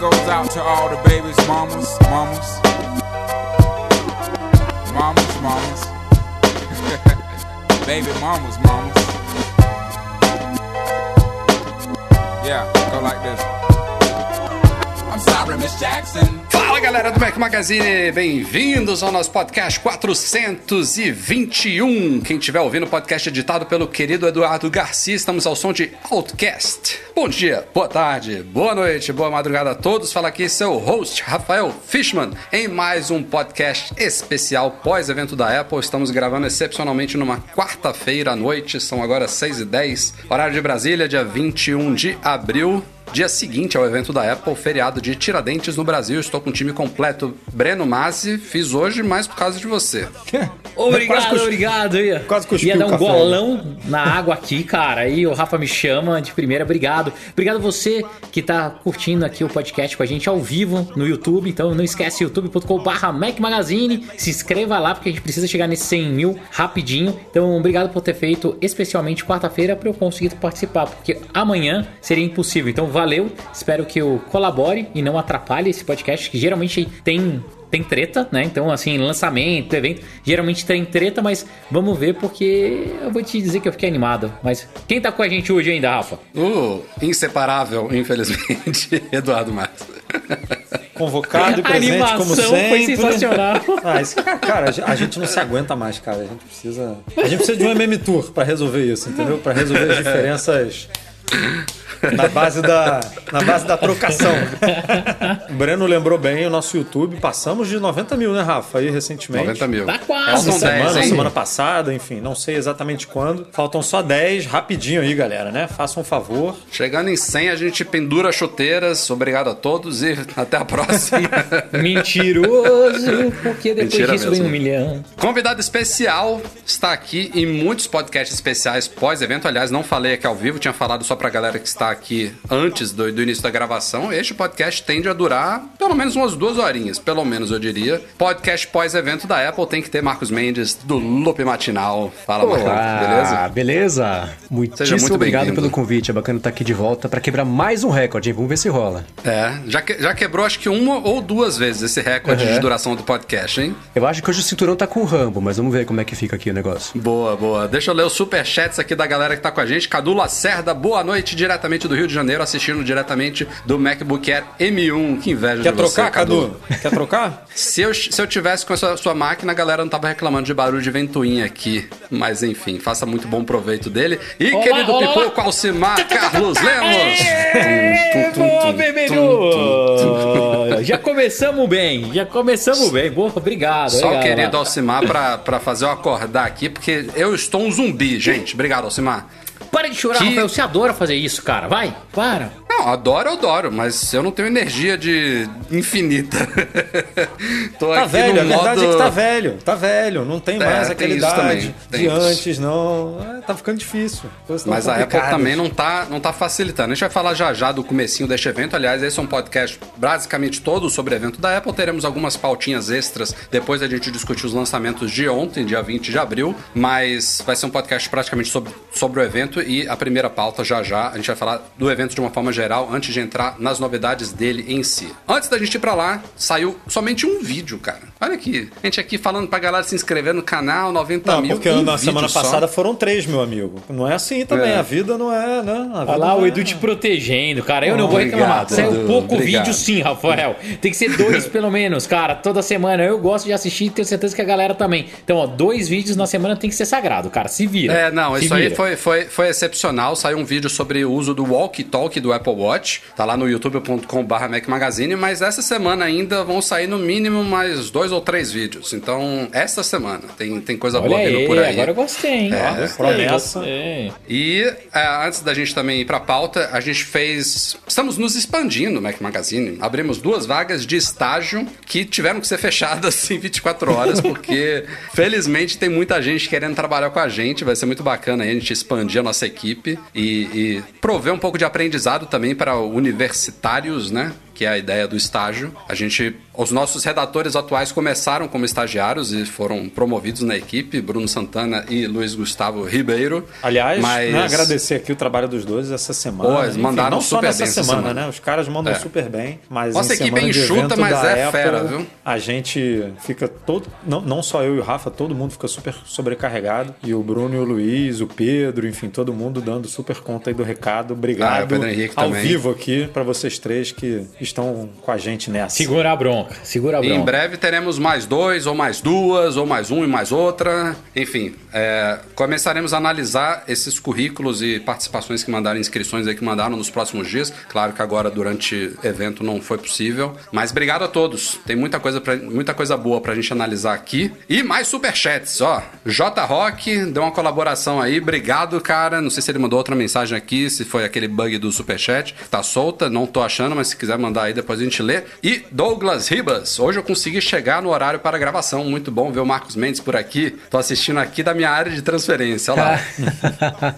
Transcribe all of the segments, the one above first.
Goes out to all the babies, mamas, mamas. Mamas, mamas. Baby mamas, mamas. Yeah, go like this. I'm sorry, Miss Jackson. Fala galera do Mac Magazine, bem-vindos ao nosso podcast 421. Quem estiver ouvindo o podcast editado pelo querido Eduardo Garcia, estamos ao som de Outcast. Bom dia, boa tarde, boa noite, boa madrugada a todos. Fala aqui seu host, Rafael Fishman, em mais um podcast especial pós-evento da Apple. Estamos gravando excepcionalmente numa quarta-feira à noite, são agora 6h10, horário de Brasília, dia 21 de abril. Dia seguinte ao evento da Apple, feriado de Tiradentes no Brasil. Estou com o time completo. Breno Mazzi, fiz hoje mais por causa de você. Obrigado, Quase obrigado. Ia, quase ia dar um café. golão na água aqui, cara. Aí o Rafa me chama de primeira. Obrigado. Obrigado você que tá curtindo aqui o podcast com a gente ao vivo no YouTube. Então não esquece youtube.com.br Mac Magazine. Se inscreva lá porque a gente precisa chegar nesses 100 mil rapidinho. Então obrigado por ter feito especialmente quarta-feira para eu conseguir participar. Porque amanhã seria impossível. Então valeu. Espero que eu colabore e não atrapalhe esse podcast que geralmente tem tem treta, né? Então, assim, lançamento, evento, geralmente tem treta, mas vamos ver porque eu vou te dizer que eu fiquei animado. Mas quem tá com a gente hoje ainda, Rafa? O inseparável, infelizmente, Eduardo Marques. Convocado e A presente, como sempre. foi sensacional. Ah, esse cara, cara, a gente não se aguenta mais, cara. A gente precisa. A gente precisa de um MM Tour pra resolver isso, entendeu? Pra resolver as diferenças na base da, na base da trocação. O Breno lembrou bem o nosso YouTube. Passamos de 90 mil, né, Rafa? Aí recentemente. 90 mil. Tá quase. Essa Faltam 10, semana, semana passada, enfim, não sei exatamente quando. Faltam só 10, rapidinho aí, galera, né? Façam um favor. Chegando em 100, a gente pendura chuteiras. Obrigado a todos e até a próxima. Mentiroso, porque depois Mentira disso vem mesmo. um milhão. Convidado especial está aqui em muitos podcasts especiais pós-evento. Aliás, não falei aqui ao vivo, tinha falado só pra galera que está aqui antes do, do início da gravação. Este podcast tende a durar pelo menos umas duas horinhas, pelo menos eu diria. Podcast pós-evento da Apple tem que ter Marcos Mendes do Loop Matinal. Fala, Marcos, Olá, beleza? beleza? Muitíssimo muito obrigado pelo convite. É bacana estar aqui de volta pra quebrar mais um recorde, hein? Vamos ver se rola. É, já, que- já quebrou acho que uma ou duas vezes esse recorde Uhum. de duração do podcast, hein? Eu acho que hoje o cinturão tá com o Rambo, mas vamos ver como é que fica aqui o negócio. Boa, boa. Deixa eu ler os superchats aqui da galera que tá com a gente. Cadu Lacerda, boa noite, diretamente do Rio de Janeiro, assistindo diretamente do MacBook Air M1. Que inveja Quer de você, trocar, Cadu? Quer trocar? Se eu, se eu tivesse com a sua, sua máquina, a galera não tava reclamando de barulho de ventoinha aqui. Mas enfim, faça muito bom proveito dele. E Olá, querido olá, Pipoco Alcimar Carlos Lemos. Já começamos bem, já começamos bem. Boa, obrigado. Só o querido. Alcimar pra fazer eu acordar aqui, porque eu estou um zumbi, gente. Obrigado, Alcimar. Para de chorar, Que- Rafael. Você adora fazer isso, cara. Vai, para. Não, adoro, eu adoro, mas eu não tenho energia de infinita. Tô Tá aqui velho, no a verdade modo... é que tá velho, tá velho, não tem É, mais tem aquela isso idade também, tem de isso. antes, não. É, tá ficando difícil. Mas a Apple também não tá, não tá facilitando. A gente vai falar já já do comecinho deste evento. Aliás, esse é um podcast basicamente todo sobre o evento da Apple. Teremos algumas pautinhas extras depois da gente discutir os lançamentos de ontem, dia 20 de abril. Mas vai ser um podcast praticamente sobre, sobre o evento e a primeira pauta já já. A gente vai falar do evento de uma forma geral antes de entrar nas novidades dele em si. Antes da gente ir pra lá, saiu somente um vídeo, cara. Olha aqui. A gente aqui falando pra galera se inscrever no canal, 90 Não, mil. porque um na vídeo semana só. passada foram três, meu amigo. Não é assim também, É. a vida não é, né? Olha lá não o é- Edu te protegendo, cara. Eu não vou reclamar. Saiu Edu, pouco obrigado. vídeo sim, Rafael. Tem que ser dois pelo menos, cara. Toda semana. Eu gosto de assistir e tenho certeza que a galera também. Então, ó, dois vídeos na semana tem que ser sagrado, cara. Se vira. É, não, Se isso aí vira. foi, foi, foi foi excepcional. Saiu um vídeo sobre o uso do Walkie Talkie do Apple Watch. Tá lá no youtube.com/barra Mac Magazine. Mas essa semana ainda vão sair no mínimo mais dois ou três vídeos. Então, essa semana tem, tem coisa Olha boa vindo por aí. agora eu gostei, hein? É, gostei, promessa. gostei. E é, antes da gente também ir pra pauta, a gente fez. Estamos nos expandindo Mac Magazine. Abrimos duas vagas de estágio que tiveram que ser fechadas em 24 horas, porque felizmente tem muita gente querendo trabalhar com a gente. Vai ser muito bacana aí a gente expandir a nossa equipe e, e prover um pouco de aprendizado também para universitários, né? Que é a ideia do estágio. A gente, os nossos redatores atuais começaram como estagiários e foram promovidos na equipe, Bruno Santana e Luiz Gustavo Ribeiro. Aliás, Mas- né, agradecer aqui o trabalho dos dois essa semana. Pô, eles mandaram não só super nessa bem essa semana, semana. né? Os caras mandam É. super bem, mas Nossa equipe semana é enxuta, mas é Apple, fera, viu? A gente fica todo, não, não só eu e o Rafa, todo mundo fica super sobrecarregado e o Bruno e o Luiz, o Pedro, enfim, todo mundo dando super conta aí do recado. Ah, Obrigado o Pedro Henrique ao também. vivo aqui para vocês três que estão com a gente nessa. Segura a bronca, segura a E bronca. em breve teremos mais dois, ou mais duas, ou mais um e mais outra. Enfim, é, começaremos a analisar esses currículos e participações que mandaram, inscrições aí que mandaram nos próximos dias. Claro que agora, durante o evento, não foi possível. Mas obrigado a todos. Tem muita coisa, pra, muita coisa boa pra gente analisar aqui. E mais superchats, ó. J Rock deu uma colaboração aí. Obrigado, cara. Não sei se ele mandou outra mensagem aqui, se foi aquele bug do superchat. Tá solta, não tô achando, mas se quiser mandar aí, depois a gente lê. E Douglas Ribas. Hoje eu consegui chegar no horário para a gravação. Muito bom ver o Marcos Mendes por aqui. Tô assistindo aqui da minha área de transferência. Olha lá.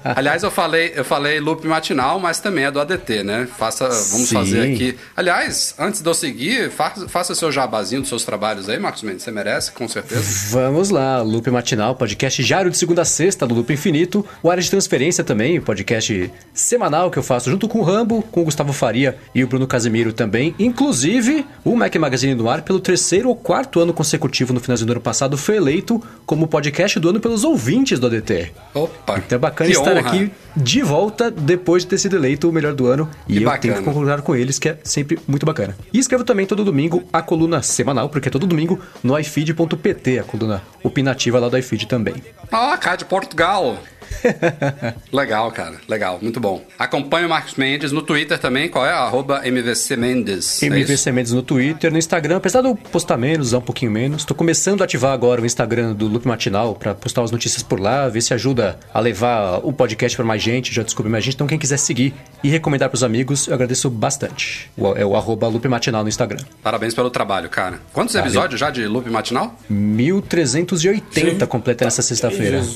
Aliás, eu falei, eu falei loop matinal, mas também é do ADT, né? Faça, vamos Sim. fazer aqui. Aliás, antes de eu seguir, faça, faça seu jabazinho dos seus trabalhos aí, Marcos Mendes. Você merece, com certeza. Vamos lá, Loop Matinal, podcast diário de segunda a sexta do Loop Infinito. O Área de Transferência também, podcast semanal que eu faço junto com o Rambo, com o Gustavo Faria e o Bruno Casemiro também. Inclusive, o Mac Magazine no ar, pelo terceiro ou quarto ano consecutivo no finalzinho do ano passado, foi eleito como podcast do ano pelos ouvintes do ADT. Opa. Então é bacana estar honra. aqui de volta depois de ter sido eleito o melhor do ano. E Que eu bacana. tenho que concordar com eles, que é sempre muito bacana. E escrevo também todo domingo a coluna semanal, porque é todo domingo no ifeed.pt, a coluna opinativa lá do iFeed também. Ó, cá de Portugal. legal, cara. Legal, muito bom. Acompanhe o Marcos Mendes no Twitter também. Qual é? Arroba MVC Mendes. É? MVC Mendes no Twitter, no Instagram, apesar de eu postar menos, usar um pouquinho menos. Tô começando a ativar agora o Instagram do Loop Matinal pra postar as notícias por lá, ver se ajuda a levar o podcast pra mais gente, já descobrir mais gente. Então quem quiser seguir e recomendar pros amigos, eu agradeço bastante. O- É o arroba Loop Matinal no Instagram. Parabéns pelo trabalho, cara. Quantos Valeu. episódios já de Loop Matinal? 1380 completa nessa sexta-feira.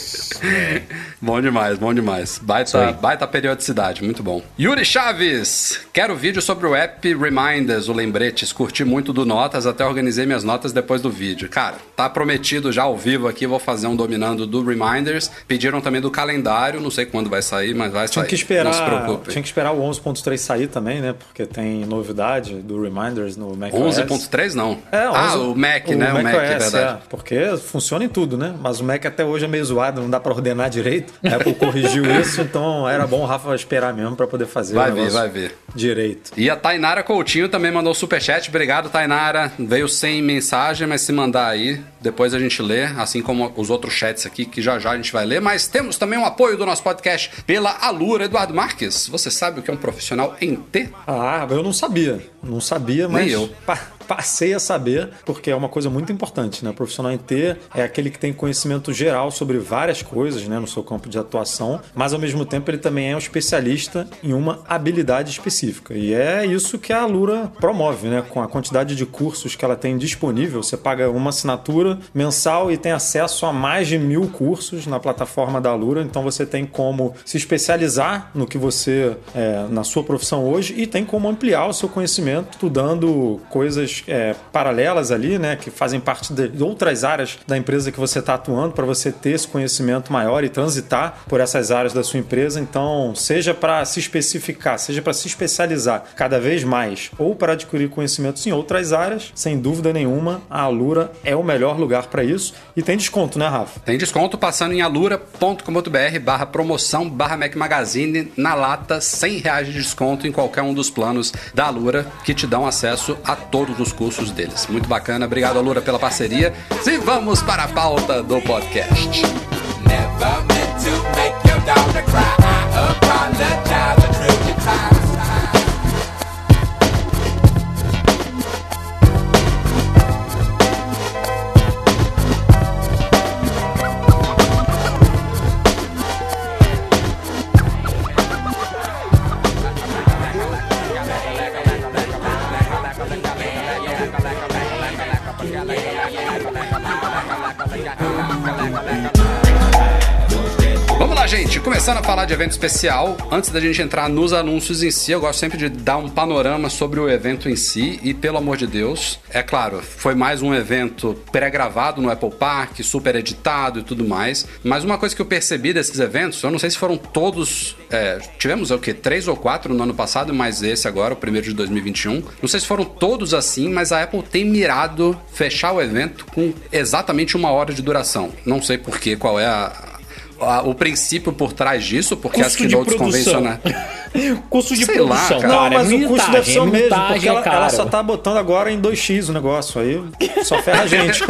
bom demais, bom demais. Baita, baita periodicidade, muito bom. Yuri Chaves, quero vídeo sobre o app Reminders, o Lembretes. Curti muito do Notas, até organizei minhas notas depois do vídeo. Cara, tá prometido já ao vivo aqui, vou fazer um dominando do Reminders. Pediram também do calendário, não sei quando vai sair, mas vai Tinha sair. que esperar, Não se preocupe. tinha que esperar o 11.3 sair também, né? Porque tem novidade do Reminders no Mac 11.3 não. É, ah, 11 o Mac, né? O Mac, é OS, verdade. é, porque funciona em tudo, né? Mas o Mac até hoje é meio zoado, não dá pra ordenar direito. A Apple corrigiu isso, então era bom o Rafa esperar mesmo pra poder fazer Vai ver, vai ver. direito. E a Tainara Coutinho também mandou superchat. Obrigado, Tainara. Veio sem mensagem, mas se mandar aí, depois a gente lê, assim como os outros chats aqui, que já já a gente vai ler. Mas temos também o apoio do nosso podcast pela Alura. Eduardo Marques, você sabe o que é um profissional em T? Ah, eu não sabia. Não sabia, Nem mas eu. pa- passei a saber, porque é uma coisa muito importante, né? O profissional em T é aquele que tem conhecimento geral sobre várias coisas, né, no seu campo de atuação, mas ao mesmo tempo ele também é um especialista em uma habilidade específica. E é isso que a Alura promove, né? Com a quantidade de cursos que ela tem disponível, você paga uma assinatura mensal e tem acesso a mais de mil cursos na plataforma da Alura. Então você tem como se especializar no que você é, na sua profissão hoje e tem como ampliar o seu conhecimento estudando coisas é, paralelas ali, né, que fazem parte de outras áreas da empresa que você está atuando para você ter esse conhecimento maior e transitar por essas áreas da sua empresa. Então, seja para se especificar, seja para se especializar cada vez mais ou para adquirir conhecimentos em outras áreas, sem dúvida nenhuma, a Alura é o melhor lugar para isso e tem desconto, né, Rafa? Tem desconto passando em alura.com.br barra promoção barra Mac Magazine na lata, 100 reais de desconto em qualquer um dos planos da Alura que te dão acesso a todos os cursos deles. Muito bacana, obrigado Alura pela parceria. E vamos para a pauta do podcast. Never meant to make dog to cry. I apologize a trillion times. Começando a falar de evento especial, antes da gente entrar nos anúncios em si, eu gosto sempre de dar um panorama sobre o evento em si e, pelo amor de Deus, é claro, foi mais um evento pré-gravado no Apple Park, super editado e tudo mais, mas uma coisa que eu percebi desses eventos, eu não sei se foram todos, é, tivemos o quê? Três ou quatro no ano passado, mais esse agora, o primeiro de 2021. Não sei se foram todos assim, mas a Apple tem mirado fechar o evento com exatamente uma hora de duração. Não sei por quê, qual é a, a- o princípio por trás disso, porque as Custo de keynotes produção. convencionais. Custo de Sei lá, produção, cara. Não, mas é o custo deve ser o mesmo, porque é ela, ela só tá botando agora em 2x o negócio, aí só ferra a gente.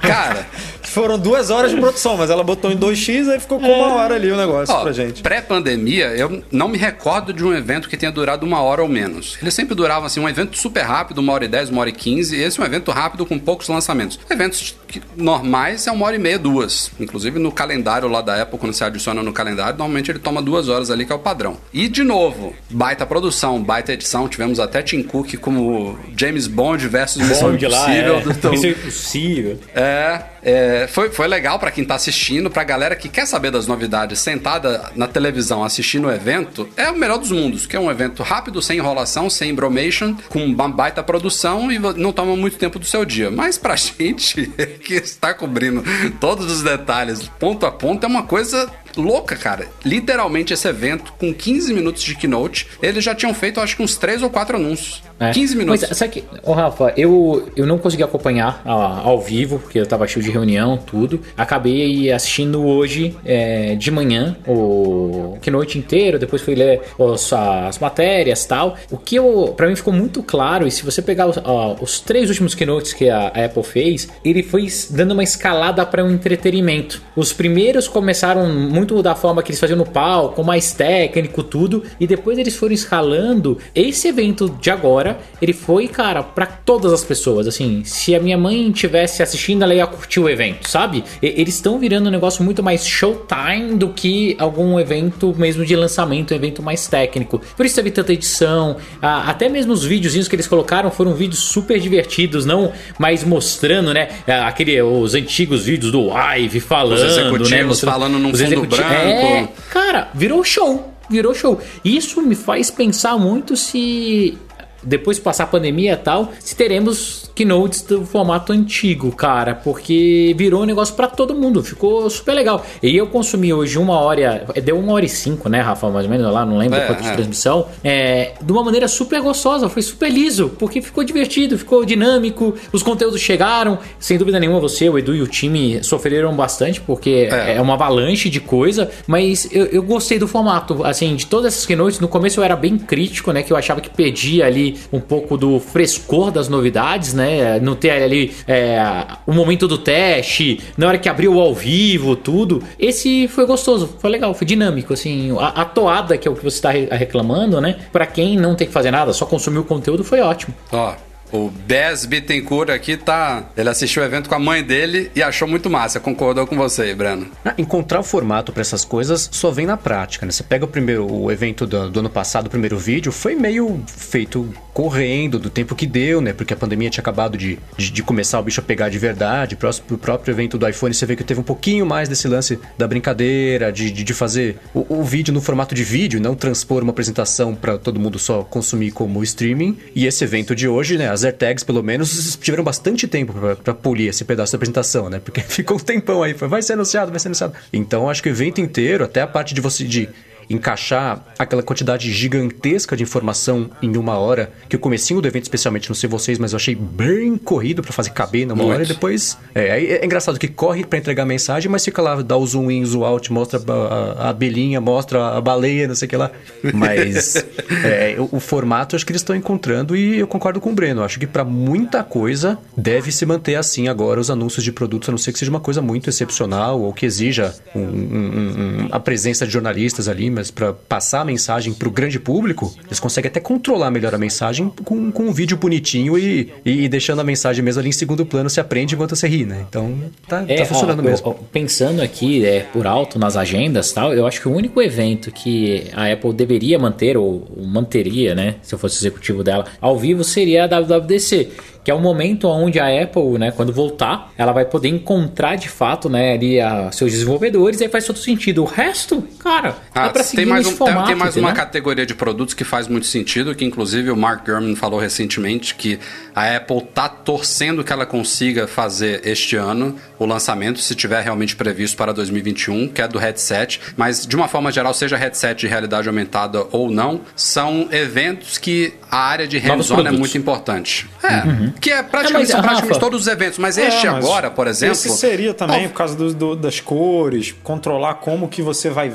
Cara, Foram duas horas de produção, mas ela botou em 2x, aí ficou com uma hora ali o negócio Ó, pra gente. Pré-pandemia, eu não me recordo de um evento que tenha durado uma hora ou menos. Eles sempre duravam assim, um evento super rápido, uma hora e dez, uma hora e quinze. Esse é um evento rápido com poucos lançamentos. Eventos normais é uma hora e meia, duas. Inclusive no calendário lá da Apple, quando você adiciona no calendário, normalmente ele toma duas horas ali, que é o padrão. E de novo, baita produção, baita edição. Tivemos até Tim Cook como James Bond versus Missão Bom de lá, Impossível. é. do Tom- Isso é impossível. é, é, foi, foi legal pra quem tá assistindo, pra galera que quer saber das novidades, sentada na televisão assistindo o evento, é o melhor dos mundos, que é um evento rápido, sem enrolação, sem embromation, com uma baita produção e não toma muito tempo do seu dia. Mas pra gente que está cobrindo todos os detalhes, ponto a ponto, é uma coisa louca, cara. Literalmente esse evento, com 15 minutos de keynote, eles já tinham feito acho que uns 3 ou 4 anúncios. É. 15 minutos. Mas sabe que, ô Rafa, eu, eu não consegui acompanhar ah, ao vivo, porque eu tava cheio de reunião, tudo. Acabei assistindo hoje é, de manhã, o que noite inteiro, depois fui ler os- as matérias tal. O que eu, pra mim ficou muito claro, e se você pegar os, ó, os três últimos keynotes que a, a Apple fez, ele foi dando uma escalada para um entretenimento. Os primeiros começaram muito da forma que eles faziam no palco, mais técnico, tudo, e depois eles foram escalando. Esse evento de agora, ele foi, cara, para todas as pessoas. Assim, se a minha mãe tivesse assistindo, ela ia curtir o evento, sabe? E- eles estão virando um negócio muito mais showtime do que algum evento mesmo de lançamento, um evento mais técnico. Por isso teve tanta edição, ah, até mesmo os videozinhos que eles colocaram foram vídeos super divertidos, não mais mostrando, né, aquele, os antigos vídeos do Ive falando, executivos né, mostrando- falando num os fundo branco. É, cara, virou show. Virou show. Isso me faz pensar muito se depois passar a pandemia e tal, se teremos keynotes do formato antigo, cara, porque virou um negócio pra todo mundo, ficou super legal. E eu consumi hoje uma hora, deu uma hora e cinco, né, Rafa, mais ou menos lá, não lembro É, quanto de é. transmissão, é, de uma maneira super gostosa, foi super liso, porque ficou divertido, ficou dinâmico, os conteúdos chegaram, sem dúvida nenhuma você, o Edu e o time sofreram bastante, porque É. é, uma avalanche de coisa, mas eu, eu gostei do formato, assim, de todas essas keynotes, no começo eu era bem crítico, né, que eu achava que perdia ali um pouco do frescor das novidades, né, não ter ali é, o momento do teste, na hora que abriu ao vivo, tudo, esse foi gostoso, foi legal, foi dinâmico, assim, a, a toada, que é o que você tá re- reclamando, né, pra quem não tem que fazer nada, só consumir o conteúdo, foi ótimo. Ó, o Bez Bittencourt aqui tá. Ele assistiu o evento com a mãe dele e achou muito massa. Concordou com você, Breno. Ah, Encontrar o formato pra essas coisas só vem na prática, né? Você pega o primeiro o evento do, do ano passado, o primeiro vídeo, foi meio feito correndo do tempo que deu, né? Porque a pandemia tinha acabado de, de, de começar o bicho a pegar de verdade. Pro, pro próprio evento do iPhone, você vê que teve um pouquinho mais desse lance da brincadeira, de, de, de fazer o, o vídeo no formato de vídeo, não transpor uma apresentação pra todo mundo só consumir como streaming. E esse evento de hoje, né? As AirTags, pelo menos, tiveram bastante tempo pra polir esse pedaço da apresentação, né? Porque ficou um tempão aí, foi, vai ser anunciado, vai ser anunciado. Então, acho que o evento inteiro, até a parte de você de encaixar aquela quantidade gigantesca de informação em uma hora, que o comecinho do evento, especialmente, não sei vocês, mas eu achei bem corrido para fazer caber numa Muito. hora e depois. É, aí é engraçado que corre para entregar a mensagem, mas fica lá, dá o zoom in, zoom out, mostra a, a- a abelhinha, mostra a baleia, não sei o que lá. Mas é, o, o formato acho que eles estão encontrando e eu concordo com o Breno. Acho que para muita coisa deve se manter assim agora os anúncios de produtos, a não ser que seja uma coisa muito excepcional ou que exija um- um- um- a presença de jornalistas ali, mas para passar a mensagem para o grande público, eles conseguem até controlar melhor a mensagem com, com um vídeo bonitinho e, e, deixando a mensagem mesmo ali em segundo plano, se aprende enquanto você ri, né? Então tá, É, tá funcionando ó, mesmo. ó, pensando aqui é, por alto nas agendas tal, eu acho que o único evento que a Apple deveria manter, ou, ou manteria, né, se eu fosse executivo dela, ao vivo, seria a WWDC. Que é o momento onde a Apple, né, quando voltar, ela vai poder encontrar de fato, né, ali a, seus desenvolvedores, aí faz todo sentido. O resto, cara, Ah, é pra seguir tem mais, um- tem- formato, tem mais uma categoria de produtos que faz muito sentido, que inclusive o Mark Gurman falou recentemente que a Apple tá torcendo que ela consiga fazer este ano o lançamento, se tiver realmente previsto para 2021, que é do headset, mas de uma forma geral, seja headset de realidade aumentada ou não, são eventos que a área de hands-on é muito importante. É, que é praticamente, mas, são praticamente todos os eventos, mas este É, mas agora, por exemplo... Esse seria também Não, por causa do- do- das cores, controlar como que você vai.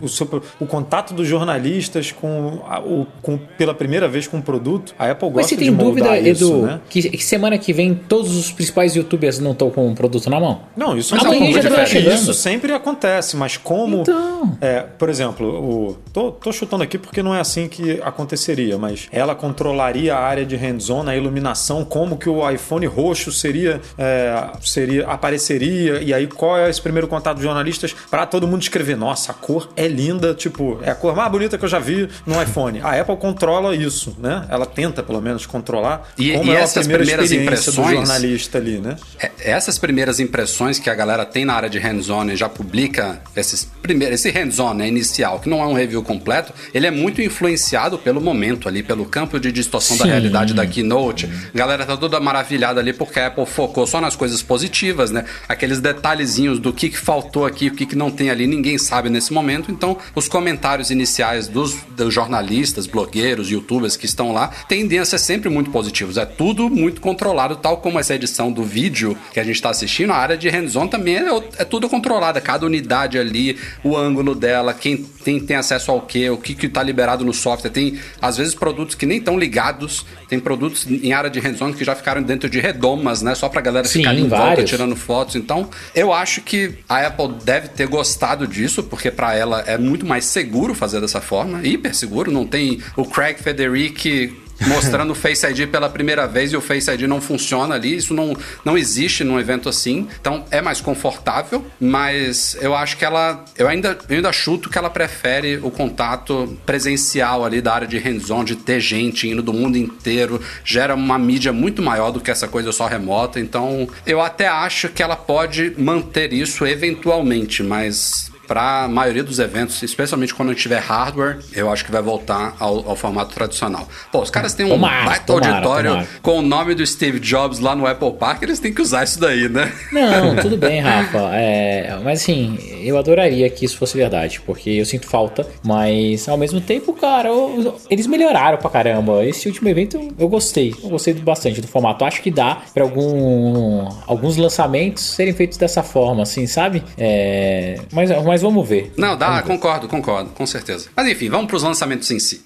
O, seu- o contato dos jornalistas com, a- o, com- pela primeira vez com o produto. A Apple gosta Mas você de tem moldar dúvida, isso, Edu, né? que, que semana que vem todos os principais youtubers não estão com o produto na mão? Não, isso não é um pouco isso, isso sempre acontece, mas como. Então. É, por exemplo, o, tô, tô chutando aqui porque não é assim que aconteceria, mas ela controlaria a área de hands-on, a iluminação, como que o iPhone roxo seria, é, seria apareceria, e aí qual é esse primeiro contato dos jornalistas para todo mundo escrever: nossa, a cor é linda, tipo, é a cor mais bonita que eu já vi no iPhone. A Apple controla isso, né? Ela tenta, pelo menos, controlar E- como e é a essas primeira primeiras experiência do impressões- jornalista ali, né? É, Essas primeiras impressões que a galera tem na área de hands-on e já publica esses primeiros, esse hands-on né, inicial, que não é um review completo, ele é muito influenciado pelo momento ali, pelo campo de distorção da Sim. realidade da keynote. A galera tá toda maravilhada ali porque a Apple focou só nas coisas positivas, né? Aqueles detalhezinhos do que, que faltou aqui, o que, que não tem ali, ninguém sabe nesse momento. Então, os comentários iniciais dos, dos jornalistas, blogueiros, youtubers que estão lá tendem a ser sempre muito positivos. É tudo muito controlado, tal como essa edição do vídeo que a gente está assistindo. A área de hands-on também é, é tudo controlada, cada unidade ali, o ângulo dela, quem tem, tem acesso ao quê, o que que está liberado no software. Tem, às vezes, produtos que nem estão ligados, tem produtos em área de hands-on que já ficaram dentro de redomas, né? Só pra galera Sim, ficar ali em volta vários. tirando fotos. Então, eu acho que a Apple deve ter gostado disso, porque pra ela é muito mais seguro fazer dessa forma, hiper seguro. Não tem o Craig Federici mostrando o Face ID pela primeira vez e o Face ID não funciona ali. Isso não, não existe num evento assim. Então é mais confortável, mas eu acho que ela. Eu ainda, eu ainda chuto que ela prefere o contato presencial ali da área de hands-on, de ter gente indo do mundo inteiro. Gera uma mídia muito maior do que essa coisa só remota. Então eu até acho que ela pode manter isso eventualmente, mas para a maioria dos eventos, especialmente quando tiver hardware, eu acho que vai voltar ao, ao formato tradicional. Pô, os caras têm um Tomara, baita tomara, auditório tomara. com o nome do Steve Jobs lá no Apple Park, eles têm que usar isso daí, né? Não, tudo bem, Rafa. É, mas assim, eu adoraria que isso fosse verdade, porque eu sinto falta. Mas ao mesmo tempo, cara, eu- eles melhoraram pra caramba. Esse último evento eu- gostei. Eu gostei bastante do formato. Acho que dá pra algum, alguns lançamentos serem feitos dessa forma, assim, sabe? É, mas, mas vamos ver. Não, dá, Vamos ver. concordo, concordo, com certeza. Mas enfim, vamos para os lançamentos em si.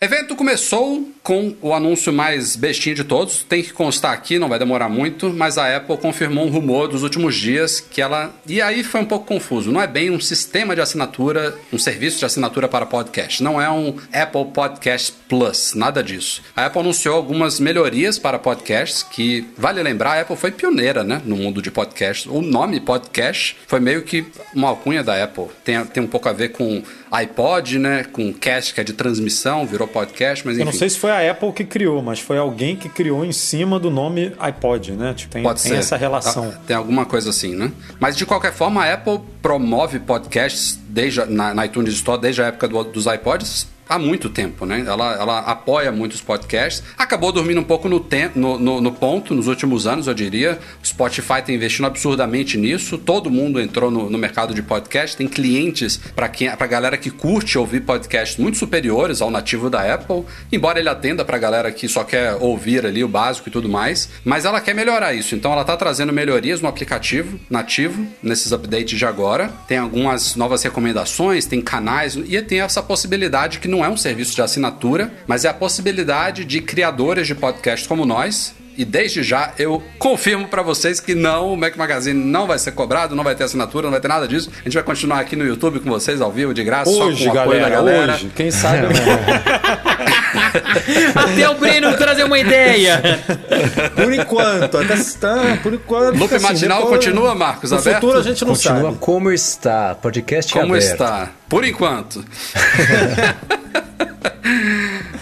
O evento começou com o anúncio mais bestinho de todos. Tem que constar aqui, não vai demorar muito, mas a Apple confirmou um rumor dos últimos dias que ela. E aí foi um pouco confuso. Não é bem um sistema de assinatura, um serviço de assinatura para podcast. Não é um Apple Podcast Plus, nada disso. A Apple anunciou algumas melhorias para podcasts que, vale lembrar, a Apple foi pioneira né, no mundo de podcast. O nome podcast foi meio que uma alcunha da Apple. Tem, tem um pouco a ver com iPod, né? Com cast, que é de transmissão, virou podcast, mas enfim. Eu não sei se foi a Apple que criou, mas foi alguém que criou em cima do nome iPod, né? Tipo, tem, Pode tem ser. essa relação. Ah, Tem alguma coisa assim, né? Mas de qualquer forma, a Apple promove podcasts desde, a- na, na iTunes Store desde a época do- dos iPods. Há muito tempo, né? Ela, ela apoia muitos podcasts. Acabou dormindo um pouco no, tempo, no, no, no ponto nos últimos anos, eu diria. O Spotify está investindo absurdamente nisso. Todo mundo entrou no, no mercado de podcast. Tem clientes para quem, para galera que curte ouvir podcasts muito superiores ao nativo da Apple. Embora ele atenda para galera que só quer ouvir ali o básico e tudo mais. Mas ela quer melhorar isso. Então ela está trazendo melhorias no aplicativo nativo nesses updates de agora. Tem algumas novas recomendações, tem canais e tem essa possibilidade que não é um serviço de assinatura, mas é a possibilidade de criadores de podcast como nós e desde já eu confirmo para vocês que não, o Mac Magazine não vai ser cobrado, não vai ter assinatura, não vai ter nada disso. A gente vai continuar aqui no YouTube com vocês ao vivo, de graça, hoje, só com o apoio galera, da galera. Hoje, quem sabe. Até o Breno trazer uma ideia. por enquanto, até tá, por enquanto. Loop assim, matinal depois- continua, Marcos, No aberto? futuro a gente não Continua sabe. como está, podcast Como aberto. está? Por enquanto.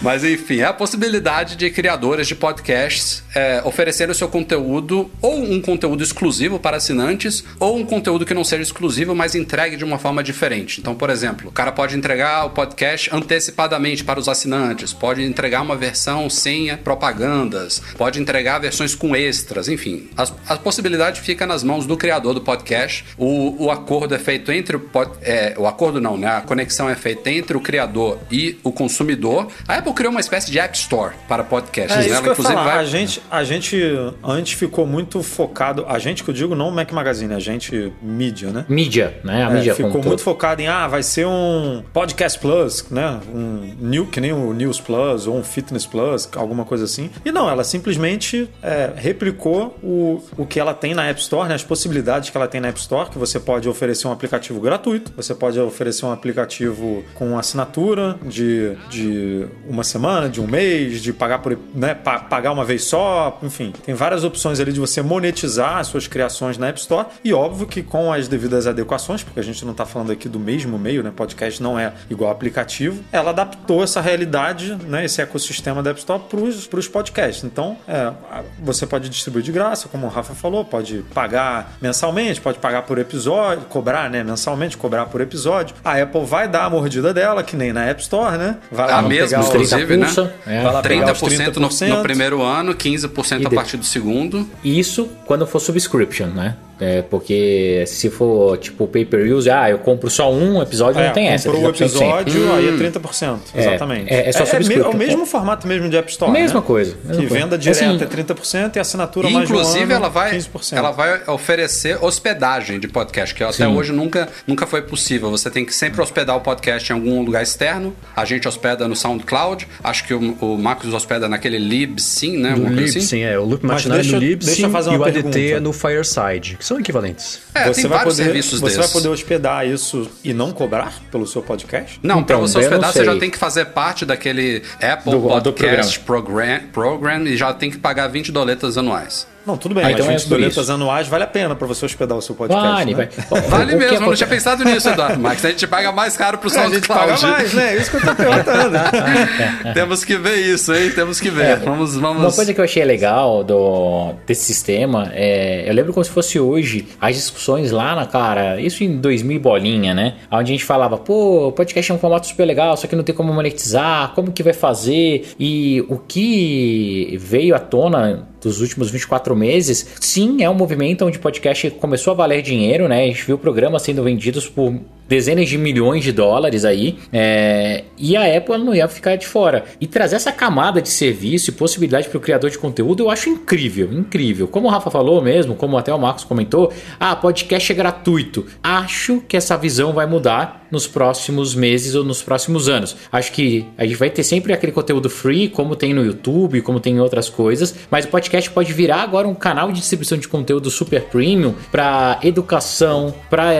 Mas enfim, é a possibilidade de criadores de podcasts é, oferecerem o seu conteúdo, ou um conteúdo exclusivo para assinantes, ou um conteúdo que não seja exclusivo, mas entregue de uma forma diferente. Então, por exemplo, o cara pode entregar o podcast antecipadamente para os assinantes, pode entregar uma versão sem propagandas, pode entregar versões com extras, enfim. As- a possibilidade fica nas mãos do criador do podcast. O, o acordo é feito entre o é, o acordo não, né? A conexão é feita entre o criador e o consumidor. A Apple criou uma espécie de App Store para podcasts. É né? isso Ela, que eu ia inclusive, falar. vai- A gente, a gente antes ficou muito focado. A gente que eu digo, não o Mac Magazine, a gente mídia, né? Mídia, né? A É, mídia ficou como muito todo. focado em ah, vai ser um podcast plus, né? Um new, que nem o News Plus ou um Fitness Plus, alguma coisa assim. E não, ela simplesmente é, replicou o, o que ela tem na App Store, né? As possibilidades que ela tem na App Store, que você pode oferecer um aplicativo gratuito, você pode oferecer um aplicativo com assinatura de, de uma semana, de um mês, de pagar por né, pa- pagar uma vez só, enfim, tem várias opções ali de você monetizar as suas criações na App Store e óbvio que com as devidas adequações, porque a gente não está falando aqui do mesmo meio, né? Podcast não é igual aplicativo, ela adaptou essa realidade, né? Esse ecossistema da App Store para os podcasts. Então, é, a- você pode distribuir de graça, como o Rafa falou, pode pagar mensalmente, pode pagar por episódio, cobrar, né? Mensalmente, cobrar por episódio. A Apple vai dar a mordida dela, que nem na App Store, né? Vai A lá mesma, pegar os- inclusive, né? é. Vai lá pegar os 30% no, 30%. no primeiro ano, 15% a de- partir do segundo. Isso quando for subscription, né? É, porque se for tipo pay-per-views, ah, eu compro só um episódio, É, não tem essa. comprou o 30% sempre. episódio, aí é 30%. É, exatamente. é- é só me- subscription. o mesmo formato mesmo de App Store. Mesma né? coisa, mesma que coisa. venda direta Assim, é 30% e assinatura E, mais um inclusive, ano, ela, vai, 15%. ela vai oferecer hospedagem de podcast, que até Sim. hoje nunca, nunca foi possível. Você tem que sempre hospedar o podcast em algum lugar externo. A gente hospeda no SoundCloud. Acho que o, o Marcos hospeda naquele Libsyn, né? Coisa assim. Libsyn, é. O Loop é deixa- no Libsyn e uma o ADT pergunta. é no Fireside, que são equivalentes. É, você tem vai vários poder, serviços Você desses. vai poder hospedar isso e não cobrar pelo seu podcast? Não, pra Então, você eu não hospedar, você já tem que fazer parte daquele Apple Do- do Podcast program. Program e já tem que pagar 20 doletas anuais. Não, tudo bem, Ah, mas então é 20 por doletas isso. anuais vale a pena para você hospedar o seu podcast. Vale, né? vai. Vale mesmo, eu não tinha pensado nisso, Eduardo Max. A gente paga mais caro pro É, a gente paga SoundCloud. mais, né? É isso que eu tô perguntando. Temos que ver isso, hein? Temos que ver. Vamos, vamos. Uma coisa que eu achei legal do, desse sistema é. Eu lembro como se fosse hoje as discussões lá na cara, isso em 2000 e bolinha, né? Onde a gente falava, pô, o podcast é um formato super legal, só que não tem como monetizar, como que vai fazer? E o que veio à tona dos últimos 24 meses, sim, é um movimento onde podcast começou a valer dinheiro, né? A gente viu programas sendo vendidos por dezenas de milhões de dólares aí, é, e a Apple não ia ficar de fora. E trazer essa camada de serviço e possibilidade para o criador de conteúdo eu acho incrível, incrível. Como o Rafa falou mesmo, como até o Marcos comentou, ah, podcast é gratuito. Acho que essa visão vai mudar nos próximos meses ou nos próximos anos. Acho que a gente vai ter sempre aquele conteúdo free, como tem no YouTube, como tem em outras coisas, mas o podcast pode virar agora um canal de distribuição de conteúdo super premium para educação, para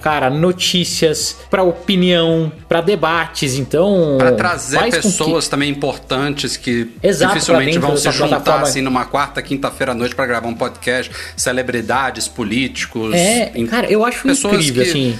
cara, notícias, para opinião, para debates. Então, Pra trazer com que- pessoas também importantes que Exato, dificilmente vão se juntar plataforma. assim numa quarta, quinta-feira à noite pra gravar um podcast, celebridades, políticos. É, in- cara, eu acho pessoas incrível, que- assim.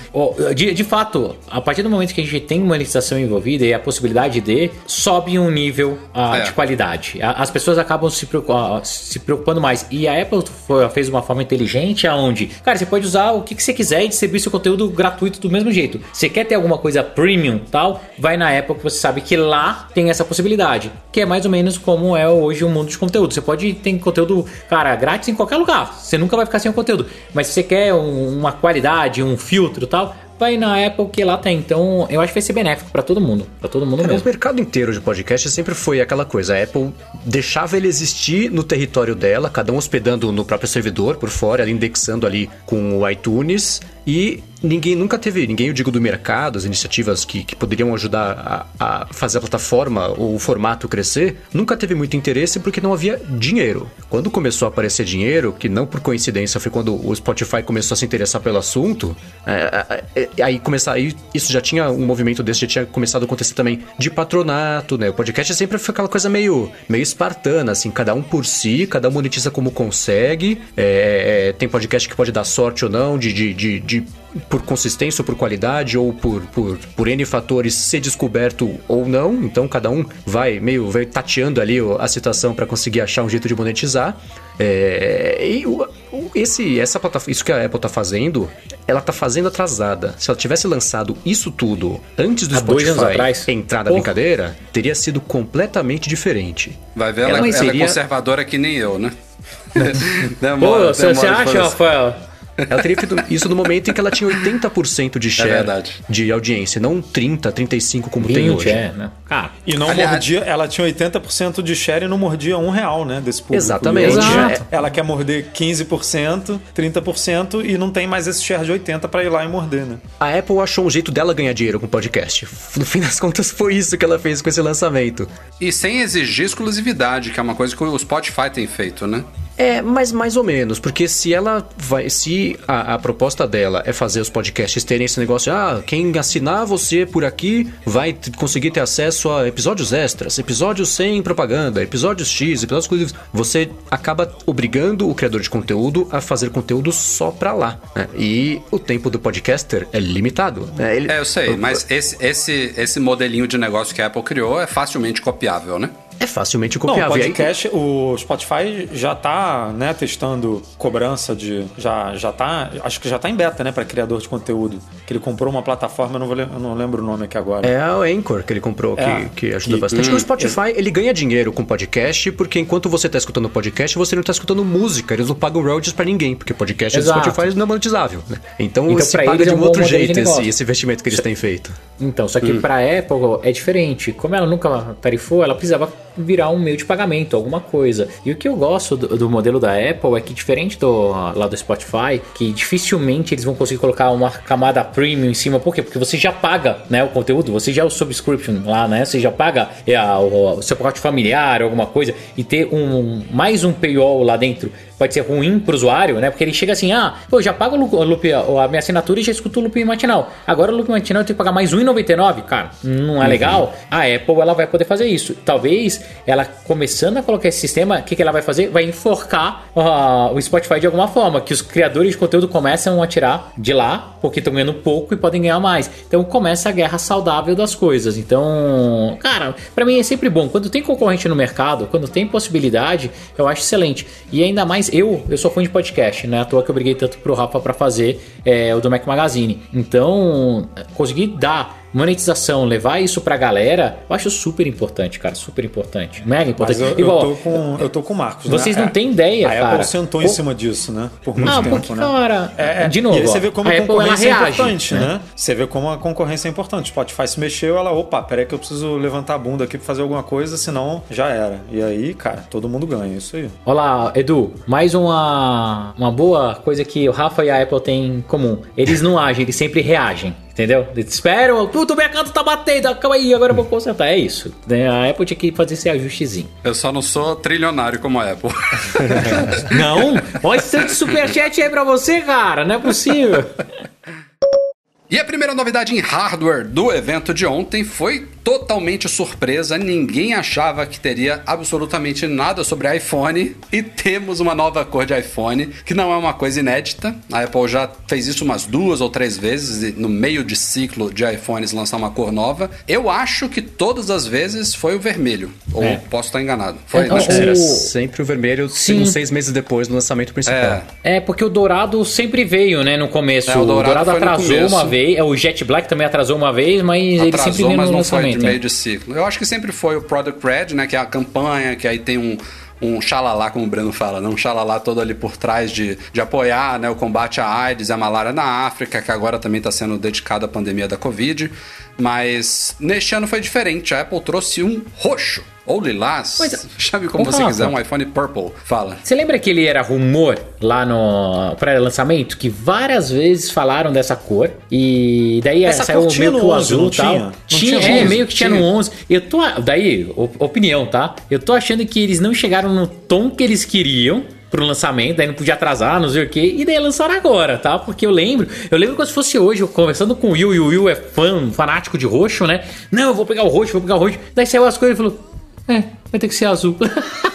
De, de fato, a partir do momento que a gente tem monetização envolvida e a possibilidade de, sobe um nível ah, É. de qualidade. As pessoas acabam se, ah, se preocupando mais. E a Apple foi- fez uma forma inteligente aonde, cara, você pode usar o que, que você quiser e distribuir seu conteúdo gratuito do mesmo mesmo jeito. Você quer ter alguma coisa premium tal, vai na Apple que você sabe que lá tem essa possibilidade. Que é mais ou menos como é hoje o mundo de conteúdo. Você pode ter conteúdo, cara, grátis em qualquer lugar. Você nunca vai ficar sem o conteúdo. Mas se você quer um- uma qualidade, um filtro tal, vai na Apple que lá tem. Então eu acho que vai ser benéfico pra todo mundo. Pra todo mundo É, o mesmo. mercado inteiro de podcast sempre foi aquela coisa. A Apple deixava ele existir no território dela, cada um hospedando no próprio servidor por fora, indexando ali com o iTunes. E ninguém nunca teve, ninguém, eu digo do mercado, as iniciativas que, que poderiam ajudar a, a fazer a plataforma ou o formato crescer, nunca teve muito interesse porque não havia dinheiro. Quando começou a aparecer dinheiro, que não por coincidência foi quando o Spotify começou a se interessar pelo assunto, é, é, é, aí começar, aí isso já tinha um movimento desse, já tinha começado a acontecer também de patronato, né? O podcast sempre foi aquela coisa meio, meio espartana, assim, cada um por si, cada um monetiza como consegue. É, é, tem podcast que pode dar sorte ou não, de, de, de, de- por consistência ou por qualidade, ou por, por, por N fatores ser descoberto ou não. Então cada um vai meio vai tateando ali a situação para conseguir achar um jeito de monetizar. É, e o- esse, essa plataforma, isso que a Apple tá fazendo, ela tá fazendo atrasada. Se ela tivesse lançado isso tudo antes do Há dois anos Spotify atrás. entrar na Porra. brincadeira, teria sido completamente diferente. Vai ver, Ela ela, ela seria- é conservadora que nem eu, né? demora, Pô, você, você demora de acha, Rafael? Ela teria feito isso no momento em que ela tinha 80% de share verdade. de audiência, não 30, 35 como tem 20, hoje. é, né? Cara, E não Aliás- mordia, ela tinha 80% de share e não mordia um real, né? Desse público. Exatamente. Hoje Exato. Ela quer morder 15%, 30% e não tem mais esse share de 80% pra ir lá e morder, né? A Apple achou um jeito dela ganhar dinheiro com podcast. No fim das contas, foi isso que ela fez com esse lançamento. E sem exigir exclusividade, que é uma coisa que o Spotify tem feito, né? É, mas mais ou menos, porque se ela vai. Se a, a proposta dela é fazer os podcasts terem esse negócio, ah, quem assinar você por aqui vai conseguir ter acesso a episódios extras, episódios sem propaganda, episódios X, episódios exclusivos. Você acaba obrigando o criador de conteúdo a fazer conteúdo só pra lá. né? E o tempo do podcaster é limitado. né? Ele- É, eu sei, mas esse, esse, esse modelinho de negócio que a Apple criou é facilmente copiável, né? É facilmente Não, copiável. o E aí- podcast, o Spotify já tá, né, testando cobrança de. Já, já tá. Acho que já tá em beta, né, pra criador de conteúdo. Que ele comprou uma plataforma, eu não, vou, eu não lembro o nome aqui agora. É o Anchor que ele comprou, É. que, que ajuda Que- bastante. hum, o Spotify, ele ganha dinheiro com podcast, porque enquanto você tá escutando podcast, você não tá escutando música. Eles não pagam royalties pra ninguém, porque podcast Exato. do Spotify não é monetizável, né? Então, Então, se paga de é um um outro jeito esse, esse investimento que eles têm feito. Então, só que pra Apple é diferente. Como ela nunca tarifou, ela precisava virar um meio de pagamento, alguma coisa. E o que eu gosto do, do modelo da Apple é que, diferente do lá do Spotify, que dificilmente eles vão conseguir colocar uma camada premium em cima. Por quê? Porque você já paga né, o conteúdo, você já é o subscription lá, né? Você já paga é, o, o seu pacote familiar, alguma coisa, e ter um mais um paywall lá dentro pode ser ruim pro usuário, né? Porque ele chega assim, ah, eu já pago o loop, a minha assinatura e já escuto o loop matinal. Agora o loop matinal eu tenho que pagar mais R$1,99, cara, não é legal? A Apple, ela vai poder fazer isso. Talvez, ela começando a colocar esse sistema, o que, que ela vai fazer? Vai enforcar ah, o Spotify de alguma forma, que os criadores de conteúdo começam a tirar de lá, porque estão ganhando pouco e podem ganhar mais. Então começa a guerra saudável das coisas. Então, cara, pra mim é sempre bom. Quando tem concorrente no mercado, quando tem possibilidade, eu acho excelente. E ainda mais eu, eu sou fã de podcast, né? À toa que eu briguei tanto pro Rafa pra fazer é, o do Mac Magazine. Então, conseguir dar monetização, levar isso pra galera, eu acho super importante, cara. Super importante. Mega importante. Mas eu, Igual, eu, tô com, eu tô com o Marcos. Vocês né? não têm ideia, a cara. Apple sentou em cima disso, né? Por muito Ah, tempo, porque, né? cara, É, é. de novo, E aí você vê como a a concorrência é reage, importante, né? né? Você vê como a concorrência é importante. Spotify se mexeu, ela, opa, peraí que eu preciso levantar a bunda aqui pra fazer alguma coisa, senão já era. E aí, cara, todo mundo ganha, isso aí. Olha lá, Edu, mais uma, uma boa coisa que o Rafa e a Apple têm em comum. Eles não agem, eles sempre reagem. Entendeu? Eles esperam, puto, minha casa tá batendo, calma aí, agora eu vou consertar. É isso. né? A Apple tinha que fazer esse ajustezinho. Eu só não sou trilionário como a Apple. Não? Olha esse tanto de superchat aí pra você, cara. Não é possível. E a primeira novidade em hardware do evento de ontem foi totalmente surpresa, ninguém achava que teria absolutamente nada sobre iPhone e temos uma nova cor de iPhone, que não é uma coisa inédita. A Apple já fez isso umas duas ou três vezes no meio de ciclo de iPhones lançar uma cor nova. Eu acho que todas as vezes foi o vermelho, ou É. posso estar enganado. Foi, acho que o-. Era sempre o vermelho, Sim. uns seis meses depois do lançamento principal. É. É, porque o dourado sempre veio, né, no começo. É, o o dourado dourado, foi no atrasou uma vez, é, o Jet Black também atrasou uma vez, mas ele sempre atrasou, veio no lançamento. De meio de ciclo. Eu acho que sempre foi o Product Red, né? Que é a campanha, que aí tem um. Um xalalá, como o Breno fala, né? um xalalá todo ali por trás de, de apoiar né, o combate à AIDS e à malária na África, que agora também está sendo dedicado à pandemia da Covid. Mas neste ano foi diferente. A Apple trouxe um roxo, ou lilás, Pois é. chame como Ô, você Rafa. quiser, um iPhone Purple. Fala. Você lembra que ele era rumor lá no pré-lançamento? Que várias vezes falaram dessa cor. E daí Essa saiu cor tinha meio que o 11, azul e tal. tinha? Tinha, tinha é, 11? meio que tinha, Tinha. no 11. Eu tô. Daí, op- opinião, tá? Eu tô achando que eles não chegaram no tom que eles queriam pro lançamento, daí não podia atrasar, não sei o quê, e daí lançaram agora, tá? Porque eu lembro, eu lembro como se fosse hoje, eu conversando com o Will, e o Will é fã, fanático de roxo, né? Não, eu vou pegar o roxo, vou pegar o roxo. Daí saiu as coisas e falou: É, vai ter que ser azul.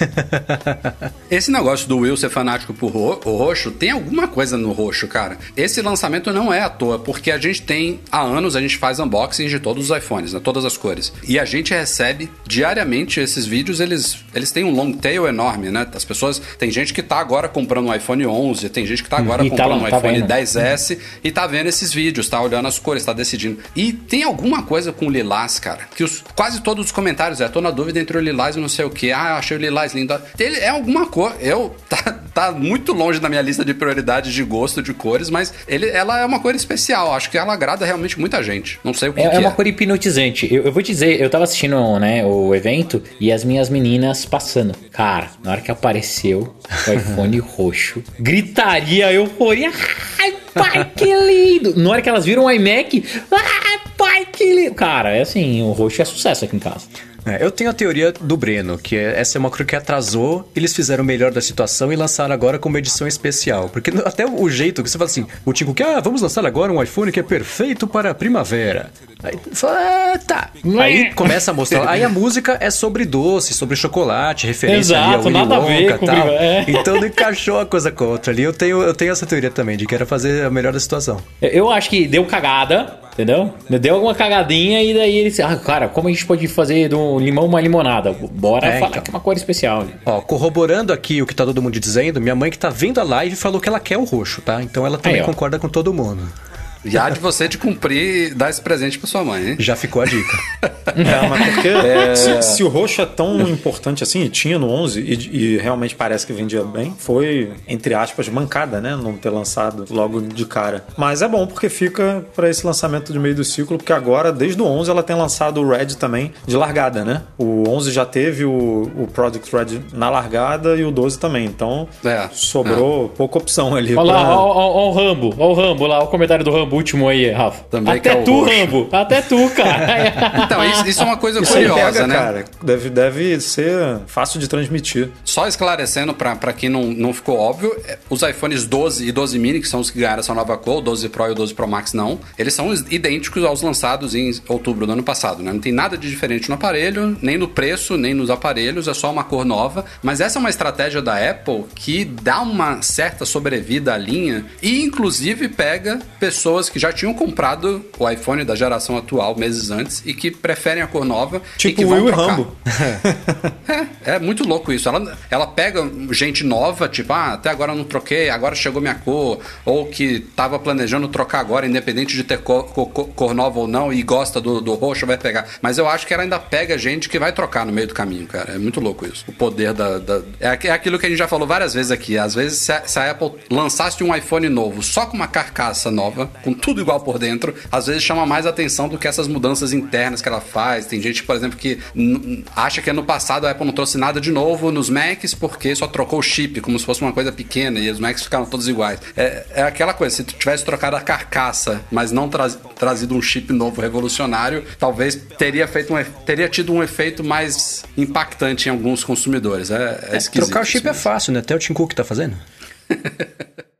Esse negócio do Will ser fanático por ro o roxo, tem alguma coisa no roxo, cara. Esse lançamento não é à toa, porque a gente tem, há anos, a gente faz unboxing de todos os iPhones, né? Todas as cores. E a gente recebe diariamente esses vídeos, eles, eles têm um long tail enorme, né? As pessoas, tem gente que tá agora comprando um iPhone 11, tem gente que tá agora E tá comprando lá, um tá iPhone vendo. 10S e tá vendo esses vídeos, tá olhando as cores, tá decidindo. E tem alguma coisa com lilás, cara, que os, quase todos os comentários é, tô na dúvida entre o lilás e não sei o que. Ah, achei o lilás lindo. Ele é alguma cor. Eu tá, tá muito longe da minha lista de prioridades de gosto de cores, mas ele, ela é uma cor especial. Acho que ela agrada realmente muita gente. Não sei o que É, que é uma cor hipnotizante. Eu, eu vou dizer, eu tava assistindo né, o evento e as minhas meninas passando. Cara, na hora que apareceu o iPhone roxo, gritaria, euforia. Ai, pai, que lindo! Na hora que elas viram o iMac, ai, pai, que lindo! Cara, é assim, o roxo é sucesso aqui em casa. É, eu tenho a teoria do Breno, que é- essa é uma cor que atrasou, eles fizeram o melhor da situação e lançaram agora como edição especial. Porque até o jeito que você fala assim, o Tico que, ah, vamos lançar agora um iPhone que é perfeito para a primavera. Aí fala, ah, tá. Aí começa a mostrar. Aí a música é sobre doce, sobre chocolate, referência ali Exato, ao Willy nada ver Wonka e tal. é. Então não encaixou a coisa com a outra ali. Eu tenho, eu tenho essa teoria também, de que era fazer a melhor da situação. Eu acho que deu cagada, entendeu? Deu alguma cagadinha e daí eles. Ah, cara, como a gente pode fazer do limão uma limonada? Bora É, falar então. que é uma cor especial. ali. Ó, corroborando aqui o que tá todo mundo dizendo, minha mãe que tá vendo a live falou que ela quer o roxo, tá? Então ela também Aí, concorda com todo mundo. E há de você de cumprir, dar esse presente pra sua mãe, hein? Já ficou a dica. É, mas porque se, se o roxo é tão importante assim, e tinha no 11, e, e realmente parece que vendia bem, foi, entre aspas, mancada, né? Não ter lançado logo de cara. Mas é bom porque fica pra esse lançamento de meio do ciclo, porque agora, desde o 11, ela tem lançado o Red também de largada, né? O 11 já teve o, o Product Red na largada e o 12 também. Então É, sobrou pouca opção ali. Olha lá, pra- ó, ó, ó o Rambo, ó o Rambo lá, o comentário do Rambo último aí, Rafa. Também que Até é o tu, roxo. Rambo, até tu, cara. Então, isso, isso é uma coisa Isso curiosa, pega, né? cara. Deve, deve ser fácil de transmitir. Só esclarecendo pra pra quem não, não ficou óbvio, é, os iPhones 12 e 12 mini, que são os que ganharam essa nova cor, o 12 Pro e o 12 Pro Max não, eles são idênticos aos lançados em outubro do ano passado, né? Não tem nada de diferente no aparelho, nem no preço, nem nos aparelhos, é só uma cor nova. Mas essa é uma estratégia da Apple que dá uma certa sobrevida à linha e, inclusive, pega pessoas que já tinham comprado o iPhone da geração atual meses antes e que preferem a cor nova e Tipo que o vão Will e trocar. Rambo. É, é muito louco isso. Ela, ela pega gente nova, tipo, ah, até agora eu não troquei, agora chegou minha cor, ou que tava planejando trocar agora, independente de ter cor, cor- cor nova ou não, e gosta do, do roxo, vai pegar. Mas eu acho que ela ainda pega gente que vai trocar no meio do caminho, cara. É muito louco isso. O poder da. da- é, é aquilo que a gente já falou várias vezes aqui. Às vezes, se a, se a Apple lançasse um iPhone novo só com uma carcaça nova, com tudo igual por dentro, às vezes chama mais atenção do que essas mudanças internas que ela faz. Tem gente, por exemplo, que acha que ano passado a Apple não trouxe nada de novo nos Macs porque só trocou o chip, como se fosse uma coisa pequena, e os Macs ficaram todos iguais. É, é aquela coisa, se tu tivesse trocado a carcaça, mas não tra- trazido um chip novo revolucionário, talvez teria, feito um, teria tido um efeito mais impactante em alguns consumidores. É, é esquisito. Trocar o chip é fácil, né? Até o Tim Cook tá fazendo.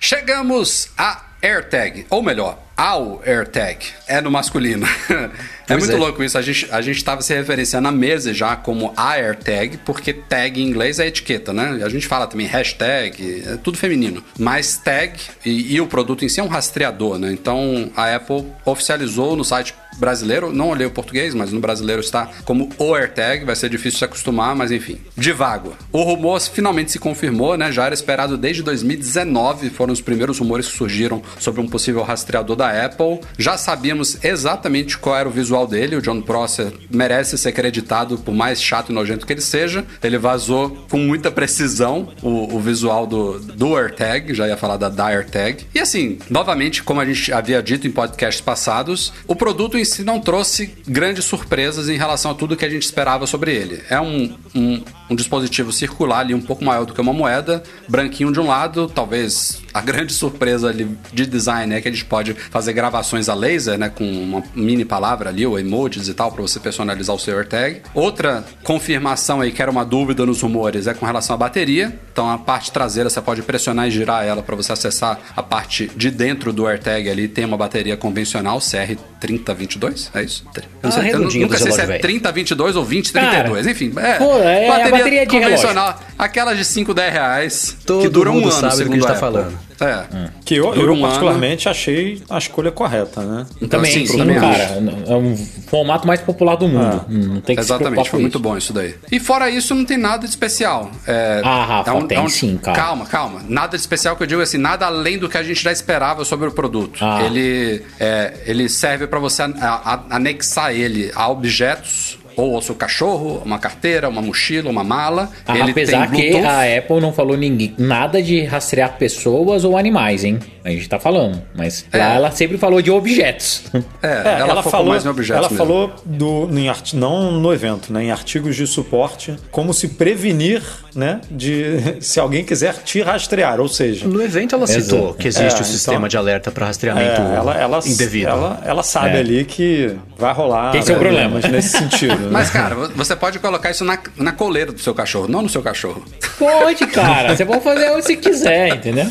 Chegamos a AirTag, ou melhor, ao AirTag. É no masculino. é muito é. louco isso. A gente, a gente tava se referenciando à mesa já como a AirTag, porque tag em inglês é etiqueta, né? A gente fala também hashtag, é tudo feminino. Mas tag e, e o produto em si é um rastreador, né? Então a Apple oficializou no site brasileiro, não olhei o português, mas no brasileiro está como o AirTag, vai ser difícil se acostumar, mas enfim. Divago. O rumor finalmente se confirmou, né? Já era esperado desde 2019, foram os primeiros rumores que surgiram sobre um possível rastreador da Apple. Já sabíamos exatamente qual era o visual dele, o John Prosser merece ser acreditado, por mais chato e nojento que ele seja. Ele vazou com muita precisão o, o visual do, do AirTag, já ia falar da, da AirTag. E assim, novamente, como a gente havia dito em podcasts passados, o produto em si não trouxe grandes surpresas em relação a tudo que a gente esperava sobre ele. É um, um, um dispositivo circular ali, um pouco maior do que uma moeda, branquinho de um lado, talvez a grande surpresa ali de design é que a gente pode fazer gravações a laser, né, com uma mini palavra ali, ou emojis e tal, para você personalizar o seu AirTag. Outra confirmação aí que era uma dúvida nos rumores é com relação à bateria. Então a parte traseira você pode pressionar e girar ela para você acessar a parte de dentro do AirTag ali. Tem uma bateria convencional CR3022, é isso? Eu Ah, não sei, eu redondinho nunca sei se é relógio velho. 3022 ou 2032, Cara, enfim. É, pô, é a bateria de convencional, aquelas de 5, 10 reais, que Todo duram um ano, sabe do que segundo a gente tá falando. É. Que eu, eu um ano. particularmente achei a escolha correta, né? Então, também, assim, sim, também cara. acho. É um formato mais popular do mundo. Não tem que se preocupar Exatamente, foi muito isso. bom isso daí. E fora isso, não tem nada de especial. É, Ah, Rafa, é um- tem é um- sim, cara. Calma, calma. Nada de especial que eu digo assim, nada além do que a gente já esperava sobre o produto. Ah. Ele, é, ele serve para você a- a- anexar ele a objetos ou ao seu cachorro, uma carteira, uma mochila, uma mala. Ah, ele Apesar tem que a Apple não falou ninguém, nada de rastrear pessoas ou animais, hein? A gente tá falando. Mas lá É. ela sempre falou de objetos. É, ela, focou mais em objetos ela mesmo. falou do, em arti- não no evento, né, em artigos de suporte, como se prevenir, né, de se alguém quiser te rastrear, ou seja, No evento ela Exato. citou que existe É, o então- sistema de alerta para rastreamento é, ela, ela, indevido. ela, ela sabe É. ali que vai rolar é o problema. nesse sentido. né? Mas, cara, você pode colocar isso na, na coleira do seu cachorro, não no seu cachorro. Pode, cara. Você pode fazer o que quiser, entendeu?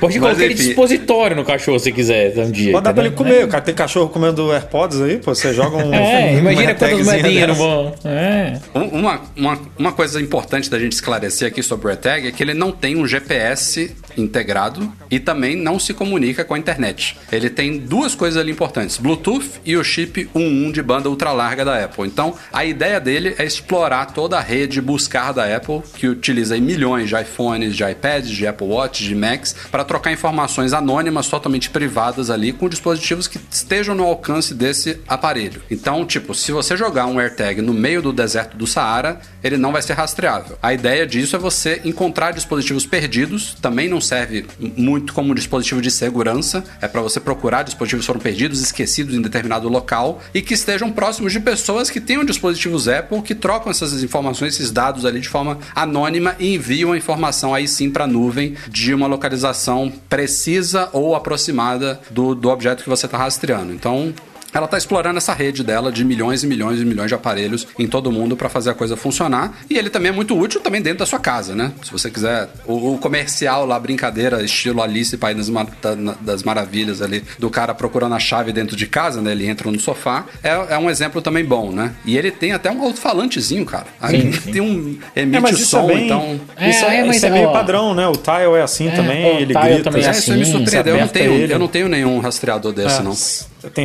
Pode colocar ele dispositório no cachorro se quiser um dia. Pode dar pra ele comer, o cara tem cachorro comendo AirPods aí, pô, você joga um. É, uma imagina quantas moedinhas não vão. É. Um- Uma, uma, uma coisa importante da gente esclarecer aqui sobre o AirTag é que ele não tem um GPS integrado e também não se comunica com a internet. Ele tem duas coisas ali importantes: Bluetooth e o chip 11 de banda ultra larga da Apple. Então, a ideia dele é explorar toda a rede buscar da Apple, que utiliza milhões de iPhones, de iPads, de Apple Watch, de Macs, para trocar informações anônimas, totalmente privadas ali, com dispositivos que estejam no alcance desse aparelho. Então, tipo, se você jogar um AirTag no meio do deserto do Saara, ele não vai ser rastreável. A ideia disso é você encontrar dispositivos perdidos, também não serve muito como um dispositivo de segurança, é para você procurar dispositivos que foram perdidos, esquecidos em determinado local e que estejam próximos de pessoas que tenham dispositivos Apple que trocam essas informações, esses dados ali de forma anônima e enviam a informação aí sim para a nuvem de uma localização precisa ou aproximada do, do objeto que você está rastreando. Então, ela está explorando essa rede dela de milhões e milhões e milhões de aparelhos em todo mundo para fazer a coisa funcionar. E ele também é muito útil também dentro da sua casa, né? Se você quiser o, o comercial lá, brincadeira, estilo Alice País das, Mar- das Maravilhas ali, do cara procurando a chave dentro de casa, né? Ele entra no sofá. É, é um exemplo também bom, né? E ele tem até um alto-falantezinho, cara. Aí sim. tem um emite É, o som, é bem, então. É, isso é, é, mas, isso é meio ó, padrão, né? O Tile é assim também, o ele Tile grita. também é É, isso me assim, surpreendeu. Eu não, tenho, eu não tenho nenhum rastreador desse, É, não.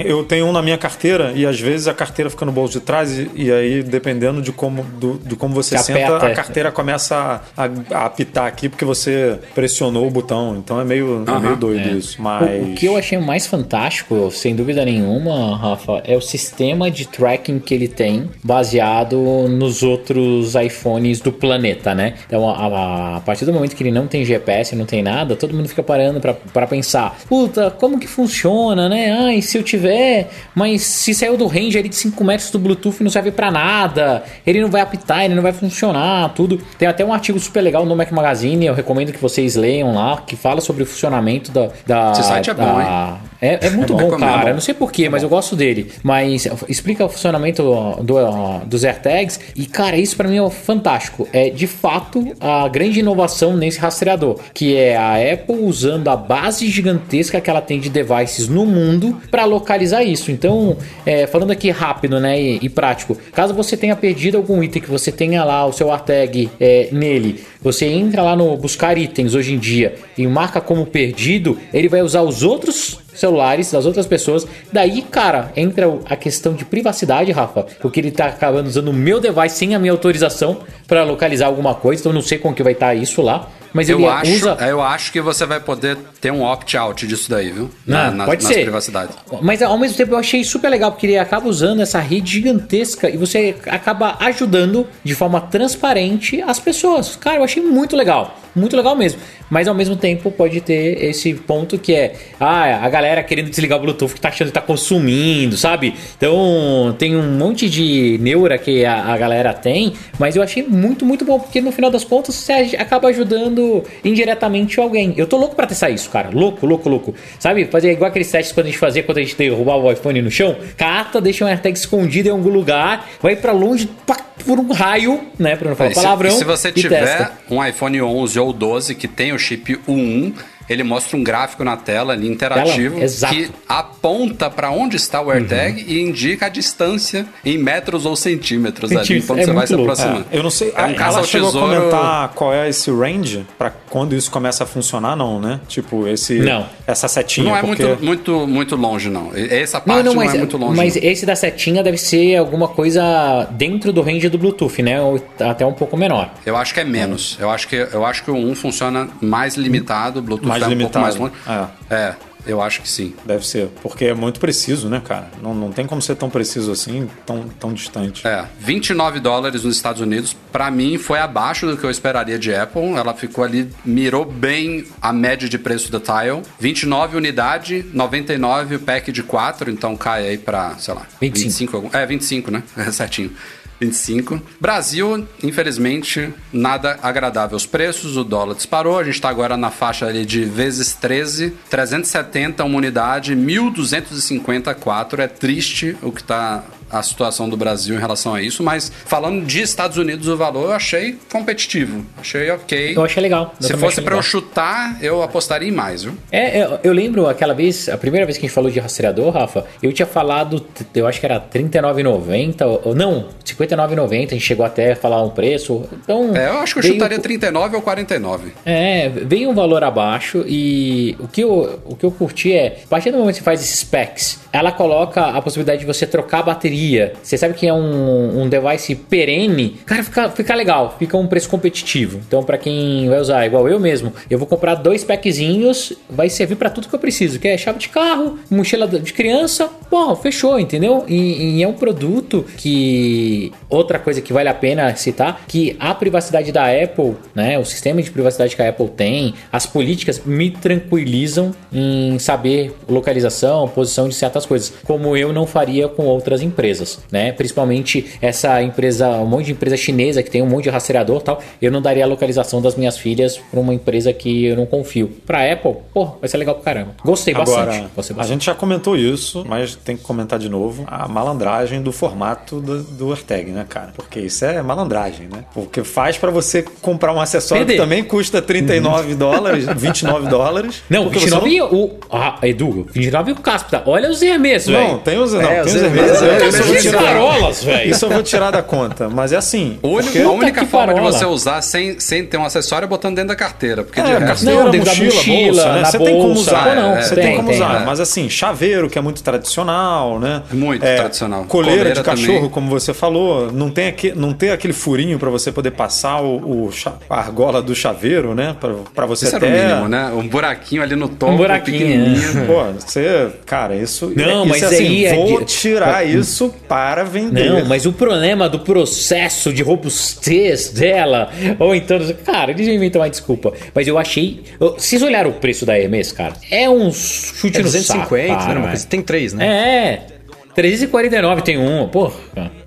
Eu tenho- um na minha carteira e às vezes a carteira fica no bolso de trás e, e aí, dependendo de como, do- de como você senta, aperta. a carteira começa a, a- apitar aqui porque você pressionou o botão. Então é meio, é meio doido isso. Mas. O, o que eu achei mais fantástico, sem dúvida nenhuma, Rafa, é o sistema de tracking que ele tem, baseado nos outros iPhones do planeta, né? Então, a, a- a partir do momento que ele não tem GPS, não tem nada, todo mundo fica parando pra, pra pensar: puta, como que funciona, né? Ah, e se eu tiver, mas se saiu do range ali de 5 metros do Bluetooth não serve pra nada, ele não vai apitar, ele não vai funcionar, tudo. Tem até um artigo super legal no Mac Magazine, eu recomendo que vocês leiam lá, que fala sobre o funcionamento da. da Esse site é bom, da- É, é muito bom. bom, É cara. bom. Não sei porquê, mas eu gosto dele. Mas explica o funcionamento do, dos AirTags. E, cara, isso pra mim é fantástico. É de fato a grande inovação nesse rastreador. Que é a Apple usando a base gigantesca que ela tem de devices no mundo pra localizar isso. Então, é, falando aqui rápido, né? E, e prático. Caso você tenha perdido algum item que você tenha lá o seu AirTag é, nele, você entra lá no buscar itens hoje em dia e marca como perdido, ele vai usar os outros celulares das outras pessoas. Daí, cara, entra a questão de privacidade, Rafa, porque ele tá acabando usando o meu device sem a minha autorização para localizar alguma coisa, então eu não sei como que vai estar isso lá. Mas Eu acho, usa. eu acho que você vai poder ter um opt-out disso daí, viu? Ah, Na- pode nas ser. privacidades. Mas ao mesmo tempo eu achei super legal, porque ele acaba usando essa rede gigantesca e você acaba ajudando de forma transparente as pessoas. Cara, eu achei muito legal. Muito legal mesmo. Mas ao mesmo tempo pode ter esse ponto que é ah, a galera querendo desligar o Bluetooth que tá achando que tá consumindo, sabe? Então tem um monte de neura que a, a galera tem, mas eu achei muito, muito bom, porque no final das contas você acaba ajudando indiretamente alguém. Eu tô louco pra testar isso, cara. Louco, louco, louco. Sabe? Fazer igual aqueles testes quando a gente fazia quando a gente derrubava o iPhone no chão. Cata, deixa um AirTag escondido em algum lugar, vai pra longe pá, por um raio, né? Pra não falar E se- palavrão. e se você tiver testa. um iPhone 11 ou 12 que tem o chip U1, ele mostra um gráfico na tela ali interativo Tela, que aponta para onde está o AirTag e indica a distância em metros ou centímetros ali quando é você vai se louco. aproximando. É, eu não sei. É um ela chegou a comentar qual é esse range pra quando isso começa a funcionar, não, né? Tipo, esse. Não. Essa setinha. Não é porque... muito, muito, muito longe, não. Essa parte Não, não, não, mas, é muito longe. mas não. esse da setinha deve ser alguma coisa dentro do range do Bluetooth, né? Ou até um pouco menor. Eu acho que é menos. Eu acho que, eu acho que o 1 funciona mais limitado, o Bluetooth Mais é um limitado. pouco mais longe. É, eu acho que sim. Deve ser. Porque é muito preciso, né, cara? Não, não tem como ser tão preciso assim, tão, tão distante. É, 29 dólares nos Estados Unidos, pra mim foi abaixo do que eu esperaria de Apple. Ela ficou ali, mirou bem a média de preço da Tile. 29 unidade, 99 o pack de 4, então cai aí pra, sei lá, 25. 25 algum- é, 25, né? É certinho. 25. Brasil, infelizmente, nada agradável. Os preços, o dólar disparou. A gente está agora na faixa ali de vezes 13, 370 uma unidade, 1.254. É triste o que está a situação do Brasil em relação a isso, mas falando de Estados Unidos, o valor eu achei competitivo. Achei ok. Eu achei legal. Eu Se fosse para eu chutar, eu apostaria em mais, viu? É, eu, eu lembro aquela vez, a primeira vez que a gente falou de rastreador, Rafa, eu tinha falado, eu acho que era R$39,90, ou ou não, R$59,90, a gente chegou até a falar um preço. Então, É, eu acho que eu veio- chutaria 39 ou 49. É, veio um valor abaixo e o que eu, o que eu curti é, a partir do momento que você faz esses packs, ela coloca a possibilidade de você trocar a bateria. Você sabe que é um, um device perene, cara, fica, fica legal, fica um preço competitivo. Então, pra quem vai usar, igual eu mesmo, eu vou comprar dois packzinhos, vai servir pra tudo que eu preciso, que é chave de carro, mochila de criança, bom, fechou, entendeu? E, e é um produto que outra coisa que vale a pena citar, que a privacidade da Apple, né, o sistema de privacidade que a Apple tem, as políticas me tranquilizam em saber localização, posição de certas coisas, como eu não faria com outras empresas, né? Principalmente essa empresa, um monte de empresa chinesa que tem um monte de rastreador e tal, eu não daria a localização das minhas filhas para uma empresa que eu não confio. Pra Apple, pô, vai ser legal pra caramba. Gostei Agora, bastante. Gostei a bastante. gente já comentou isso, mas tem que comentar de novo a malandragem do formato do, do AirTag, né, cara? Porque isso é malandragem, né? Porque faz pra você comprar um acessório Perder. que também custa 39 dólares, 29 dólares. Não, porque você 29 e o. Ah, Edu, 29 e o Caspita. Olha os Hermes, velho. Não, tem os, não, É, tem os os Hermes, Hermes. é, Isso eu de tirar- Carolas, velho. Isso eu vou tirar da conta. Mas é assim. Único- a única forma de parola. você usar sem, sem ter um acessório é botando dentro da carteira. Porque de É, resto. carteira, Não, dentro da mochila, mochila, bolsa, né? Você tem como bolsa. usar. Não, você tem, tem, como tem, usar. é. Mas assim, chaveiro, que é muito tradicional, né? Muito É, tradicional. Coleira, Coleira de cachorro, também. como você falou, não tem, aqui, não tem aquele furinho pra você poder passar o, o cha- a argola do chaveiro, né? Pra, pra você Isso até... era o mínimo, né? Um buraquinho ali no topo, Um buraquinho, pequenininho. Pô, você, cara, isso. Não, isso mas é assim, aí é vou de- tirar isso isso para vender. Não, mas o problema do processo de robustez dela, ou então, cara, eles inventam uma desculpa. Mas eu achei. Vocês olharam o preço da Hermes, cara? É um chute É no saco. 250, cara, né? Uma velho. coisa- Tem três, né? É. 349 tem um, porra.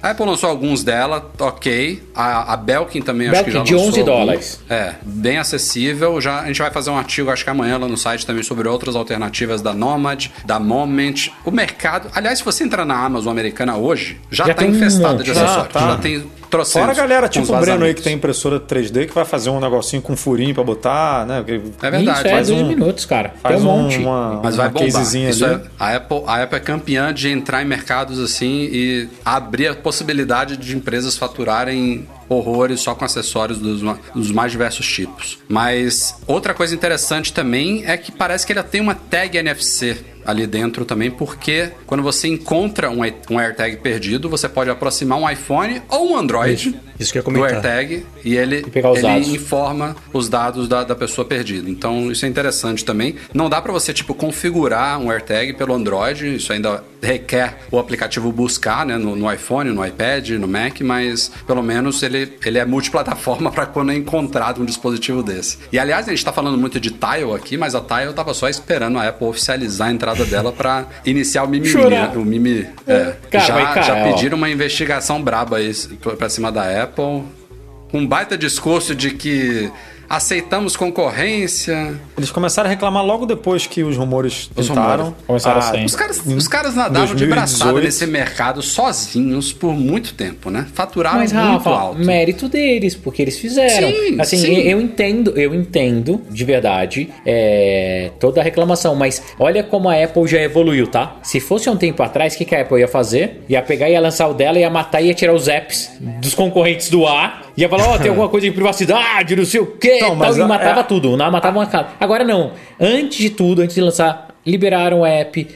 A Apple lançou alguns dela, ok. A, a Belkin também acho que já Belkin de lançou 11 alguns. dólares. É, bem acessível. Já, a gente vai fazer um artigo, acho que amanhã lá no site também sobre outras alternativas da Nomad, da Moment. O mercado... Aliás, se você entrar na Amazon americana hoje, já, Já tá tem um de acessórios. tá. Já tem trocentos. Fora a galera, tipo o Breno aí que tem impressora 3D que vai fazer um negocinho com furinho pra botar, né? É verdade. Isso é faz dois um- minutos, cara. Tem Faz um monte. uma, Mas vai uma bombar. casezinha Isso é- a, Apple, a Apple é campeã de entrar em mercados assim e abrir a possibilidade de empresas faturarem horrores só com acessórios dos, dos mais diversos tipos. Mas outra coisa interessante também é que parece que ele tem uma tag NFC ali dentro também, porque quando você encontra um, um AirTag perdido, você pode aproximar um iPhone ou um Android isso que eu ia do. AirTag e ele, os ele dados. informa os dados da, da pessoa perdida. Então isso é interessante também. Não dá pra você tipo configurar um AirTag pelo Android, isso ainda requer o aplicativo buscar, né, no, no iPhone, no iPad, no Mac, mas pelo menos ele, ele é multiplataforma para quando é encontrado um dispositivo desse. E aliás, a gente tá falando muito de Tile aqui, mas a Tile tava só esperando a Apple oficializar a entrada dela pra iniciar o mimimi, Chorar. né? o mimi, é. Cara, já, cara, já ó. pediram uma investigação braba aí pra cima da Apple um baita discurso de que aceitamos concorrência. Eles começaram a reclamar logo depois que os rumores Os pintaram. rumores. Começaram Ah, assim. Os caras, os caras nadavam de 2018. braçada nesse mercado sozinhos por muito tempo, né? Faturaram Mas, muito Rafa, alto. mérito deles, porque eles fizeram. Sim, assim, sim. eu entendo, eu entendo, de verdade, é, toda a reclamação, mas olha como a Apple já evoluiu, tá? Se fosse um tempo atrás, o que, que a Apple ia fazer? Ia pegar, ia lançar o dela, ia matar e ia tirar os apps dos concorrentes do ar. Ia falar, ó, tem alguma coisa de privacidade, não sei o quê, Não, tal, mas e matava é- tudo, não, matava uma cara. Agora não, antes de tudo, antes de lançar, liberaram o app,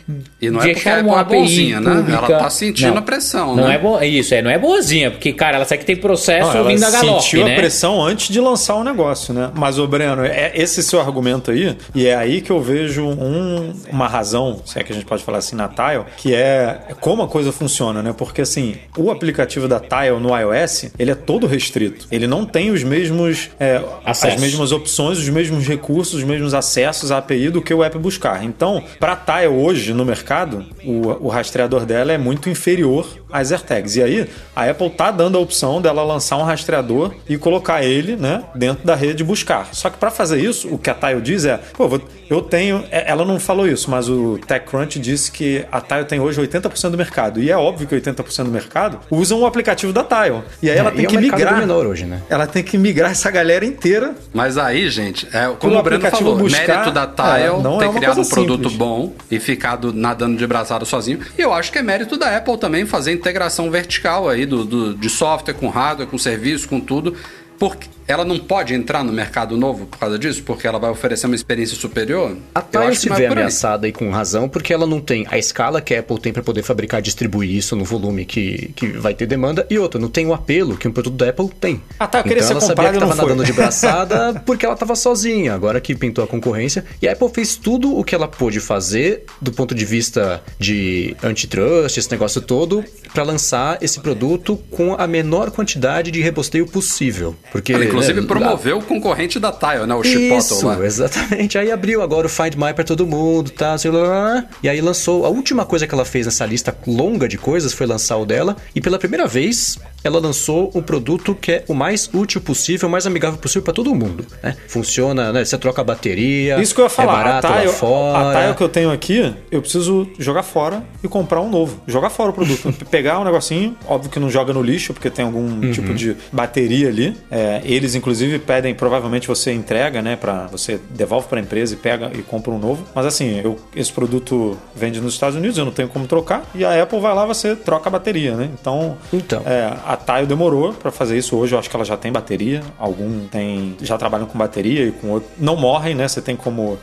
E não é porque deixaram a uma é API bonzinha, né? pública. Ela tá sentindo a pressão, não né? É bo... Isso, é, não é boazinha, porque, cara, ela sabe que tem processo Não, ela vindo a galope, sentiu né? a pressão antes de lançar o negócio, né? Mas, ô Breno, é esse seu argumento aí, e é aí que eu vejo um- uma razão, se é que a gente pode falar assim, na Tile, que é como a coisa funciona, né? Porque, assim, o aplicativo da Tile no iOS, ele é todo restrito. Ele não tem os mesmos... é, as mesmas opções, os mesmos recursos, os mesmos acessos à API do que o app buscar. Então, para Tile hoje no mercado, o, o rastreador dela é muito inferior às AirTags. E aí, a Apple tá dando a opção dela lançar um rastreador e colocar ele, né, dentro da rede de buscar. Só que para fazer isso, o que a Tile diz é, pô, eu tenho, é, ela não falou isso, mas o TechCrunch disse que a Tile tem hoje 80% do mercado. E é óbvio que 80% do mercado usam o aplicativo da Tile. E aí ela É, tem e é que um mercado migrar. menor hoje, né? Ela tem que migrar essa galera inteira Mas aí, gente, é, como Pelo o Breno aplicativo falou, buscar, mérito da Tile é, não é ter uma criado um produto simples. bom e ficado nadando de braçada sozinho. E eu acho que é mérito da Apple também fazer integração vertical aí do, do- de software com hardware, com serviço, com tudo. Porque ela não pode entrar no mercado novo por causa disso? Porque ela vai oferecer uma experiência superior? A que se vê aí. ameaçada aí com razão, porque ela não tem a escala que a Apple tem para poder fabricar e distribuir isso no volume que, que vai ter demanda, e outra, não tem o apelo que um produto da Apple tem. Ah, tá, eu queria então ser ela sabia que e tava nadando de braçada porque ela tava sozinha, agora que pintou a concorrência. E a Apple fez tudo o que ela pôde fazer do ponto de vista de antitrust, esse negócio todo, para lançar esse produto com a menor quantidade de rebosteio possível. Porque, Ela, inclusive, né, promoveu o concorrente da Tile, né? O Chipotle isso, lá. exatamente. Aí abriu agora o Find My pra todo mundo, tá? lá, lá, lá. E aí lançou. A última coisa que ela fez nessa lista longa de coisas foi lançar o dela. E pela primeira vez, ela lançou um produto que é o mais útil possível, o mais amigável possível pra todo mundo. Né? Funciona, né? Você troca a bateria. Isso que eu ia falar. É barato a, tile, fora. a tile que eu tenho aqui, eu preciso jogar fora e comprar um novo. Jogar fora o produto. Pegar um negocinho, óbvio que não joga no lixo, porque tem algum Uhum. tipo de bateria ali. É, eles, inclusive, pedem, provavelmente você entrega, né? Pra, você devolve pra empresa e pega e compra um novo. Mas assim, eu, esse produto vende nos Estados Unidos, eu não tenho como trocar. E a Apple vai lá, você troca a bateria, né? Então, Então. é, a Tile demorou pra fazer isso hoje. Eu acho que ela já tem bateria. Algum tem já trabalham com bateria e com outro. Não morrem, né? Você tem como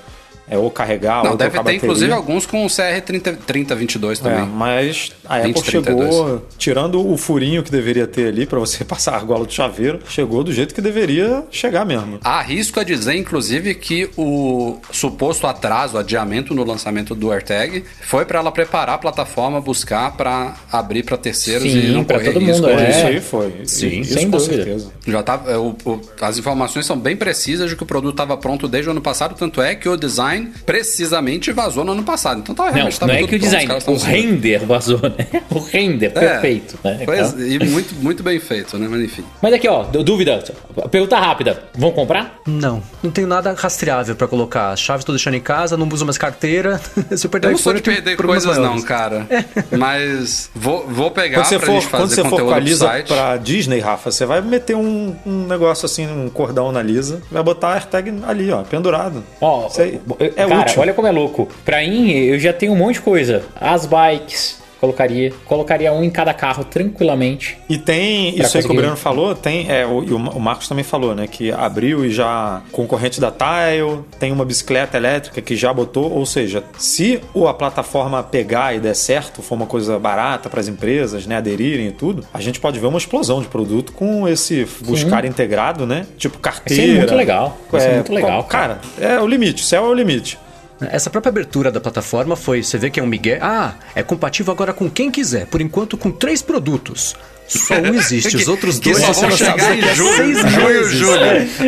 é, ou carregar Não, ou deve ter bateria. inclusive alguns com CR3022 É, também. mas a Apple 2032. chegou, tirando o furinho que deveria ter ali pra você passar a argola do chaveiro, chegou do jeito que deveria chegar mesmo. Arrisco a dizer, inclusive, que o suposto atraso, adiamento no lançamento do AirTag foi para ela preparar a plataforma, buscar para abrir para terceiros Sim, e não correr todo risco mundo, é. Isso aí foi. Sim, isso sem com dúvida. certeza. Já tá, é, o- o- as informações são bem precisas de que o produto estava pronto desde o ano passado, tanto é que o design precisamente vazou no ano passado. Então tá Não, realmente tava não é que o design, o render vazou, né? O render, É, perfeito, né? Pois, Então- e muito, muito bem feito, né? Mas enfim. Mas aqui, ó, dú- dúvida, pergunta rápida. Vão comprar? Não, não tenho nada rastreável pra colocar. As chaves tô deixando em casa, não uso mais carteira. Se eu perder Eu o não sou de perder coisas, não, maiores. cara. Mas vou, vou pegar Quando você pra for, gente fazer quando você for conteúdo com a pro Lisa site. pra Disney, Rafa, você vai meter um, um negócio assim, um cordão na Lisa, vai botar a AirTag ali, ó, pendurado. Ó, aí é cara, útil. olha como é louco. Pra mim, eu já tenho um monte de coisa. As bikes, colocaria. Colocaria um em cada carro tranquilamente. E tem, isso aí que o Breno falou, tem, é, o, e o Ma- o Marcos também falou, né, que abriu e já concorrente da Tile, tem uma bicicleta elétrica que já botou, ou seja, se a plataforma pegar e der certo, for uma coisa barata para as empresas, né, aderirem e tudo, a gente pode ver uma explosão de produto com esse buscar integrado, né, tipo carteira. muito legal, vai ser É, muito legal, Cara, é o limite, o céu é o limite. Essa própria abertura da plataforma foi, você vê que é um migué. Ah, é compatível agora com quem quiser. Por enquanto, com três produtos. Só um existe, os outros que dois só vão chegar em julho, seis junho, meses. julho.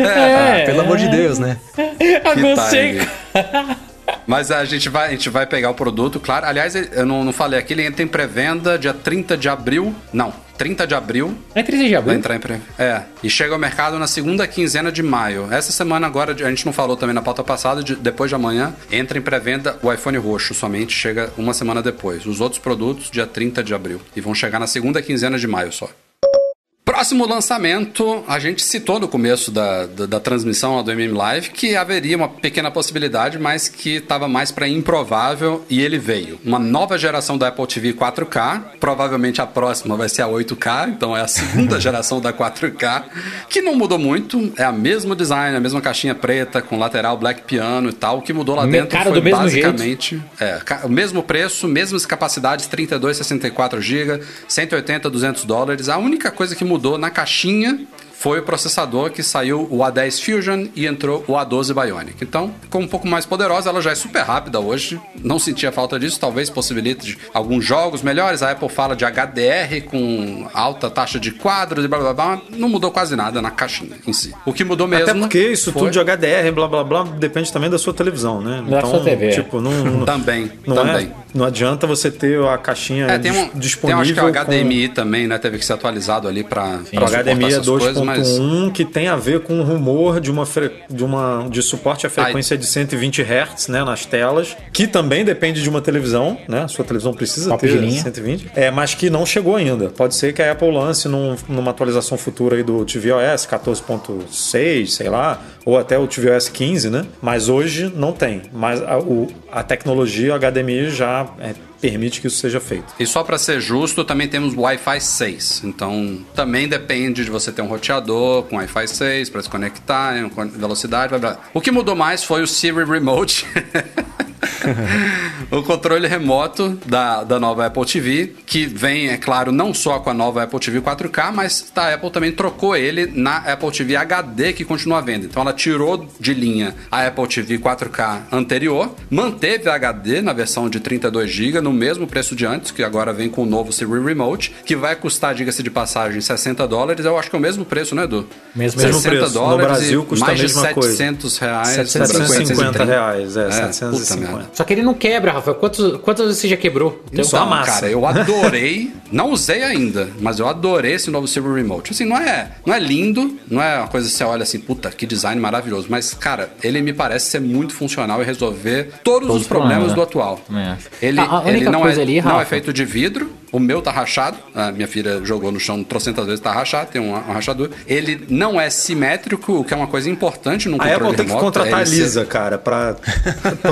Ah, pelo amor de Deus, né? Ig. Mas a gente, vai, a gente vai pegar o produto, claro. Aliás, eu não, não falei aqui, ele entra em pré-venda dia 30 de abril. Não, 30 de abril É 13 de vai abril. entrar em pré É, e chega ao mercado na segunda quinzena de maio. Essa semana agora, a gente não falou também na pauta passada, de- depois de amanhã, entra em pré-venda o iPhone roxo, somente chega uma semana depois. Os outros produtos, dia 30 de abril. E vão chegar na segunda quinzena de maio só. Próximo lançamento, a gente citou no começo da, da, da transmissão do MM Live que haveria uma pequena possibilidade, mas que estava mais para improvável e ele veio. Uma nova geração da Apple TV 4K, provavelmente a próxima vai ser a 8K, então é a segunda geração da 4K, que não mudou muito, é a mesmo design, a mesma caixinha preta com lateral black piano e tal. O que mudou lá Me- dentro foi do mesmo basicamente é, ca- o mesmo preço, mesmas capacidades, 32, 64 GB, 180, 200 dólares. A única coisa que mudou na caixinha foi o processador que saiu o A10 Fusion e entrou o A12 Bionic. Então, ficou um pouco mais poderosa, ela já é super rápida hoje. Não sentia falta disso, talvez possibilite alguns jogos melhores. A Apple fala de HDR com alta taxa de quadros e blá blá blá. Não mudou quase nada na caixinha em si. O que mudou mesmo. Até porque isso foi- tudo de HDR, blá blá blá, depende também da sua televisão, né? Da sua TV. Tipo, não, não, Também, não também. É, não adianta você ter a caixinha É, tem, um, dis- tem disponível. acho que o com- HDMI também, né? Teve que ser atualizado ali pra, pra O HDMI é essas coisas, mas 2.1 que tem a ver com o rumor de uma, fre- de uma de suporte à frequência de 120 Hz né, nas telas, que também depende de uma televisão, né? A sua televisão precisa de ter linha. 120, é, mas que não chegou ainda. Pode ser que a Apple lance num- numa atualização futura aí do tvOS 14.6, sei lá, ou até o tvOS 15, né? Mas hoje não tem. Mas a, o- a tecnologia HDMI já é, permite que isso seja feito. E só para ser justo, também temos Wi-Fi 6. Então, também depende de você ter um roteador com Wi-Fi 6 para se conectar, velocidade, blá, blá. O que mudou mais foi o Siri Remote. o controle remoto da, da nova Apple TV, que vem, é claro, não só com a nova Apple TV 4K, mas a Apple também trocou ele na Apple TV HD, que continua à venda. Então ela tirou de linha a Apple TV 4K anterior, manteve a HD na versão de 32 GB, no mesmo preço de antes, que agora vem com o novo Siri Remote, que vai custar, diga-se de passagem, 60 dólares. Eu acho que é o mesmo preço, né, Edu? Mesmo 60 preço. No dólares Brasil e custa mais a mesma de coisa. 700 reais. 750 reais, é, puta 750. Merda. Só que ele não quebra, Rafa. Quantos, quantas vezes você já quebrou? Então, Só a Então, massa. cara, eu adorei. não usei ainda, mas eu adorei esse novo Silver Remote. Assim, não é, não é lindo, não é uma coisa que você olha assim, puta, que design maravilhoso. Mas, cara, ele me parece ser muito funcional e resolver todos, Todos os problemas problemas, do né? atual. Ele, A- a ele não, coisa é, ali, não é feito de vidro, O meu tá rachado. A minha filha jogou no chão trocentas vezes, tá rachado, tem um, um rachador. Ele não é simétrico, o que é uma coisa importante num A controle Apple tem que remoto, contratar é a ele ser- Lisa, cara, pra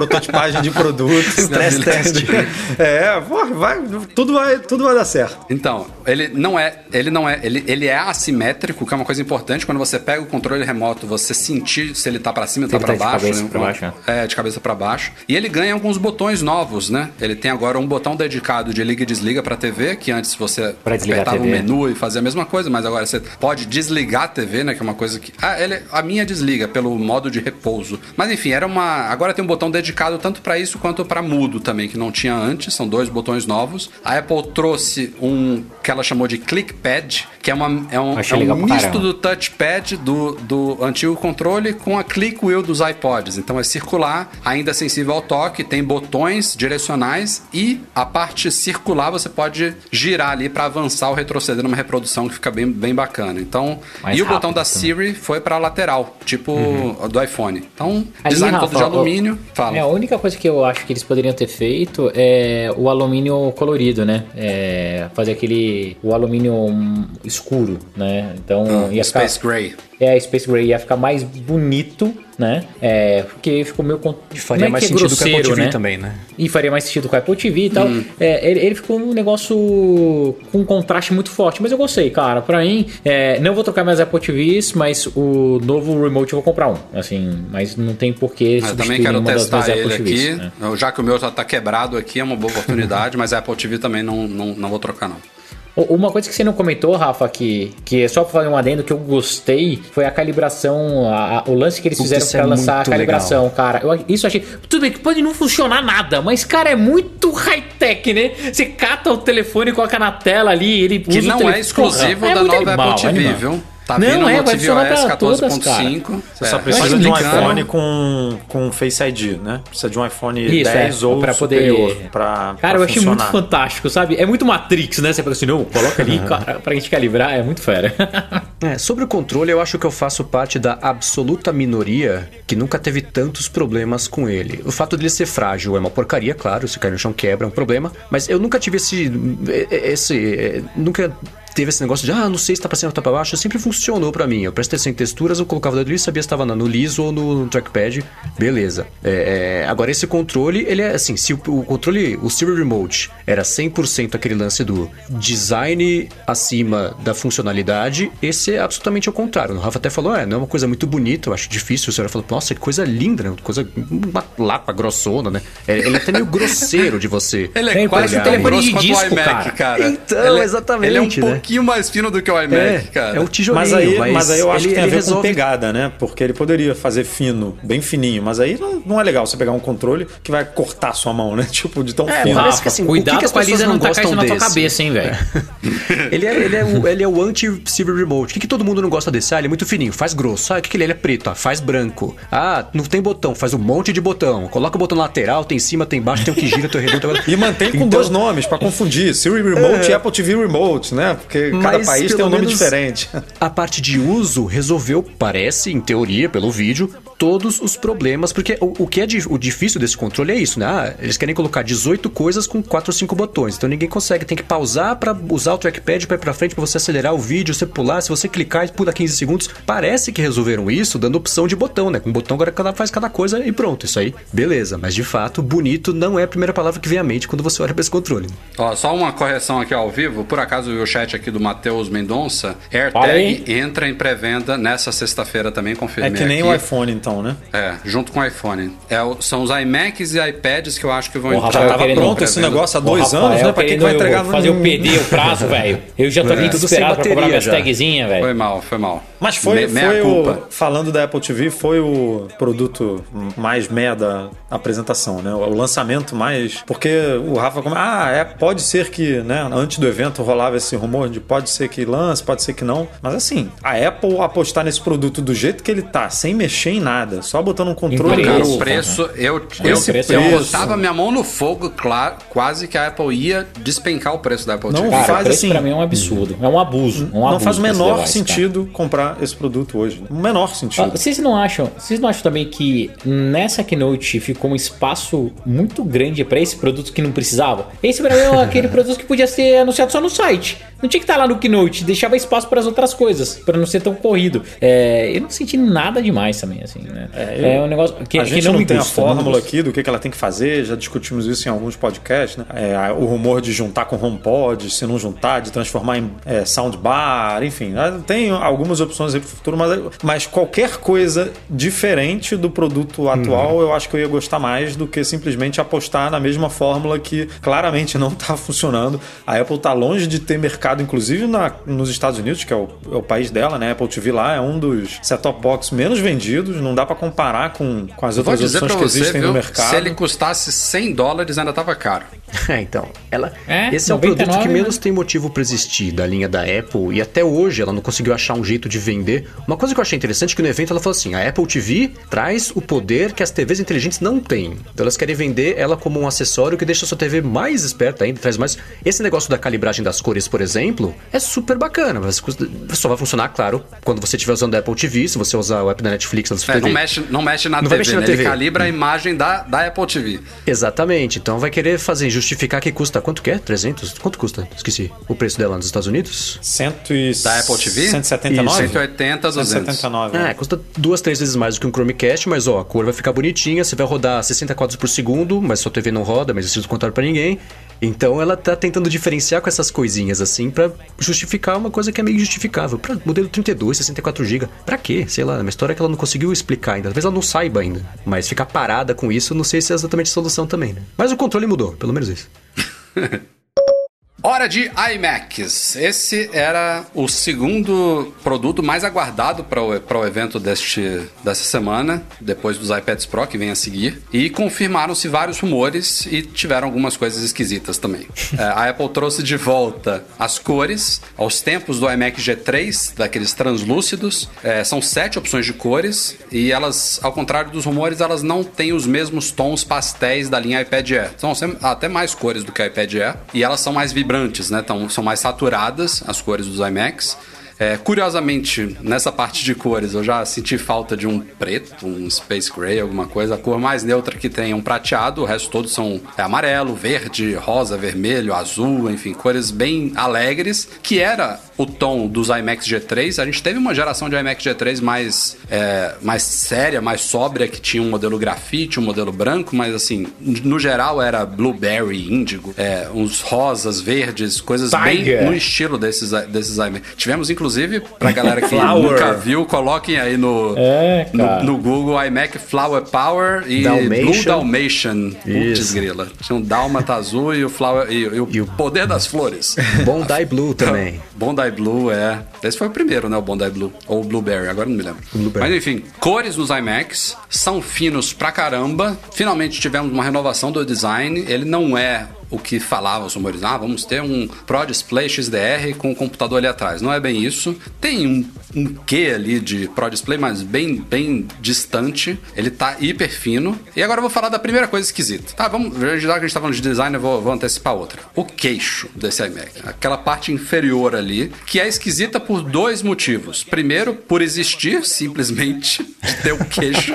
de produtos. Stress test. É, pô, vai, tudo, vai, tudo vai dar certo. Então, ele não é, ele não é, ele, ele é assimétrico, que é uma coisa importante quando você pega o controle remoto, você sentir se ele tá pra cima ou tá pra tá de baixo, cabeça né? pra baixo, né? É, de cabeça pra baixo. E ele ganha alguns botões novos, né? Ele tem agora um botão dedicado de liga e desliga pra TV, que antes você apertava o TV. menu e fazia a mesma coisa, mas agora você pode desligar a TV, né, que é uma coisa que ah, ele, a minha desliga pelo modo de repouso. Mas enfim, era uma, agora tem um botão dedicado tanto pra isso quanto pra mudo também, que não tinha antes, são dois botões novos. A Apple trouxe um que ela chamou de ClickPad, que é, uma, é um, é um misto do touchpad do, do antigo controle com a click wheel dos iPods. Então é circular, ainda sensível ao toque, tem botões direcionais e a parte circular você pode girar ali para avançar ou retroceder numa reprodução que fica bem, bem bacana. Então, Mais e o botão da também. Siri foi para lateral, tipo do iPhone. Então, Ali, design todo de Rafa, ó, alumínio. Fala. É, a única coisa que eu acho que eles poderiam ter feito é o alumínio colorido, né? É, fazer aquele. o alumínio hum, escuro, né? Então ia ficar. Space Gray. É, Space Gray ia ficar mais bonito, né? É, porque ficou meio. con- E faria é mais é sentido com a Apple grosseiro, TV né? também, né? E faria mais sentido com a Apple TV e tal. Hum. É, ele, ele ficou um negócio com um contraste muito forte. Mas eu gostei, cara. Pra mim, é, não vou trocar mais Apple TVs, mas o novo Remote eu vou comprar um. Assim, mas não tem porquê Eu também quero testar ele Apple TVs. aqui. né? Já que o meu já tá quebrado aqui, é uma boa oportunidade, mas a Apple TV também não, não, não vou trocar, não. Uma coisa que você não comentou, Rafa, que, que é só pra fazer um adendo que eu gostei, foi a calibração, a- a- o lance que eles Putz, fizeram pra é lançar a calibração, cara. Eu, isso eu achei. Tudo bem que pode não funcionar nada, mas, cara, é muito high-tech, né? Você cata o telefone e coloca na tela ali, ele Que usa o não telefone. é exclusivo Porra, é da muito nova animal, Apple TV, animal. viu? Tá Não, vindo é, vai funcionar pra todas, 14.5. Você só É, precisa mas de um iPhone com, com Face ID, né? Precisa de um iPhone Isso, 10 é, ou pra superior poder- pra, Cara, pra eu achei funcionar. muito fantástico, sabe? É muito Matrix, né? Você pensa assim, não, coloca ali, cara, pra gente calibrar, é muito fera. É, sobre o controle, eu acho que eu faço parte da absoluta minoria que nunca teve tantos problemas com ele. O fato dele ser frágil é uma porcaria, claro, se cair no chão quebra, é um problema, mas eu nunca tive esse. esse nunca teve esse negócio de, ah, não sei se tá pra cima ou tá pra baixo, sempre funcionou pra mim. Eu prestei atenção em texturas, eu colocava o dedo ali, sabia se tava no liso ou no trackpad, beleza. É, é, agora, esse controle, ele é assim, se o, o controle, o Siri Remote era 100% aquele lance do design acima da funcionalidade, esse é absolutamente o contrário. O Rafa até falou, é, não é uma coisa muito bonita, eu acho difícil. O senhor falou, nossa, que coisa linda, né? Coisa, uma lapa grossona, né? É, ele é até meio grosseiro de você. Ele É, é quase um telefone de disco, iMac, cara. cara. Então, Ele é- exatamente, Ele é um né? Pouquinho mais fino do que o iMac, É, cara. é um tijolinho, Mas aí, mas, aí eu acho ele- que tem a ver com resolve pegada, né? Porque ele poderia fazer fino, bem fininho, mas aí não, não é legal você pegar um controle que vai cortar sua mão, né? Tipo, de tão É, fino. parece que assim, o cuidado que que as com pessoas não não isso gostam na tua desse? cabeça, hein, velho. Ele é, ele é o, ele é o anti-Siri Remote. O que, que todo mundo não gosta desse? Ah, ele é muito fininho, faz grosso. Ah, o que, que ele é? Ele é preto, ah, faz branco. Ah, não tem botão, faz um monte de botão. Coloca o botão lateral, tem em cima, tem embaixo, tem o que gira, tem o redondo. o- E mantém com Então, dois nomes pra confundir: Siri Remote e Apple TV Remote, né? Porque cada Mas, país tem um nome diferente. A parte de uso resolveu, parece, em teoria, pelo vídeo, todos os problemas. Porque o, o que é di- o difícil desse controle é isso, né? Ah, eles querem colocar 18 coisas com 4 ou 5 botões. Então ninguém consegue. Tem que pausar pra usar o trackpad pra ir pra frente, pra você acelerar o vídeo, você pular. Se você clicar e pula 15 segundos, parece que resolveram isso dando opção de botão, né? Com botão agora cada faz cada coisa e pronto. Isso aí, beleza. Mas de fato, bonito não é a primeira palavra que vem à mente quando você olha pra esse controle. Ó, só uma correção aqui ao vivo. Por acaso o chat aqui do Matheus Mendonça. AirTag entra em pré-venda nessa sexta-feira também, É confirmei que nem aqui. o iPhone, então, né? É, junto com o iPhone. É, são os iMacs e iPads que eu acho que vão entrar. Já tava querendo- pronto esse negócio há dois Rafael anos, né? Pra que, que vai entregar no- fazer o PD, o prazo, velho. Eu já tô Tudo sem desesperado pra minhas já. tagzinhas, Foi velho. mal, foi mal. Mas foi, Me- meia foi o. culpa. Falando da Apple TV, foi o produto mais meia da apresentação, né? O lançamento mais. Porque o Rafa. come- Ah, é, pode ser que, né? Antes do evento rolava esse rumor de pode ser que lance, pode ser que não. Mas assim, a Apple apostar nesse produto do jeito que ele tá, sem mexer em nada. Só botando um controle Preço, Cara, novo. o preço, eu, eu, preço eu é um botava minha mão no fogo, claro, quase que a Apple ia despencar o preço da Apple Não TV. Cara, faz o preço assim. pra mim é um absurdo. É um abuso. Um Não abuso faz o menor device, cara. sentido comprar esse produto hoje. O menor Ah, sentido. Vocês não acham? Vocês não acham também que nessa keynote ficou um espaço muito grande pra esse produto que não precisava? Esse pra mim é aquele produto que podia ser anunciado só no site. Não tinha que estar lá no keynote, deixava espaço para as outras coisas, pra não ser tão corrido. É, eu não senti nada demais também, assim, né? É, um negócio que, a que gente não, não, me tem a não fórmula aqui do que, que ela tem que fazer, já discutimos isso em alguns podcasts, né? É, o rumor de juntar com HomePod, se não juntar, de transformar em é, soundbar, enfim. né? Tem algumas opções aí pro futuro, mas, mas qualquer coisa diferente do produto atual, eu acho que eu ia gostar mais do que simplesmente apostar na mesma fórmula que claramente não está funcionando. A Apple está longe de ter mercado, inclusive na, nos Estados Unidos, que é o, é o país dela, né? A Apple TV lá é um dos set-top box menos vendidos, não dá para comparar com, com as outras opções que você, existem viu, no mercado. se ele custasse 100 dólares ainda tava caro. É, então, ela, É, esse é o 99, produto que né? menos tem motivo para existir da linha da Apple e até hoje ela não conseguiu achar um jeito de vender. Uma coisa que eu achei interessante é que no evento ela falou assim: a Apple TV traz o poder que as TVs inteligentes não têm. Então elas querem vender ela como um acessório que deixa a sua TV mais esperta ainda, traz mais. Esse negócio da calibragem das cores, por exemplo, é super bacana. Mas só vai funcionar, claro, quando você estiver usando a Apple TV, se você usar o app da Netflix sua É, TV. Não, mexe, não mexe na Não vai TV, mexer na né? TV. Ele calibra a imagem da, da Apple TV. Exatamente. Então vai querer fazer, justificar que custa. Quanto que é? 300? Quanto custa? Esqueci. O preço dela nos Estados Unidos? Cento e... Da Apple TV? 179? 180, 200. 179. É, custa duas, três vezes mais do que um Chromecast, mas ó, a cor vai ficar bonitinha, você vai rodar 60 quadros por segundo, mas sua TV não roda, mas isso não contar pra ninguém. Então ela tá tentando diferenciar com essas coisinhas assim pra justificar uma coisa que é meio justificável. Pra modelo 32, 64 GB. Pra quê? Sei lá, é uma história que ela não conseguiu explicar ainda. Talvez ela não saiba ainda. Mas ficar parada com isso, não sei se é exatamente a solução também, né? Mas o controle mudou, pelo menos isso. Hora de iMacs. Esse era o segundo produto mais aguardado para o, o evento deste, dessa semana, depois dos iPads Pro que vem a seguir. E confirmaram-se vários rumores e tiveram algumas coisas esquisitas também. É, a Apple trouxe de volta as cores aos tempos do iMac G3, daqueles translúcidos. É, são sete opções de cores e elas, ao contrário dos rumores, elas não têm os mesmos tons pastéis da linha iPad Air. São até mais cores do que a iPad Air e elas são mais vibrantes, né? Então, são mais saturadas as cores dos iMacs. É, curiosamente, nessa parte de cores, eu já senti falta de um preto, um space gray, alguma coisa. A cor mais neutra que tem é um prateado, o resto todos são é, amarelo, verde, rosa, vermelho, azul, enfim, cores bem alegres, que era o tom dos iMacs G3. A gente teve uma geração de iMac G3 mais, é, mais séria, mais sóbria, que tinha um modelo grafite, um modelo branco, mas assim, no geral era blueberry, índigo, é, uns rosas, verdes, coisas bem Tiger. no estilo desses, desses iMacs. Tivemos, inclusive, pra galera que nunca viu, coloquem aí no, É, no, no Google iMac Flower Power e Dalmatian. Blue Dalmatian. Putz, grila. Tinha um Dálmata azul e o, flower, e, e o E o- poder das flores. Bondi Blue também. Bondi Blue, é. Esse foi o primeiro, né? O Bondi Blue. Ou Blueberry, agora não me lembro. Blueberry. Mas enfim, cores nos iMacs são finos pra caramba. Finalmente tivemos uma renovação do design. Ele não é o que falavam os rumores. Ah, vamos ter um Pro Display XDR com o computador ali atrás. Não é bem isso. Tem um, um quê ali de Pro Display, mas bem, bem distante. Ele tá hiper fino. E agora eu vou falar da primeira coisa esquisita. Tá, vamos. Já que a gente tá falando de design, eu vou, vou antecipar outra. O queixo desse iMac. Aquela parte inferior ali, que é esquisita por dois motivos. Primeiro, por existir, simplesmente, de ter o queixo.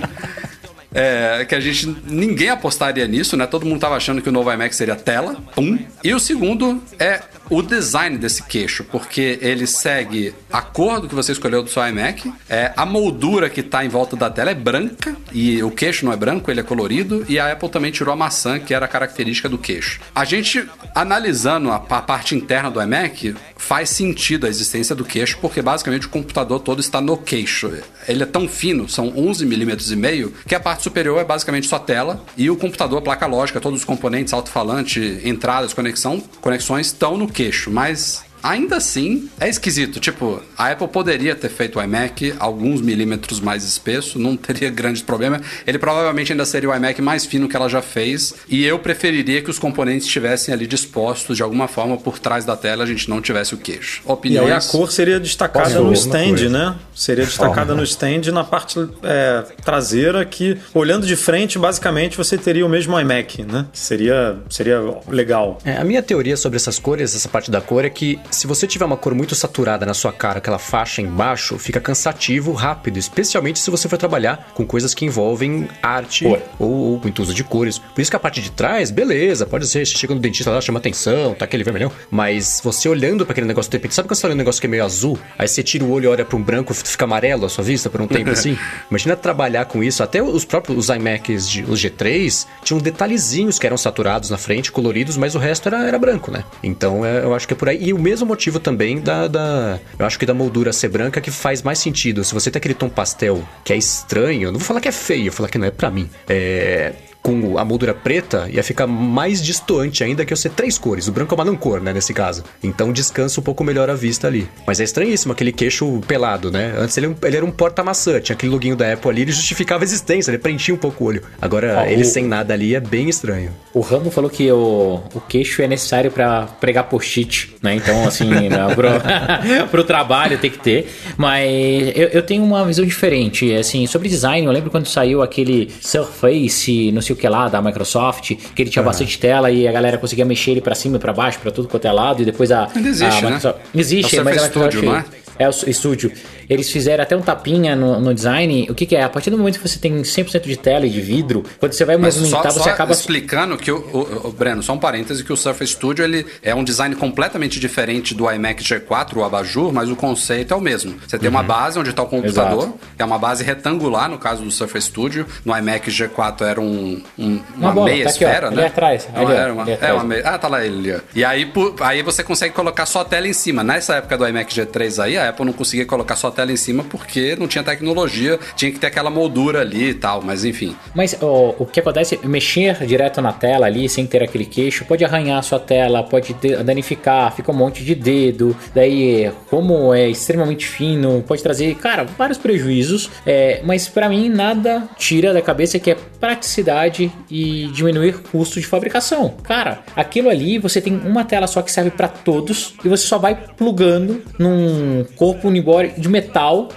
É, que a gente. Ninguém apostaria nisso, né? Todo mundo tava achando que o novo iMac seria tela. Pum. E o segundo é o design desse queixo, porque ele segue a cor do que você escolheu do seu iMac, é, a moldura que tá em volta da tela é branca, e o queixo não é branco, ele é colorido, e a Apple também tirou a maçã, que era a característica do queixo. A gente, analisando a, a parte interna do iMac, faz sentido a existência do queixo, porque basicamente o computador todo está no queixo. Ele é tão fino, são 11 milímetros e meio, que a parte superior é basicamente só tela, e o computador, placa lógica, todos os componentes, alto-falante, entradas, conexão, conexões estão no queixo, mas ainda assim é esquisito. Tipo, a Apple poderia ter feito o iMac alguns milímetros mais espesso, não teria grandes problemas. Ele provavelmente ainda seria o iMac mais fino que ela já fez. E eu preferiria que os componentes estivessem ali dispostos de alguma forma por trás da tela, a gente não tivesse o queixo. E Opiniões. aí a cor seria destacada Posso no stand, coisa? né? Seria destacada no stand na parte é, traseira que, olhando de frente, basicamente você teria o mesmo iMac, né? Seria, seria legal. É, a minha teoria sobre essas cores, essa parte da cor, é que se você tiver uma cor muito saturada na sua cara, aquela faixa embaixo, fica cansativo rápido, especialmente se você for trabalhar com coisas que envolvem arte ou, ou muito uso de cores. Por isso que a parte de trás, beleza, pode ser, você chega no dentista lá, chama atenção, tá aquele vermelhão, mas você olhando pra aquele negócio de repente, sabe quando você tá olhando um negócio que é meio azul, aí você tira o olho e olha pra um branco, fica amarelo a sua vista por um tempo assim? Imagina trabalhar com isso, até os próprios os iMacs, de, os G3, tinham detalhezinhos que eram saturados na frente, coloridos, mas o resto era, era branco, né? Então é, eu acho que é por aí. E o mesmo motivo também da, da. Eu acho que da moldura ser branca que faz mais sentido. Se você tem aquele tom pastel que é estranho, não vou falar que é feio, vou falar que não é pra mim. É com a moldura preta, ia ficar mais distoante ainda que eu ser três cores. O branco é uma não cor, né, nesse caso. Então descansa um pouco melhor a vista ali. Mas é estranhíssimo aquele queixo pelado, né? Antes ele, ele era um porta-maçã, tinha aquele loginho da Apple ali, ele justificava a existência, ele preenchia um pouco o olho. Agora, Ah, ele o- sem nada ali é bem estranho. O Rambo falou que o, o queixo é necessário pra pregar post-it, né? Então, assim, né, pro, pro trabalho tem que ter. Mas eu, eu tenho uma visão diferente. Assim, sobre design, eu lembro quando saiu aquele Surface, não sei o que lá, da Microsoft, que ele tinha bastante tela e a galera conseguia mexer ele pra cima e pra baixo, pra tudo quanto é lado, e depois a. Ainda existe, a né? Microsoft... Existe, É o mas a Microsoft. Studio, não é? É o estúdio. Eles fizeram até um tapinha no, no design. O que, que é? A partir do momento que você tem 100% de tela e de vidro, quando você vai Mas movimentar, só, você só acaba. explicando que o, o- o- Breno, só um parêntese que o Surface Studio ele é um design completamente diferente do iMac G4, o Abajur, mas o conceito é o mesmo. Você tem Uhum. uma base onde está o computador, Exato. que é uma base retangular no caso do Surface Studio. No iMac G4 era um, um- uma, bola, meia tá esfera, né? atrás, Não, ali, ó, era uma, ali é atrás. uma meia. Ah, tá lá ele. E aí, aí você consegue colocar só a tela em cima. Nessa época do iMac G3 aí, a Apple não conseguia colocar só a tela em cima porque não tinha tecnologia, tinha que ter aquela moldura ali e tal, mas enfim. Mas ó, o que acontece, mexer direto na tela ali, sem ter aquele queixo, pode arranhar a sua tela, pode de- danificar, fica um monte de dedo. Daí, como é extremamente fino, pode trazer, cara, vários prejuízos. É, mas pra mim, nada tira da cabeça que é praticidade e diminuir custo de fabricação. Cara, aquilo ali, você tem uma tela só que serve pra todos e você só vai plugando num corpo unibody de metal,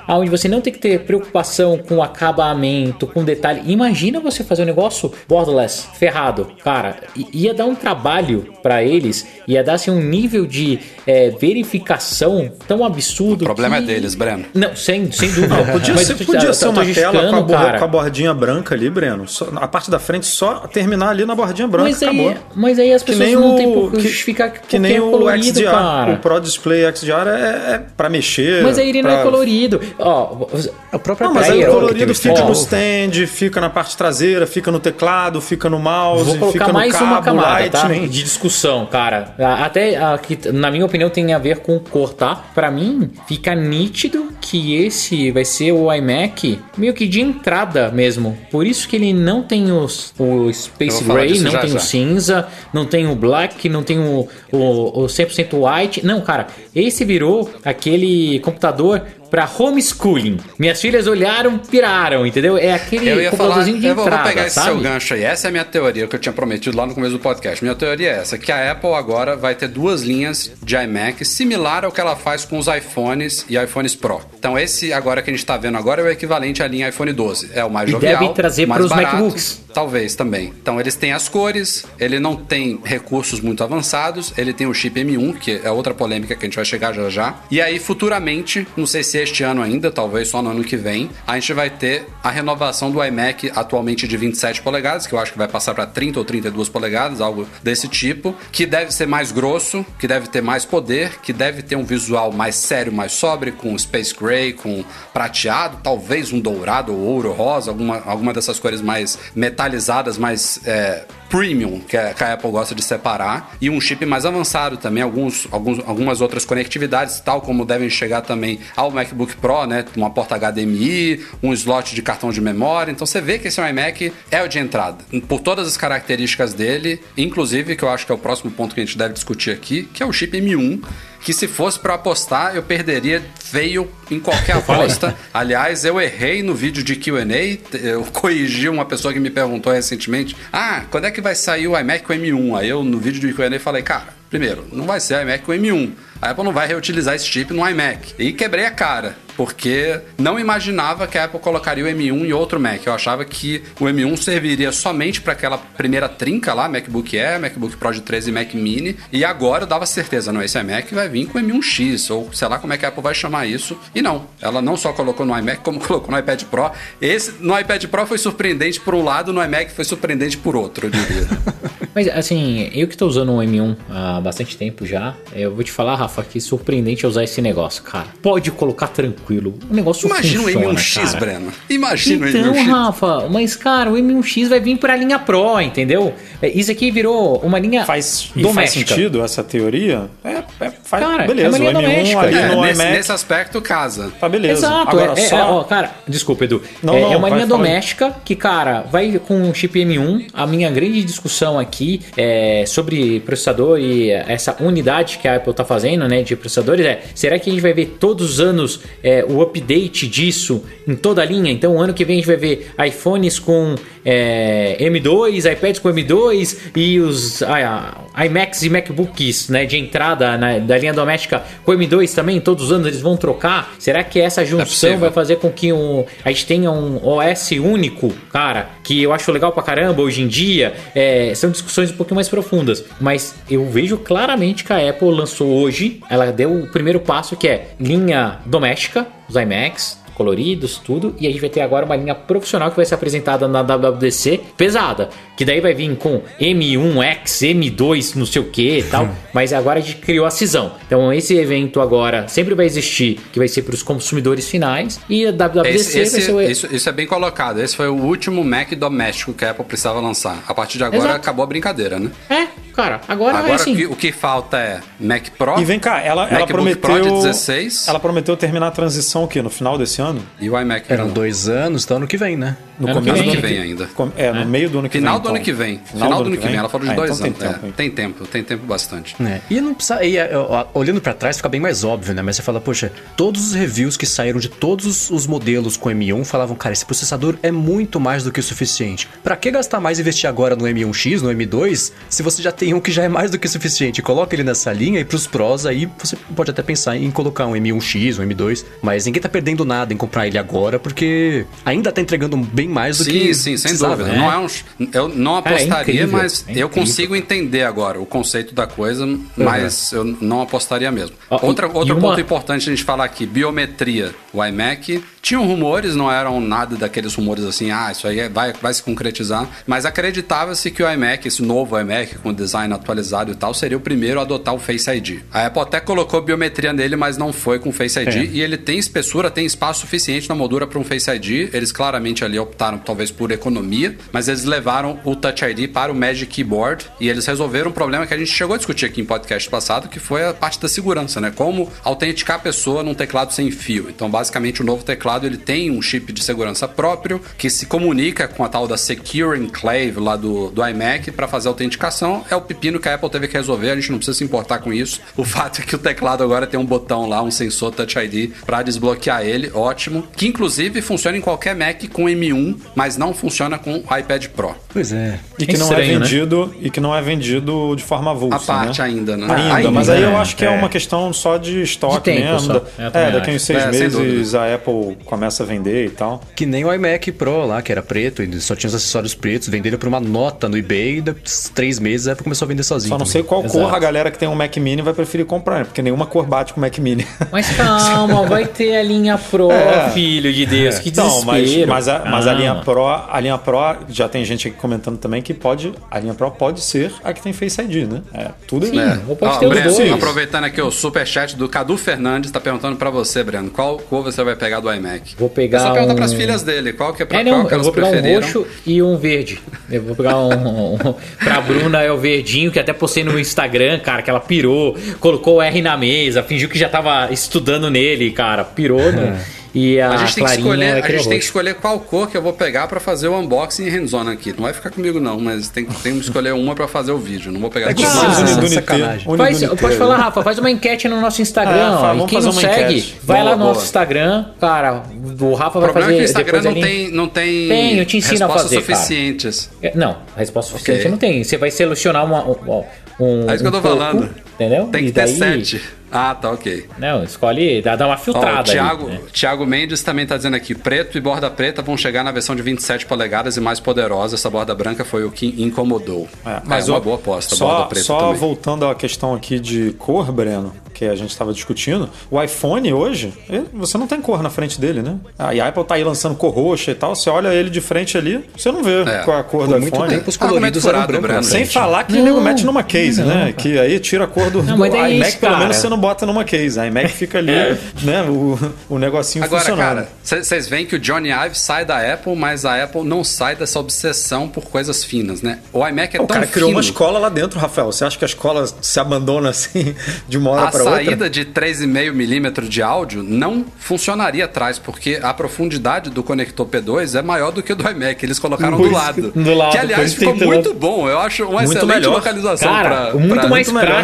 onde você não tem que ter preocupação com acabamento, com detalhe. Imagina você fazer um negócio borderless, ferrado. Cara, ia dar um trabalho pra eles, ia dar assim, um nível de é, verificação tão absurdo. O problema que- é deles, Breno. Não, sem, sem dúvida. Podia Mas ser, tô- podia eu ser uma tela com a, borra- com a bordinha branca ali, Breno. Só- a parte da frente só terminar ali na bordinha branca, Mas acabou. aí, mas aí as Que pessoas não o têm por que que, justificar que, que nem é o colorido, XDR, cara. o Pro Display XDR é, é para mexer. Mas aí ele não é pra- colorido. Ó, O próprio Não, mas iPad aí o colorido fica stand no stand, fica na parte traseira, fica no teclado, fica no mouse, Vou colocar fica no mais cabo, uma camada, tá? De discussão, cara. A- Até a que, na minha opinião, tem a ver com cor, tá? Pra mim, fica nítido que esse vai ser o iMac meio que de entrada mesmo. Por isso que ele não tem os, o Space Gray, não já, tem já. o cinza, não tem o black, não tem o, o, o 100% white. Não, cara, esse virou aquele computador pra homeschooling. Minhas filhas olharam, piraram, entendeu? É aquele Eu ia falar, de eu vou, vou entrada, pegar esse sabe? seu gancho aí. Essa é a minha teoria que eu tinha prometido lá no começo do podcast. Minha teoria é essa: que a Apple agora vai ter duas linhas de iMac similar ao que ela faz com os iPhones e iPhones Pro. Então, esse agora que a gente tá vendo agora é o equivalente à linha iPhone 12. É o mais E jovial, deve trazer mais pros barato, MacBooks. Talvez também. Então, eles têm as cores, ele não tem recursos muito avançados, ele tem o chip M1, que é outra polêmica que a gente vai chegar já já. E aí, futuramente, não sei se este ano ainda, talvez só no ano que vem, a gente vai ter a renovação do iMac atualmente de 27 polegadas, que eu acho que vai passar para 30 ou 32 polegadas, algo desse tipo, que deve ser mais grosso, que deve ter mais poder, que deve ter um visual mais sério, mais sóbrio, com Space Gray, com prateado, talvez um dourado ou ouro rosa, alguma, alguma dessas cores mais metalizadas, mais é, premium, que a, Apple gosta de separar, e um chip mais avançado também, alguns, alguns, algumas outras conectividades, tal como devem chegar também ao MacBook Pro, né? Uma porta HDMI, um slot de cartão de memória. Então você vê que esse iMac é o de entrada, por todas as características dele, inclusive, que eu acho que é o próximo ponto que a gente deve discutir aqui, que é o chip M1, que se fosse pra apostar, eu perderia feio em qualquer aposta. Aliás, eu errei no vídeo de Q&A, eu corrigi uma pessoa que me perguntou recentemente, ah, quando é que vai sair o iMac com M1? Aí eu, no vídeo de Q&A, falei, cara, primeiro, não vai ser iMac com M1. A Apple não vai reutilizar esse chip no iMac. E quebrei a cara, porque não imaginava que a Apple colocaria o M1 em outro Mac. Eu achava que o M1 serviria somente para aquela primeira trinca lá, MacBook Air, MacBook Pro de 13 e Mac Mini. E agora eu dava certeza, não, esse iMac vai vir com o M1X, ou sei lá como é que a Apple vai chamar isso. E não, ela não só colocou no iMac, como colocou no iPad Pro. Esse no iPad Pro foi surpreendente por um lado, no iMac foi surpreendente por outro, eu diria. Mas assim, eu que tô usando o M1 há bastante tempo já, eu vou te falar, Rafa, que surpreendente é usar esse negócio, cara. Pode colocar tranquilo. O negócio Imagina funciona, o M1X, cara. Breno. Imagina Então, o M1X. Rafa, mas cara, o M1X vai vir pra linha Pro, entendeu? É, Isso aqui virou uma linha Faz, e faz doméstica. sentido essa teoria? É, é faz, Cara, beleza. é uma linha o M1 doméstica. ali É, no nesse, iMac, nesse aspecto, casa. tá beleza. Exato, Agora é, é, só... ó, cara, desculpa, Edu. Não, é, não, é uma linha fala aí. doméstica que, cara, vai com o chip M1. A minha grande discussão aqui é sobre processador e essa unidade que a Apple tá fazendo, né, de processadores é: será que a gente vai ver todos os anos é, o update disso em toda a linha? Então, ano que vem a gente vai ver iPhones com é, M2, iPads com M2 e os ah, iMacs e MacBooks, né, de entrada na- da linha doméstica com M2 também. Todos os anos eles vão trocar. Será que essa junção possível. vai fazer com que um, a gente tenha um OS único, cara, que eu acho legal pra caramba hoje em dia. É, são discussões um pouquinho mais profundas. Mas eu vejo claramente que a Apple lançou hoje, ela deu o primeiro passo que é linha doméstica, os iMacs. Coloridos, tudo, e a gente vai ter agora uma linha profissional que vai ser apresentada na WWDC pesada, que daí vai vir com M1X, M2, não sei o que e tal, mas agora a gente criou a cisão. Então esse evento agora sempre vai existir, que vai ser para os consumidores finais, e a WWDC Esse, esse- vai ser o... isso, isso é bem colocado. Esse foi o último Mac doméstico que a Apple precisava lançar. A partir de agora Exato. acabou a brincadeira, né? É, cara, agora, é Agora assim. o, que, o que falta é Mac Pro E vem cá, ela, ela prometeu. Pro de 16 Ela prometeu terminar a transição o quê? No final desse ano? e o iMac. Eram Pro. dois anos, então ano que vem, né? No Ano que começo vem. do Ano que vem ainda. É, no meio do ano que Final vem. do ano então. que vem. Final, do ano que vem. Ela falou de Ah, dois então anos. Tem É, tempo, hein? tem tempo, tem tempo bastante. É, E não precisa. E, é, ó, olhando pra trás fica bem mais óbvio, né? Mas você fala, poxa, todos os reviews que saíram de todos os- os modelos com M1 falavam, cara, esse processador é muito mais do que o suficiente. Pra que gastar mais e investir agora no M1X, no M2, se você já tem um que já é mais do que suficiente? Coloca ele nessa linha e pros pros aí você pode até pensar em colocar um M1X, um M2, mas ninguém tá perdendo nada em comprar ele agora, porque ainda tá entregando bem mais do Sim, que sim, sem precisava, dúvida. né? Não é um, eu não é apostaria, incrível, mas é eu consigo entender agora o conceito da coisa, mas eu não apostaria mesmo. Outra, e outro uma- ponto importante a gente falar aqui: biometria. O iMac. Tinham rumores, não eram nada daqueles rumores assim, ah, isso aí é- vai, vai se concretizar. Mas acreditava-se que o iMac, esse novo iMac com design atualizado e tal, seria o primeiro a adotar o Face ID. A Apple até colocou biometria nele, mas não foi com Face ID. É. E ele tem espessura, tem espaço suficiente na moldura para um Face ID. Eles claramente ali optaram talvez por economia, mas eles levaram o Touch ID para o Magic Keyboard e eles resolveram um problema que a gente chegou a discutir aqui em podcast passado, que foi a parte da segurança, né? Como autenticar a pessoa num teclado sem fio. Então, basicamente, o novo teclado ele tem um chip de segurança próprio que se comunica com a tal da Secure Enclave lá do, do iMac para fazer a autenticação. É o pepino que a Apple teve que resolver, a gente não precisa se importar com isso. O fato é que o teclado agora tem um botão lá, um sensor Touch ID para desbloquear ele, ótimo. Que inclusive funciona em qualquer Mac com M1, mas não funciona com o iPad Pro. Pois é. E que É não estranho, é né? vendido e que não é vendido de forma avulsa. A parte né? ainda, né? Ainda, Ainda, mas aí eu né? acho que é. É. uma questão só de estoque De tempo mesmo. só. Também É, daqui uns seis É, meses a Apple começa a vender e tal. Que nem o iMac Pro lá, que era preto, e só tinha os acessórios pretos, venderam por uma nota no eBay, e depois três meses a Apple começou a vender sozinho. Só não também. sei qual Exato. cor a galera que tem um Mac Mini vai preferir comprar, né? porque nenhuma cor bate com o Mac Mini. Mas calma, vai ter a linha Pro, É. filho de Deus, que Então, mas, desespero. mas, a, mas a linha Pro, a linha Pro, já tem gente aqui comentando também que pode, a linha Pro pode ser a que tem Face ID, né? É, tudo Sim. é. Ou pode Ó, ter os Breno, dois. aproveitando aqui o superchat do Cadu Fernandes, tá perguntando pra você, Breno, qual cor você vai pegar do iMac? Vou pegar É só perguntar um- pras filhas dele, qual que é pra É, qual não, que eu vou pegar um roxo e um verde. Eu vou pegar um, um. Pra Bruna é o verdinho, que até postei no Instagram, cara, que ela pirou, colocou o R na mesa, fingiu que já tava estudando nele, cara, pirou. né? E a, A gente, tem que, escolher, a gente tem que escolher qual cor que eu vou pegar pra fazer o unboxing e hands-on aqui. Não vai ficar comigo não, mas tem, que- tem que escolher uma pra fazer o vídeo. Não vou pegar É que Ah, Unidunité, sacanagem. Faz, pode falar, Rafa, faz uma enquete no nosso Instagram. Ah, quem fazer não uma segue, enquete. vai Boa, lá no boa. nosso Instagram. Cara, o Rafa O vai problema fazer é que o Instagram não ali- tem, não tem, Tem, eu te ensino a respostas fazer, cara. suficientes. É, Não, a resposta suficiente Ok. não tem. Você vai selecionar uma, um. um É isso que eu tô um pouco, falando. Entendeu? Tem que E ter daí- sete. Ah, tá, ok. Não, escolhe, dá, dá uma Ó, filtrada. o aí, Thiago, né? Thiago Mendes também tá dizendo aqui: preto e borda preta vão chegar na versão de 27 polegadas e mais poderosa. Essa borda branca foi o que incomodou. É, mas é uma ó, boa aposta, só, borda preta Só também. voltando à questão aqui de cor, Breno, que a gente estava discutindo, o iPhone hoje, ele- você não tem cor na frente dele, né? Ah, e a Apple tá aí lançando cor roxa e tal, você olha ele de frente ali, você não vê É. qual é a cor do muito iPhone. tempo os coloridos eram furado, brancos. Breno. na Sem frente. falar que Não, o nego mete numa case, não, né? cara. Que aí tira a cor do, Não, do iMac, isso, pelo menos você não bota numa case. A iMac fica ali, né? O, o negocinho Agora, funcionando. cara, vocês veem que o Johnny Ive sai da Apple, mas a Apple não sai dessa obsessão por coisas finas, né? O iMac é o tão cara criou fino. uma escola lá dentro, Rafael. Você acha que a escola se abandona assim de uma hora A para outra? saída de 3,5 milímetro de áudio não funcionaria atrás, porque a profundidade do conector P2 é maior do que o do iMac. Eles colocaram do lado. do lado, que, aliás, ficou muito bom. Eu acho uma Muito excelente melhor. localização Cara, pra, muito pra- mais muito melhor.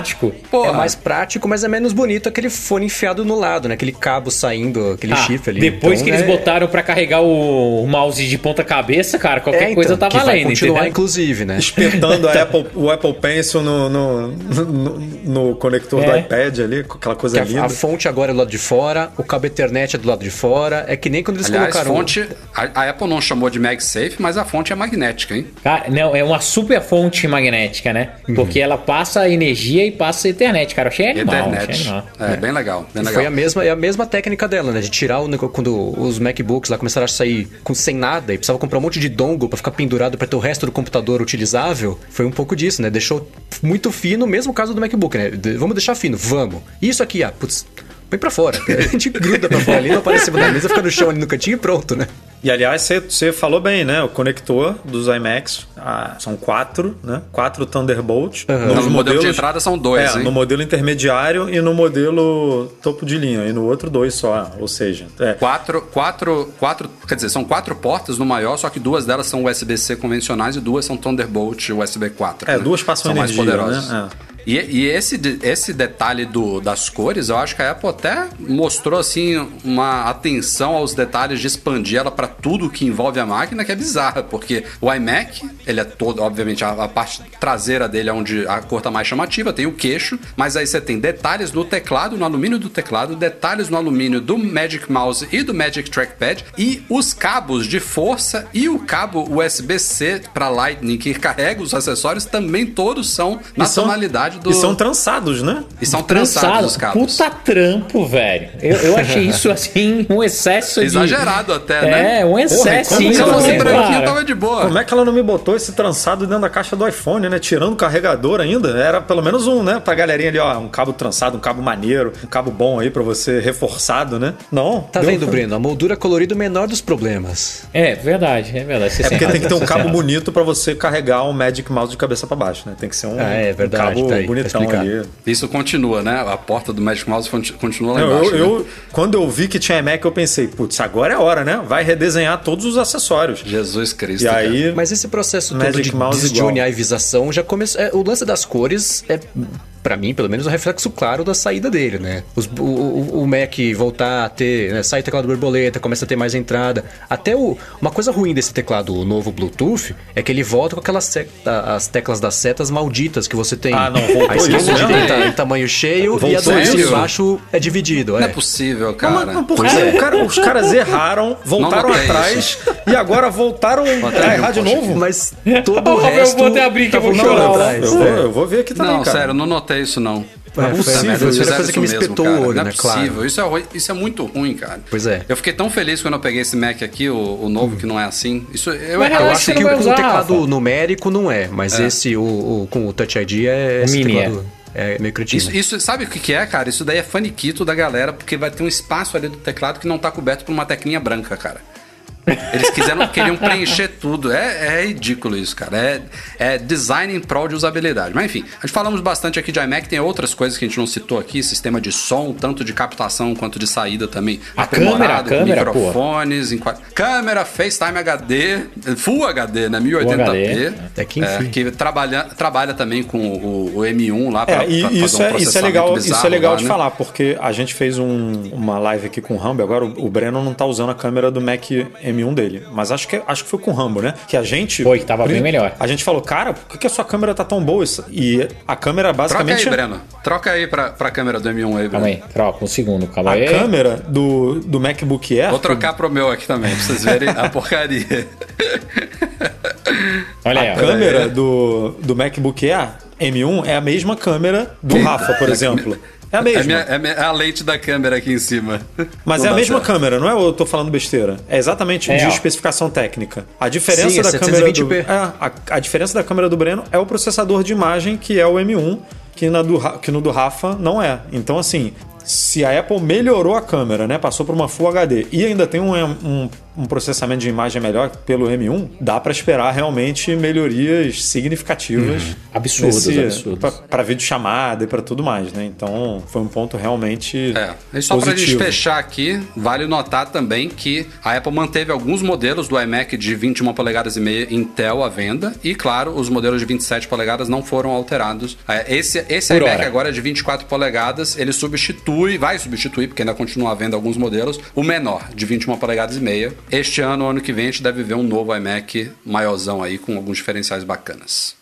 Porra, É mais prático, mas é menos bonito aquele fone enfiado no lado, né? Aquele cabo saindo, aquele Ah, chifre ali. Depois Então, que eles é- botaram pra carregar o, mouse de ponta cabeça, cara, qualquer é, então, coisa tá que vai valendo, continuar, entendeu? inclusive, né? espetando a Apple, o Apple Pencil no, no, no, no conector do É. iPad ali, com aquela coisa Que a, linda. a fonte agora é do lado de fora, o cabo Ethernet é do lado de fora. É que nem quando eles Aliás, colocaram. fonte. A, a Apple não chamou de MagSafe, mas a fonte é magnética, hein? Cara, não, é uma super fonte magnética, né? Uhum. Porque ela passa energia e passa internet, cara. Eu achei animal, achei Ethernet. animal. É, bem legal, bem legal. Foi a mesma, é a mesma técnica dela, né? De tirar o quando os MacBooks lá começaram a sair com, sem nada e precisava comprar um monte de dongle pra ficar pendurado pra ter o resto do computador utilizável. Foi um pouco disso, né? Deixou muito fino, mesmo caso do MacBook, né? De- vamos deixar fino, vamos. Isso aqui, ah, putz, põe pra fora. A gente gruda pra fora ali, não aparece em cima da mesa, fica no chão ali no cantinho e pronto, né? E aliás, você, falou bem, né? O conector dos iMacs ah, são quatro, né? Quatro Thunderbolt. Não, no modelo de entrada são dois, é, hein? no modelo intermediário e no modelo topo de linha. E no outro dois só, ou seja... É, Quatro, quatro, quatro, quer dizer, são quatro portas no maior, só que duas delas são USB-C convencionais e duas são Thunderbolt USB 4. É, né? duas passam são mais energia, poderosas. né? E, e esse, esse detalhe do, das cores, eu acho que a Apple até mostrou assim uma atenção aos detalhes de expandir ela para tudo que envolve a máquina, que é bizarra, porque o iMac, ele é todo, obviamente, a, a parte traseira dele é onde a cor tá mais chamativa, tem o queixo, mas aí você tem detalhes no teclado, no alumínio do teclado, detalhes no alumínio do Magic Mouse e do Magic Trackpad e os cabos de força e o cabo USB-C para Lightning que carrega os acessórios também todos são na são- tonalidade do E são trançados, né? e são trançados os cabos. Puta trampo, velho. Eu, eu achei isso, assim, um excesso de... Exagerado até, né? É, um excesso. como Se Sim, branquinho, tava de boa. Como é que ela não me botou esse trançado dentro da caixa do iPhone, né? Tirando o carregador ainda. Era pelo menos um, né? Pra galerinha ali, ó, um cabo trançado, um cabo maneiro, um cabo bom aí pra você, reforçado, né? Não. Tá vendo, Breno? A moldura colorida é o menor dos problemas. É, verdade, é verdade. Você É porque tem que ter um cabo bonito pra você carregar um Magic Mouse de cabeça pra baixo, né? Tem que ser um, Ah, é verdade, um cabo tá aí, tá bonitão ali. Isso continua, né? A porta do Magic Mouse conti- continua lá Não, embaixo. eu, né? eu- quando eu vi que tinha iMac, eu pensei, putz, agora é a hora, né? Vai redesenhar todos os acessórios. Jesus Cristo. E cara. aí, Mas esse processo todo Magic de Mouse desjuniaivização já começou. é, o lance das cores é. Pra mim, pelo menos, um reflexo claro da saída dele, né? Os- o, o- o Mac voltar a ter. Né, sai teclado borboleta, começa a ter mais entrada. Até o, uma coisa ruim desse teclado o novo Bluetooth é que ele volta com aquelas se- a- as teclas das setas malditas que você tem. Ah, não, voltou a esquerda isso direita em tamanho cheio e a Voltou do isso? embaixo é dividido. Não É. é possível, cara. mas, mas por Pois que é. cara- os caras erraram, voltaram atrás e agora voltaram a errar de novo? Mas todo o Eu resto. vou até abrir que eu vou tá chorar Eu vou, é. eu vou ver aqui também, Não, cara. sério, eu não notei isso não. É, foi, possível, foi a Eles primeira fizeram coisa que me isso mesmo, espetou cara. o olho, Não é né? possível. Claro. Isso, é, isso é muito ruim, cara. Pois é. Eu fiquei tão feliz quando eu peguei esse Mac aqui, o, o novo, que não é assim. Isso, eu, Mas eu Eu acho que o, o teclado Rafa. numérico não é, mas esse, o, o- com o Touch ID, é esse Mini teclado. É meio cretino. Isso, isso, sabe o que, que é, cara? Isso daí é faniquito da galera, porque vai ter um espaço ali do teclado que não tá coberto por uma teclinha branca, cara. Eles quiseram, queriam preencher tudo. É, é ridículo isso, cara. É, é design em prol de usabilidade. Mas enfim, a gente falamos bastante aqui de iMac, tem outras coisas que a gente não citou aqui, sistema de som, tanto de captação quanto de saída também. A câmera, a câmera, com microfones, câmera, FaceTime HD, Full HD, né? 1080p. Até que É, enfim. que trabalha, trabalha também com o, o M1 lá pra, É, e pra isso, fazer um é, isso é legal, isso é legal lá, de né? falar, porque a gente fez um- uma live aqui com o Rambo, agora o, o Breno não tá usando a câmera do Mac M1 dele, mas acho que, acho que foi com o Rambo, né? Que a gente... Foi, que tava bem melhor. A gente falou, cara, por que, que a sua câmera tá tão boa? Isso- E a câmera Troca basicamente... aí, Breno. Troca aí pra, pra câmera do M1 aí, Breno. Calma aí, troca um segundo, calma A aí. câmera do, do MacBook Air... Vou trocar pro meu aqui também, pra vocês verem a porcaria. Olha aí, A câmera do, do MacBook Air M1 é a mesma câmera do Rafa, por exemplo. É a É, mesma. minha- é minha- é a lente da câmera aqui em cima. Mas Não é a mesma certo. câmera, não é eu tô falando besteira. É exatamente É, de ó. especificação técnica. A diferença Sim, é da câmera do 720p. é, a, a diferença da câmera do Breno é o processador de imagem que é o M1, que, na do, que no do Rafa não é. Então assim, se a Apple melhorou a câmera, né, passou para uma Full HD e ainda tem um, um, um processamento de imagem melhor pelo M1, dá para esperar realmente melhorias significativas. Absurdos, absurdos. Para vídeo chamada e para tudo mais, né? Então foi um ponto realmente É, e só pra gente positivo. fechar aqui, vale notar também que a Apple manteve alguns modelos do iMac de 21 polegadas e meia Intel à venda e, claro, os modelos de 27 polegadas não foram alterados. É, Esse, esse Por iMac hora. agora é de 24 polegadas, ele substitui, vai substituir, porque ainda continua à venda alguns modelos, o menor, de 21 polegadas e meia. Este ano, ano que vem, a gente deve ver um novo iMac maiorzão aí, com alguns diferenciais bacanas.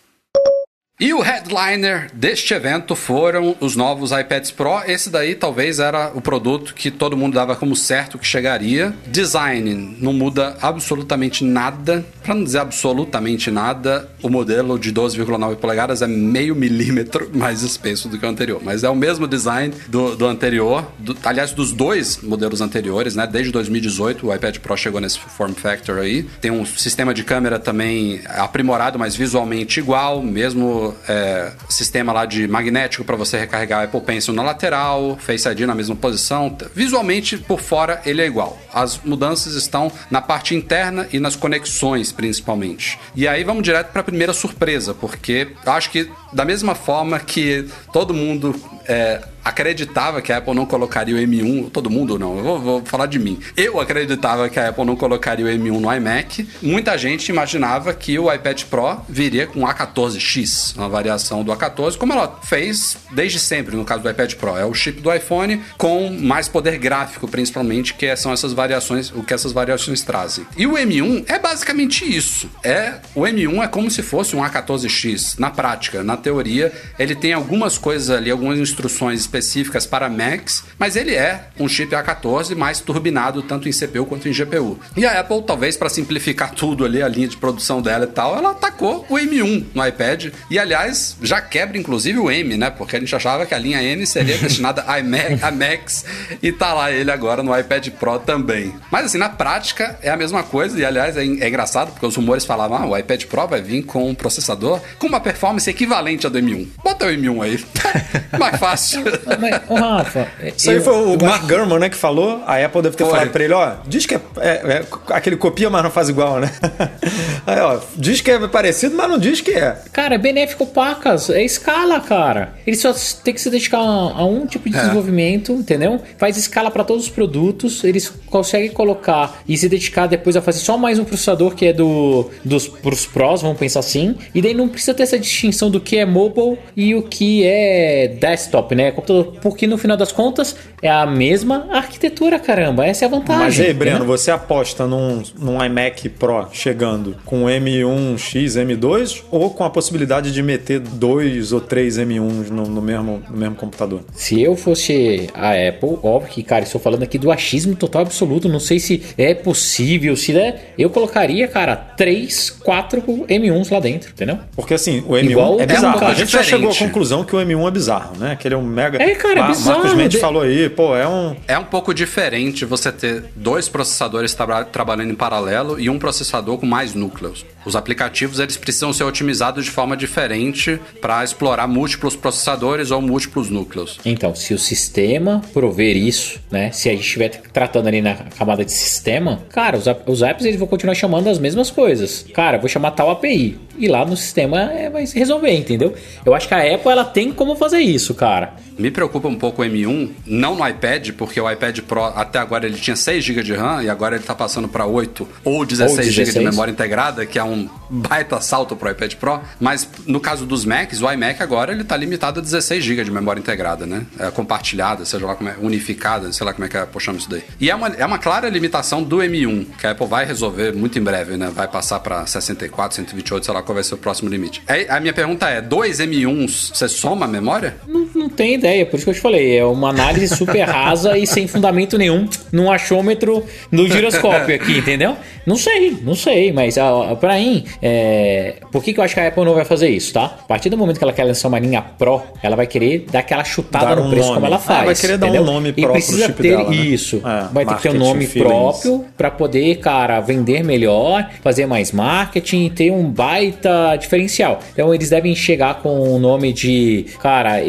E o headliner deste evento foram os novos iPads Pro. Esse daí talvez era o produto que todo mundo dava como certo que chegaria. Design não muda absolutamente nada. Para não dizer absolutamente nada, o modelo de 12,9 polegadas é meio milímetro mais espesso do que o anterior. Mas é o mesmo design do, do anterior. do- aliás, dos dois modelos anteriores, né? Desde 2018 o iPad Pro chegou nesse form factor aí. Tem um sistema de câmera também aprimorado, mas visualmente igual. Mesmo é, sistema lá de magnético para você recarregar Apple Pencil na lateral, Face ID na mesma posição. Visualmente, por fora, ele é igual. As mudanças estão na parte interna e nas conexões, principalmente. E aí vamos direto para a primeira surpresa, porque acho que da mesma forma que todo mundo é, acreditava que a Apple não colocaria o M1, todo mundo não, eu vou, vou falar de mim. Eu acreditava que a Apple não colocaria o M1 no iMac. Muita gente imaginava que o iPad Pro viria com A14X, uma variação do A14, como ela fez desde sempre no caso do iPad Pro. É o chip do iPhone com mais poder gráfico, principalmente, que são essas variações, o que essas variações trazem. E o M1 é basicamente isso. É o M1 é como se fosse um A14X na prática, na teoria, ele tem algumas coisas ali, algumas instruções específicas para Macs, mas ele é um chip A14 mais turbinado tanto em CPU quanto em GPU. E a Apple, talvez para simplificar tudo ali, a linha de produção dela e tal, ela atacou o M1 no iPad. E aliás, já quebra inclusive o M, né? Porque a gente achava que a linha M seria destinada a iMac, a Macs e tá lá ele agora no iPad Pro também. Mas assim, na prática é a mesma coisa e aliás é, é engraçado porque os rumores falavam, ah, o iPad Pro vai vir com um processador com uma performance equivalente à do M1. Bota o M1 aí. Mais fácil. Mas, ô, Rafa, Isso aí foi o Mark Gurman, né, que falou. A Apple deve ter Foi. falado pra ele, ó, diz que é, é- é aquele copia, mas não faz igual, né? Aí, ó, diz que é parecido, mas não diz que é. Cara, é benéfico pacas, é escala, cara. Ele só tem que se dedicar a, a um tipo de É. desenvolvimento, entendeu? Faz escala para todos os produtos, eles conseguem colocar e se dedicar depois a fazer só mais um processador que é do dos pros pros, vamos pensar assim. E daí não precisa ter essa distinção do que é mobile e o que é desktop, né? Computador, porque no final das contas é a mesma arquitetura, caramba. Essa é a vantagem. Mas aí, Breno, entendeu? você aposta num, num iMac Pro chegando com M1X, M2 ou com a possibilidade de meter dois ou três M1s no, no mesmo, no mesmo computador? Se eu fosse a Apple, óbvio que, cara, estou falando aqui do achismo total absoluto. Não sei se é possível, se é. Eu colocaria, cara, 3, 4 M1s lá dentro, entendeu? Porque assim, o M1 Igual é é um bizarro. a gente já diferente. chegou à conclusão que o M1 é bizarro, né? Que ele é um mega. É, cara, é bizarro. Marcos Mendes De- falou aí, pô, é um. É um pouco diferente você ter dois processadores tra trabalhando em paralelo e um processador com mais núcleos. Os aplicativos eles precisam ser otimizados de forma diferente para explorar múltiplos processadores ou múltiplos núcleos. Então, se o sistema prover isso, né? Se a gente estiver tratando ali na camada de sistema, cara, os, os apps eles vão continuar chamando as mesmas coisas. Cara, vou chamar tal API. E lá no sistema é, vai se resolver, entendeu? Eu acho que a Apple ela tem como fazer isso, cara. Me preocupa um pouco o M1, não no iPad, porque o iPad Pro até agora ele tinha 6 GB de RAM e agora ele está passando para 8 ou 16, ou 16 GB de memória integrada, que é um baita salto pro iPad Pro. Mas no caso dos Macs, o iMac agora ele tá limitado a 16 GB de memória integrada, né? É compartilhada, seja lá como é, unificada, sei lá como é que é, puxamos isso daí. E é uma, é uma clara limitação do M1, que a Apple vai resolver muito em breve, né? Vai passar para 64, 128, sei lá qual vai ser o próximo limite. Aí, a minha pergunta é: dois M1s, você soma a memória? Não, não tem ideia, por isso que eu te falei. É uma análise super rasa e sem fundamento nenhum num achômetro no giroscópio aqui, entendeu? Não sei, não sei, mas pra mim, é... por que, que eu acho que a Apple não vai fazer isso, tá? A partir do momento que ela quer lançar uma linha Pro, ela vai querer dar aquela chutada dar no um preço nome. como ela faz. Ah, vai querer entendeu? dar um nome próprio e precisa ter dela, né? isso. É, vai ter que ter um nome feelings. próprio para poder, cara, vender melhor, fazer mais marketing e ter um baita diferencial. Então eles devem chegar com o nome de, cara,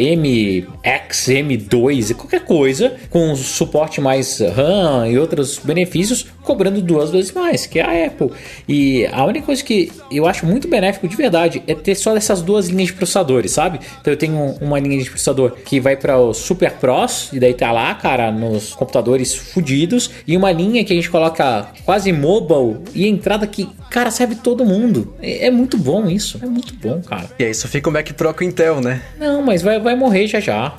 MX, M2, qualquer coisa, com suporte mais RAM e outros benefícios, cobrando duas vezes mais, que é a Apple. E a única coisa que eu acho muito benéfico de verdade é ter só essas duas linhas de processadores, sabe? Então eu tenho uma linha de processador que vai para o Super Pros, e daí tá lá, cara, nos computadores fudidos, e uma linha que a gente coloca quase mobile e entrada que, cara, serve todo mundo. É, é muito bom isso, é muito bom, cara. E aí só fica o Mac Pro com Intel, né? Não, mas vai, vai morrer já já.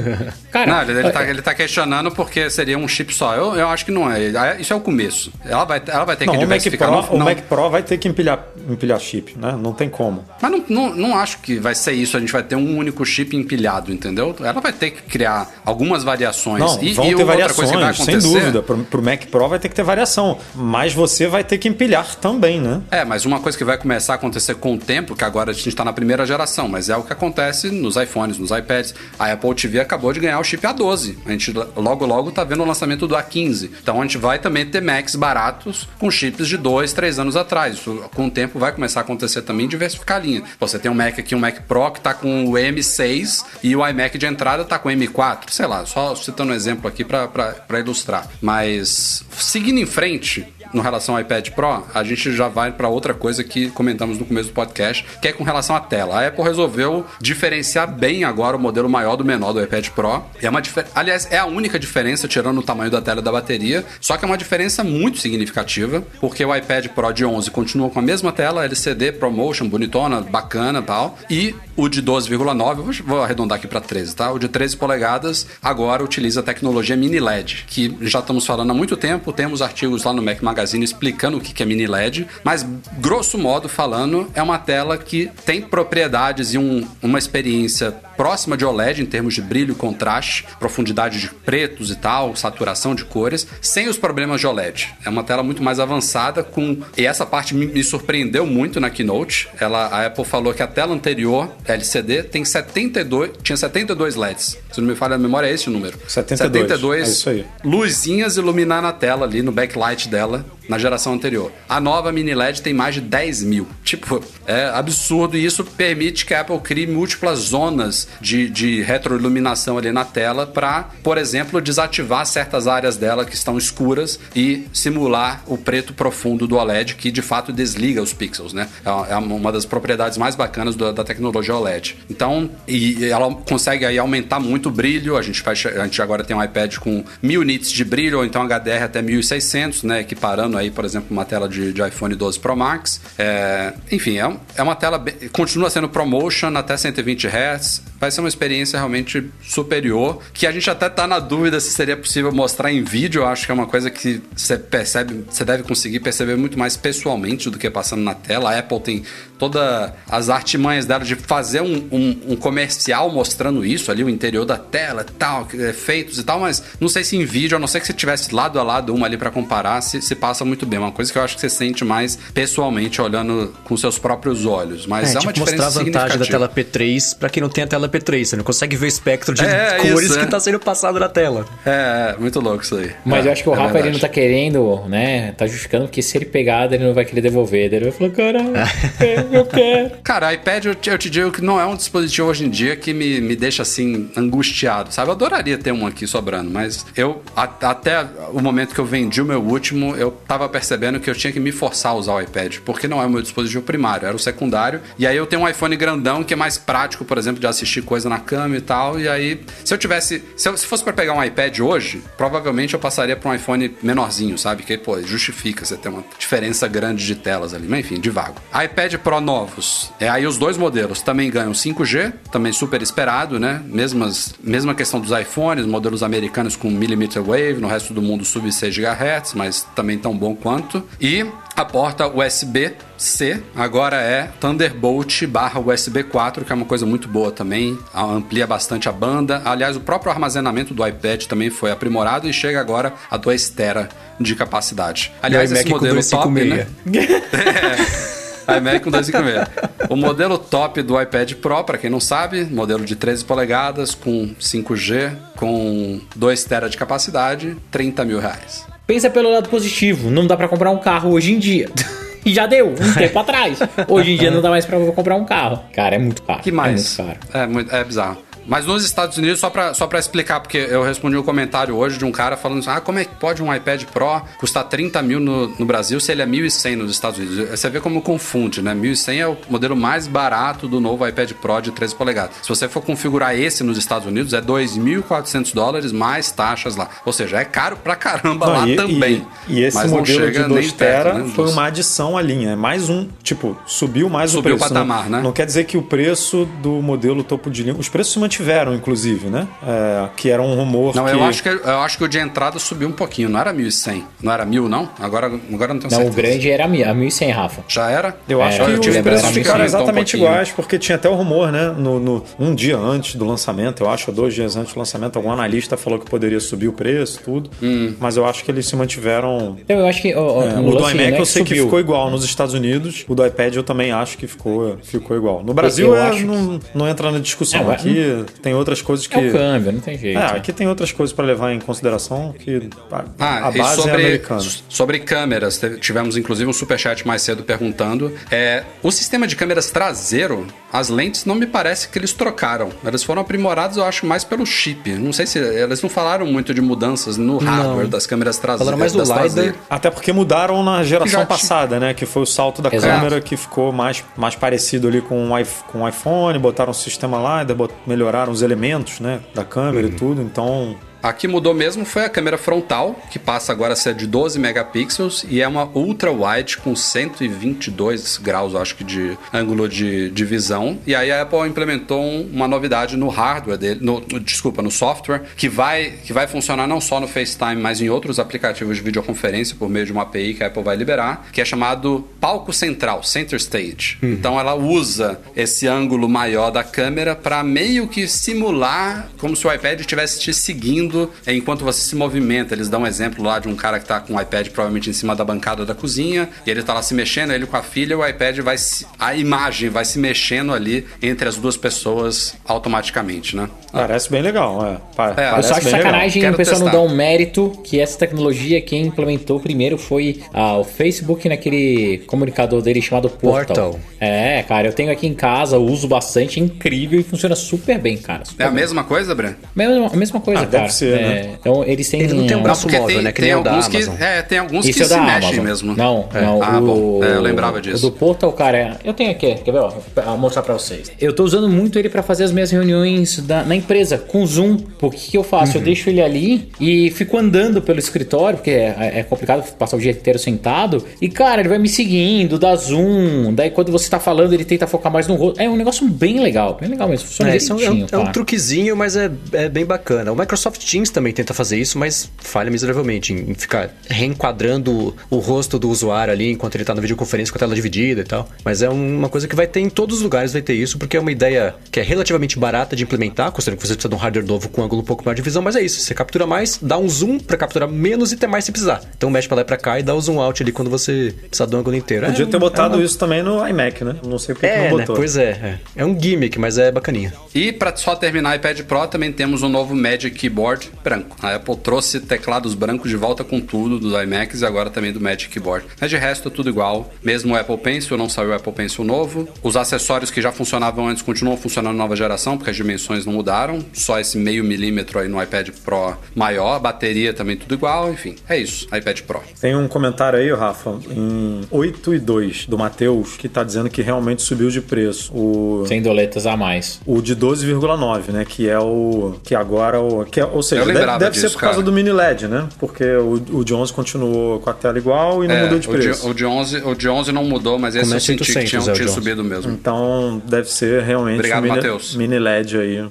cara, não, ele, tá, ele tá questionando porque seria um chip só. Eu, eu acho que não é. Isso é o começo. Ela vai, ela vai ter não, que diversificar. O Mac, Pro, no, o Mac Pro vai ter que empilhar, empilhar chip, né? Não tem como. Mas não, não, não acho que vai ser isso. A gente vai ter um único chip empilhado, entendeu? Ela vai ter que criar algumas variações. Não, e, vão e ter variações, sem dúvida. Pro, pro Mac Pro vai ter que ter variação. Mas você vai ter que empilhar também, né? É, mas uma coisa que vai começar a acontecer com o tempo, que agora a gente está na primeira geração, mas é o que acontece nos iPhones, nos iPads. A Apple TV acabou de ganhar o chip A12. A gente logo, logo tá vendo o lançamento do A15. Então a gente vai também ter Macs baratos com chips de 2, 3 anos atrás. Isso, com o tempo vai começar a acontecer também diversificar a linha. Você tem um Mac aqui, um Mac Pro que tá com o M6 e o iMac de entrada tá com o M4. Sei lá, só citando um exemplo aqui para ilustrar. Mas seguindo em frente, no relação ao iPad Pro, a gente já vai para outra coisa que comentamos no começo do podcast, que é com relação à tela. A Apple resolveu diferenciar bem agora o modelo maior do menor do iPad Pro. É uma difer... Aliás, é a única diferença, tirando o tamanho da tela e da bateria, só que é uma diferença muito significativa, porque o iPad Pro de 11 continua com a mesma tela, LCD, ProMotion, bonitona, bacana tal, e o de 12,9, vou arredondar aqui para 13, tá? O de 13 polegadas agora utiliza a tecnologia mini LED, que já estamos falando há muito tempo, temos artigos lá no Mac Magazine explicando o que é mini LED, mas grosso modo falando, é uma tela que tem propriedades e um, uma experiência próxima de OLED em termos de brilho, contraste, profundidade de pretos e tal, saturação de cores, sem os problemas de OLED. É uma tela muito mais avançada com e essa parte me, surpreendeu muito na keynote. Ela a Apple falou que a tela anterior LCD tem 72, tinha 72 LEDs. Se não me falha a memória é esse o número. 72. 72 é isso aí. luzinhas iluminar na tela ali no backlight dela na geração anterior. A nova mini LED tem mais de 10 mil. Tipo, é absurdo e isso permite que a Apple crie múltiplas zonas de, de retroiluminação ali na tela para, por exemplo, desativar certas áreas dela que estão escuras e simular o preto profundo do OLED que de fato desliga os pixels, né? É uma das propriedades mais bacanas da, tecnologia OLED. Então, e ela consegue aí aumentar muito o brilho. A gente, faz, a gente agora tem um iPad com 1000 nits de brilho ou então HDR até 1600, né? Equiparando aí, por exemplo, uma tela de, de iPhone 12 Pro Max. É, enfim, é, é uma tela. Continua sendo ProMotion até 120 Hz. Vai ser uma experiência realmente superior. Que a gente até tá na dúvida se seria possível mostrar em vídeo. Eu acho que é uma coisa que você percebe, você deve conseguir perceber muito mais pessoalmente do que passando na tela. A Apple tem todas as artimanhas dela de fazer um, um, um, comercial mostrando isso ali, o interior da tela e tal, efeitos e tal, mas não sei se em vídeo, a não ser que se tivesse lado a lado uma ali para comparar, se, se passa muito bem. Uma coisa que eu acho que você sente mais pessoalmente olhando com seus próprios olhos. Mas é, É, uma tipo diferença mostrar a vantagem da tela P3 pra quem não tem a tela P3. Você não consegue ver o espectro de É, cores isso, que é. tá sendo passado na tela. É, é, muito louco isso aí. Mas É, eu acho que o é Rafa ele não tá querendo, né? Tá justificando porque se ele pegar, ele não vai querer devolver. Daí ele vai falar, caralho, eu quero. Cara, iPad eu te, eu te digo que não é um dispositivo hoje em dia que me, me deixa assim angustiado, sabe? Eu adoraria ter um aqui sobrando, mas eu a- até o momento que eu vendi o meu último, eu tava percebendo que eu tinha que me forçar a usar o iPad, porque não é o meu dispositivo primário, era o secundário. E aí eu tenho um iPhone grandão que é mais prático, por exemplo, de assistir coisa na cama e tal. E aí, se eu tivesse, se, eu, se fosse pra pegar um iPad hoje, provavelmente eu passaria pra um iPhone menorzinho, sabe? Que pô, justifica você ter uma diferença grande de telas ali, mas enfim, de vago. iPad Pro novos. É aí os dois modelos também ganham 5G, também super esperado, né? Mesmas, mesma questão dos iPhones, modelos americanos com millimeter wave, no resto do mundo sub 6 GHz, mas também tão bom quanto. E a porta USB-C agora é Thunderbolt barra USB 4, que é uma coisa muito boa também, amplia bastante a banda. Aliás, o próprio armazenamento do iPad também foi aprimorado e chega agora a 2 tera de capacidade. Aliás, esse modelo top, 256. né? iMac com 256. O modelo top do iPad Pro, para quem não sabe, modelo de 13 polegadas, com 5G, com 2 TB de capacidade, 30 mil reais. Pensa pelo lado positivo, não dá pra comprar um carro hoje em dia. E já deu, um tempo atrás. Hoje em dia não dá mais pra comprar um carro. Cara, é muito caro. que mais? É muito caro. É, muito, é bizarro. Mas nos Estados Unidos, só pra, só pra explicar, porque eu respondi um comentário hoje de um cara falando assim, ah, como é que pode um iPad Pro custar 30 mil no, no Brasil se ele é 1.100 nos Estados Unidos? Você vê como confunde, né? 1.100 é o modelo mais barato do novo iPad Pro de 13 polegadas. Se você for configurar esse nos Estados Unidos, é 2.400 dólares mais taxas lá. Ou seja, é caro pra caramba Não, lá e, também. E, e esse modelo de 2 nem perto, tera né, foi uma adição à linha. É mais um, tipo, subiu mais Subiu o preço. o patamar, não, né? Não quer dizer que o preço do modelo topo de linha. Os preços se mantiveram, inclusive, né? É, que era um rumor. Não, que... eu acho, que, eu acho que o de entrada subiu um pouquinho. Não era 1.100. Não era 1.000, não? Agora, agora não tenho Não, certeza. o grande era a 1100, Rafa. Já era? Eu acho É, que eu os tive a preços que ficaram um exatamente pouquinho. iguais, porque tinha até o rumor, né? No, no- um dia antes do lançamento, eu acho, ou dois dias antes do lançamento, algum analista falou que poderia subir o preço, tudo. Hum. Mas eu acho que eles se mantiveram. Então, eu acho que ó, ó, É, o do iMac não é eu sei que ficou igual nos Estados Unidos. O do iPad eu também acho que ficou, ficou igual. No Brasil Eu é, acho não, não entra na discussão. É, aqui tem outras coisas que. É o câmbio, não tem jeito. É, aqui tem outras coisas para levar em consideração que a, Ah, a e base é sobre, americana. sobre câmeras, tivemos inclusive um superchat mais cedo perguntando. É, o sistema de câmeras traseiro, as lentes não me parece que eles trocaram. Elas foram aprimoradas, eu acho, mais pelo chip. Não sei se. Eles não falaram muito de mudanças no hardware das câmeras traseiras. Falaram mais do das LiDAR. traseiras. Até porque mudaram na geração Já passada, né? Que foi o salto da Exato. câmera que ficou mais, mais parecido ali com o, iPhone, botaram o sistema lá, bot- melhoraram os elementos, né? Da câmera Uhum. e tudo. Então, A que mudou mesmo foi a câmera frontal, que passa agora a ser de 12 megapixels e é uma ultra wide com 122 graus, acho que, de ângulo de, de visão. E aí a Apple implementou um- uma novidade no hardware dele, no, desculpa, no software, que vai, que vai funcionar não só no FaceTime, mas em outros aplicativos de videoconferência por meio de uma API que a Apple vai liberar, que é chamado palco central, center stage. Então ela usa esse ângulo maior da câmera para meio que simular como se o iPad estivesse te seguindo enquanto você se movimenta. Eles dão um exemplo lá de um cara que tá com o iPad provavelmente em cima da bancada da cozinha e ele tá lá se mexendo, ele com a filha, o iPad vai se, a imagem vai se mexendo ali entre as duas pessoas automaticamente, né? parece bem legal. É, É, eu só legal. sacanagem o pessoal não testar. dar um mérito que essa tecnologia quem implementou primeiro foi ah, o Facebook naquele comunicador dele chamado Portal. Portal. É, cara, eu tenho aqui em casa, uso bastante, é incrível e funciona super bem, cara. super É a bem. mesma coisa, Bran? Mesma, a mesma coisa, Ah, cara. Ser, É, né? Então eles têm. Ele não tem um braço móvel, tem, né? Que tem nem o da alguns que, Amazon. é, tem alguns Esse que é se mexem Amazon. mesmo. Não, não. Ah, o, bom. É, eu lembrava disso. O do Portal, cara, é- eu tenho aqui, quer ver? Ó, vou mostrar pra vocês. Eu tô usando muito ele pra fazer as minhas reuniões da- na empresa, com Zoom. Porque o que eu faço? Uhum. Eu deixo ele ali e fico andando pelo escritório, porque é, é complicado passar o dia inteiro sentado. E, cara, ele vai me seguindo, dá zoom. Daí, quando você tá falando, ele tenta focar mais no rosto. É um negócio bem legal, bem legal mesmo. Funciona É, é um, é um- é truquezinho, mas é, é bem bacana. O Microsoft Teams também tenta fazer isso, mas falha miseravelmente em, ficar reenquadrando o rosto do usuário ali enquanto ele tá na videoconferência com a tela dividida e tal. Mas é uma coisa que vai ter em todos os lugares, vai ter isso, porque é uma ideia que é relativamente barata de implementar, considerando que você precisa de um hardware novo com um ângulo um pouco maior de visão, mas é isso. Você captura mais, dá um zoom para capturar menos e ter mais se precisar. Então mexe pra lá e pra cá e dá o zoom out ali quando você precisar do ângulo inteiro. Podia é, ter botado é uma... isso também no iMac, né? Não sei porque é, que não né? botou. Pois é, é. É um gimmick, mas é bacaninha. E para só terminar iPad Pro, também temos um novo Magic Keyboard branco. A Apple trouxe teclados brancos de volta com tudo dos iMacs e agora também do Magic Keyboard. Mas de resto, tudo igual. Mesmo o Apple Pencil, não saiu o Apple Pencil novo. Os acessórios que já funcionavam antes continuam funcionando na nova geração, porque as dimensões não mudaram. Só esse meio milímetro aí no iPad Pro maior. A bateria também tudo igual. Enfim, é isso. iPad Pro. Tem um comentário aí, Rafa, em 8 e 2 do Matheus, que tá dizendo que realmente subiu de preço. O, Sem doletas a mais. o de 12,9, né? Que é o. Que agora o. Que é, ou seja, deve, deve ser disso, por causa cara. do mini LED, né? Porque o, o de 11 continuou com a tela igual e não É, mudou de o, de, preço. o, de 11, o de 11 não mudou, mas esse eu senti que 800, tinha, é tinha de 11. subido mesmo. Então deve ser realmente Obrigado, um mini, mini LED aí.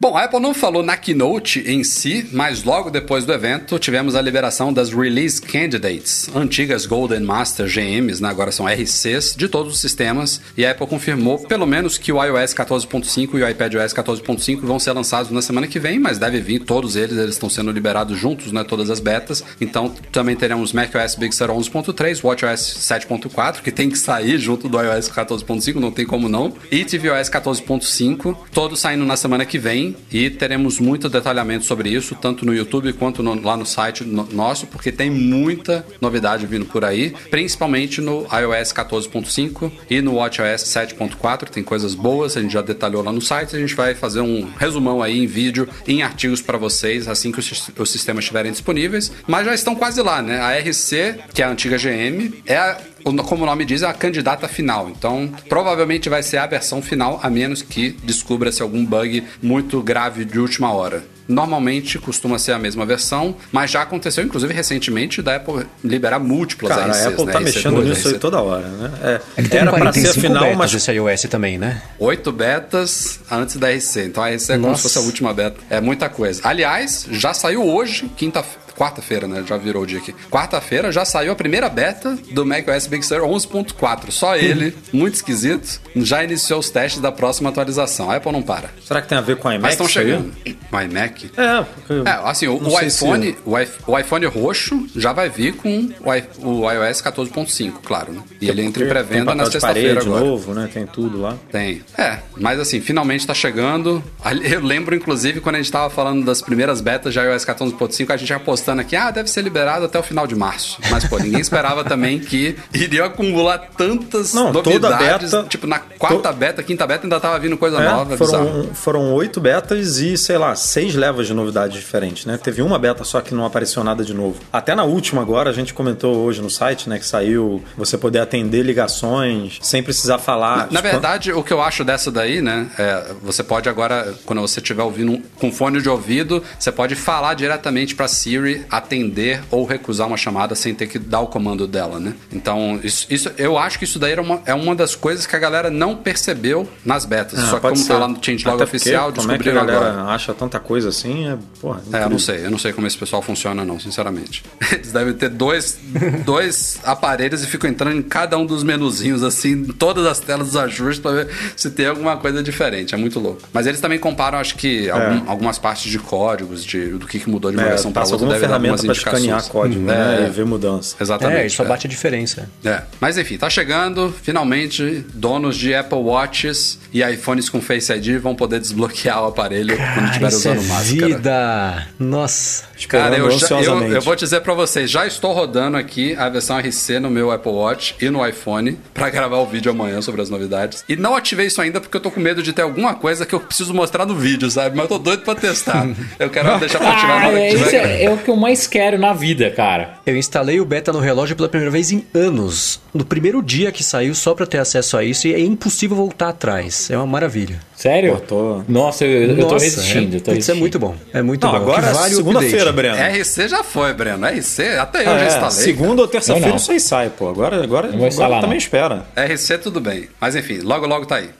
Bom, a Apple não falou na keynote em si, mas logo depois do evento tivemos a liberação das Release Candidates, antigas Golden Master GMs, né, agora são RCs, de todos os sistemas, e a Apple confirmou pelo menos que o iOS 14.5 e o iPadOS 14.5 vão ser lançados na semana que vem, mas deve vir todos eles, eles estão sendo liberados juntos, né, todas as betas. Então também teremos macOS Big Sur 11.3, WatchOS 7.4, que tem que sair junto do iOS 14.5, não tem como não, e tvOS 14.5, todos saindo na semana que vem e teremos muito detalhamento sobre isso, tanto no YouTube quanto no- lá no site no- nosso, porque tem muita novidade vindo por aí, principalmente no iOS 14.5 e no WatchOS 7.4, tem coisas boas, a gente já detalhou lá no site, a gente vai fazer um resumão aí em vídeo, em artigos para vocês, assim que os, os sistemas estiverem disponíveis, mas já estão quase lá, né? A RC, que é a antiga GM, é a como o nome diz, é a candidata final. Então, provavelmente vai ser a versão final, a menos que descubra-se algum bug muito grave de última hora. Normalmente costuma ser a mesma versão, mas já aconteceu, inclusive recentemente, da Apple liberar múltiplas Cara, RCs, a Apple né? tá RC2, mexendo nisso aí RC. toda hora, né? É, É era pra ser a 45 final, betas mas esse iOS também, né? Oito betas antes da RC. Então a RC é como se Nossa. fosse a última beta. É muita coisa. Aliás, já saiu hoje, quinta quarta-feira, né? Já virou o dia aqui. Quarta-feira já saiu a primeira beta do macOS Big Sur 11.4. Só ele, muito esquisito, já iniciou os testes da próxima atualização. A Apple não para. será que tem a ver com a iMac? Mas estão chegando. O iMac? É, É, assim, o, o sei se- iPhone, o, iPhone roxo já vai vir com o, i- o iOS 14.5, claro, né? E ele entra em pré-venda na sexta-feira agora. novo, né? Tem tudo lá. Tem. É, mas assim, finalmente tá chegando. Eu lembro, inclusive, quando a gente tava falando das primeiras betas de iOS 14.5, a gente já postando aqui, ah, deve ser liberado até o final de março. Mas, pô, ninguém esperava também que iria acumular tantas Não, toda novidades. beta- tipo, na quarta beta, quinta beta, ainda tava vindo coisa É, nova, foram, foram oito betas e, sei lá, seis levas de novidades diferentes, né? Teve uma beta só que não apareceu nada de novo. Até na última agora, a gente comentou hoje no site, né? Que saiu você poder atender ligações sem precisar falar. Na Tipo, verdade, o que eu acho dessa daí, né? É, você pode agora, quando você estiver ouvindo um- com fone de ouvido, você pode falar diretamente pra Siri atender ou recusar uma chamada sem ter que dar o comando dela, né? Então, isso, isso- eu acho que isso daí era uma, é uma das coisas que a galera não percebeu nas betas. ah, Só que como ser. tá lá no changelog Até porque, oficial, como é que a descobriram galera agora. acha tanta coisa assim? É, porra, É, eu não sei, eu não sei como esse pessoal funciona, não, sinceramente. Eles devem ter dois, dois aparelhos e ficam entrando em cada um dos menuzinhos, assim, em todas as telas dos ajustes, pra ver se tem alguma coisa diferente. É muito louco. Mas eles também comparam, acho que, algum- algumas partes de códigos, de, do que, que mudou de uma É, versão para outra, deve ferramenta pra escanear código, né? E ver mudança. Exatamente. É, isso só é. bate a diferença. É. Mas enfim, tá chegando, finalmente, donos de Apple Watches e iPhones com Face ID vão poder desbloquear o aparelho quando Cara, estiver isso é usando máscara. vida! Nossa. Cara, eu, já- eu, eu vou dizer pra vocês, já estou rodando aqui a versão RC no meu Apple Watch e no iPhone pra gravar o vídeo amanhã sobre as novidades. E não ativei isso ainda porque eu tô com medo de ter alguma coisa que eu preciso mostrar no vídeo, sabe? Mas eu tô doido pra testar. Eu quero deixar pra ativar na Ah, hora que é, isso tiver. é, é o que eu mais quero na vida, cara. Eu instalei o beta no relógio pela primeira vez em anos. No primeiro dia que saiu, só pra ter acesso a isso, e é impossível voltar atrás. É uma maravilha. Sério? Pô, tô- Nossa, eu, eu tô Nossa, resistindo. É, tô putz, é muito bom. É muito Não, bom. agora vale segunda-feira. Breno. RC já foi, Breno. RC, até eu Ah, já é, instalei. segunda ou terça-feira Eu não. isso aí sai, pô. Agora, agora, vou agora instalar, também espera. RC tudo bem. Mas enfim, logo logo tá aí.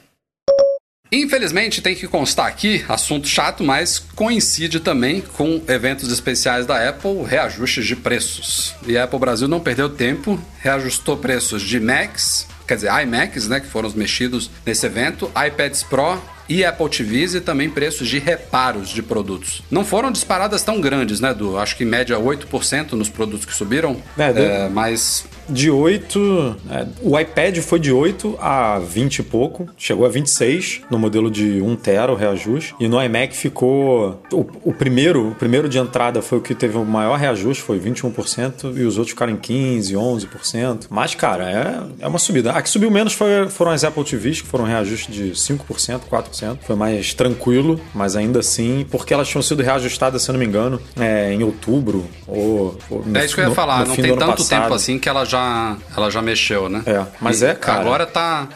Infelizmente, tem que constar aqui, assunto chato, mas coincide também com eventos especiais da Apple, reajustes de preços. E a Apple Brasil não perdeu tempo, reajustou preços de Macs, quer dizer, iMacs, né, que foram os mexidos nesse evento, iPads Pro e Apple TVs e também preços de reparos de produtos. Não foram disparadas tão grandes, né, Du? Acho que em média 8% nos produtos que subiram, É, é, mas De 8. é, o iPad foi de 8 a 20 e pouco. Chegou a 26 no modelo de 1 tera, o reajuste. E no iMac ficou. O, o primeiro o primeiro de entrada foi o que teve o maior reajuste, foi 21%. E os outros ficaram em 15%, 11%. Mas, cara, é, é uma subida. A que subiu menos foi- foram as Apple TVs, que foram reajustes de 5%, 4%. Foi mais tranquilo, mas ainda assim, porque elas tinham sido reajustadas, se eu não me engano, é, em outubro. Ou, ou no- é isso que eu ia falar, no não tem tanto passado. tempo assim que ela já, ela já mexeu, né? É, mas E é, cara. Agora tá.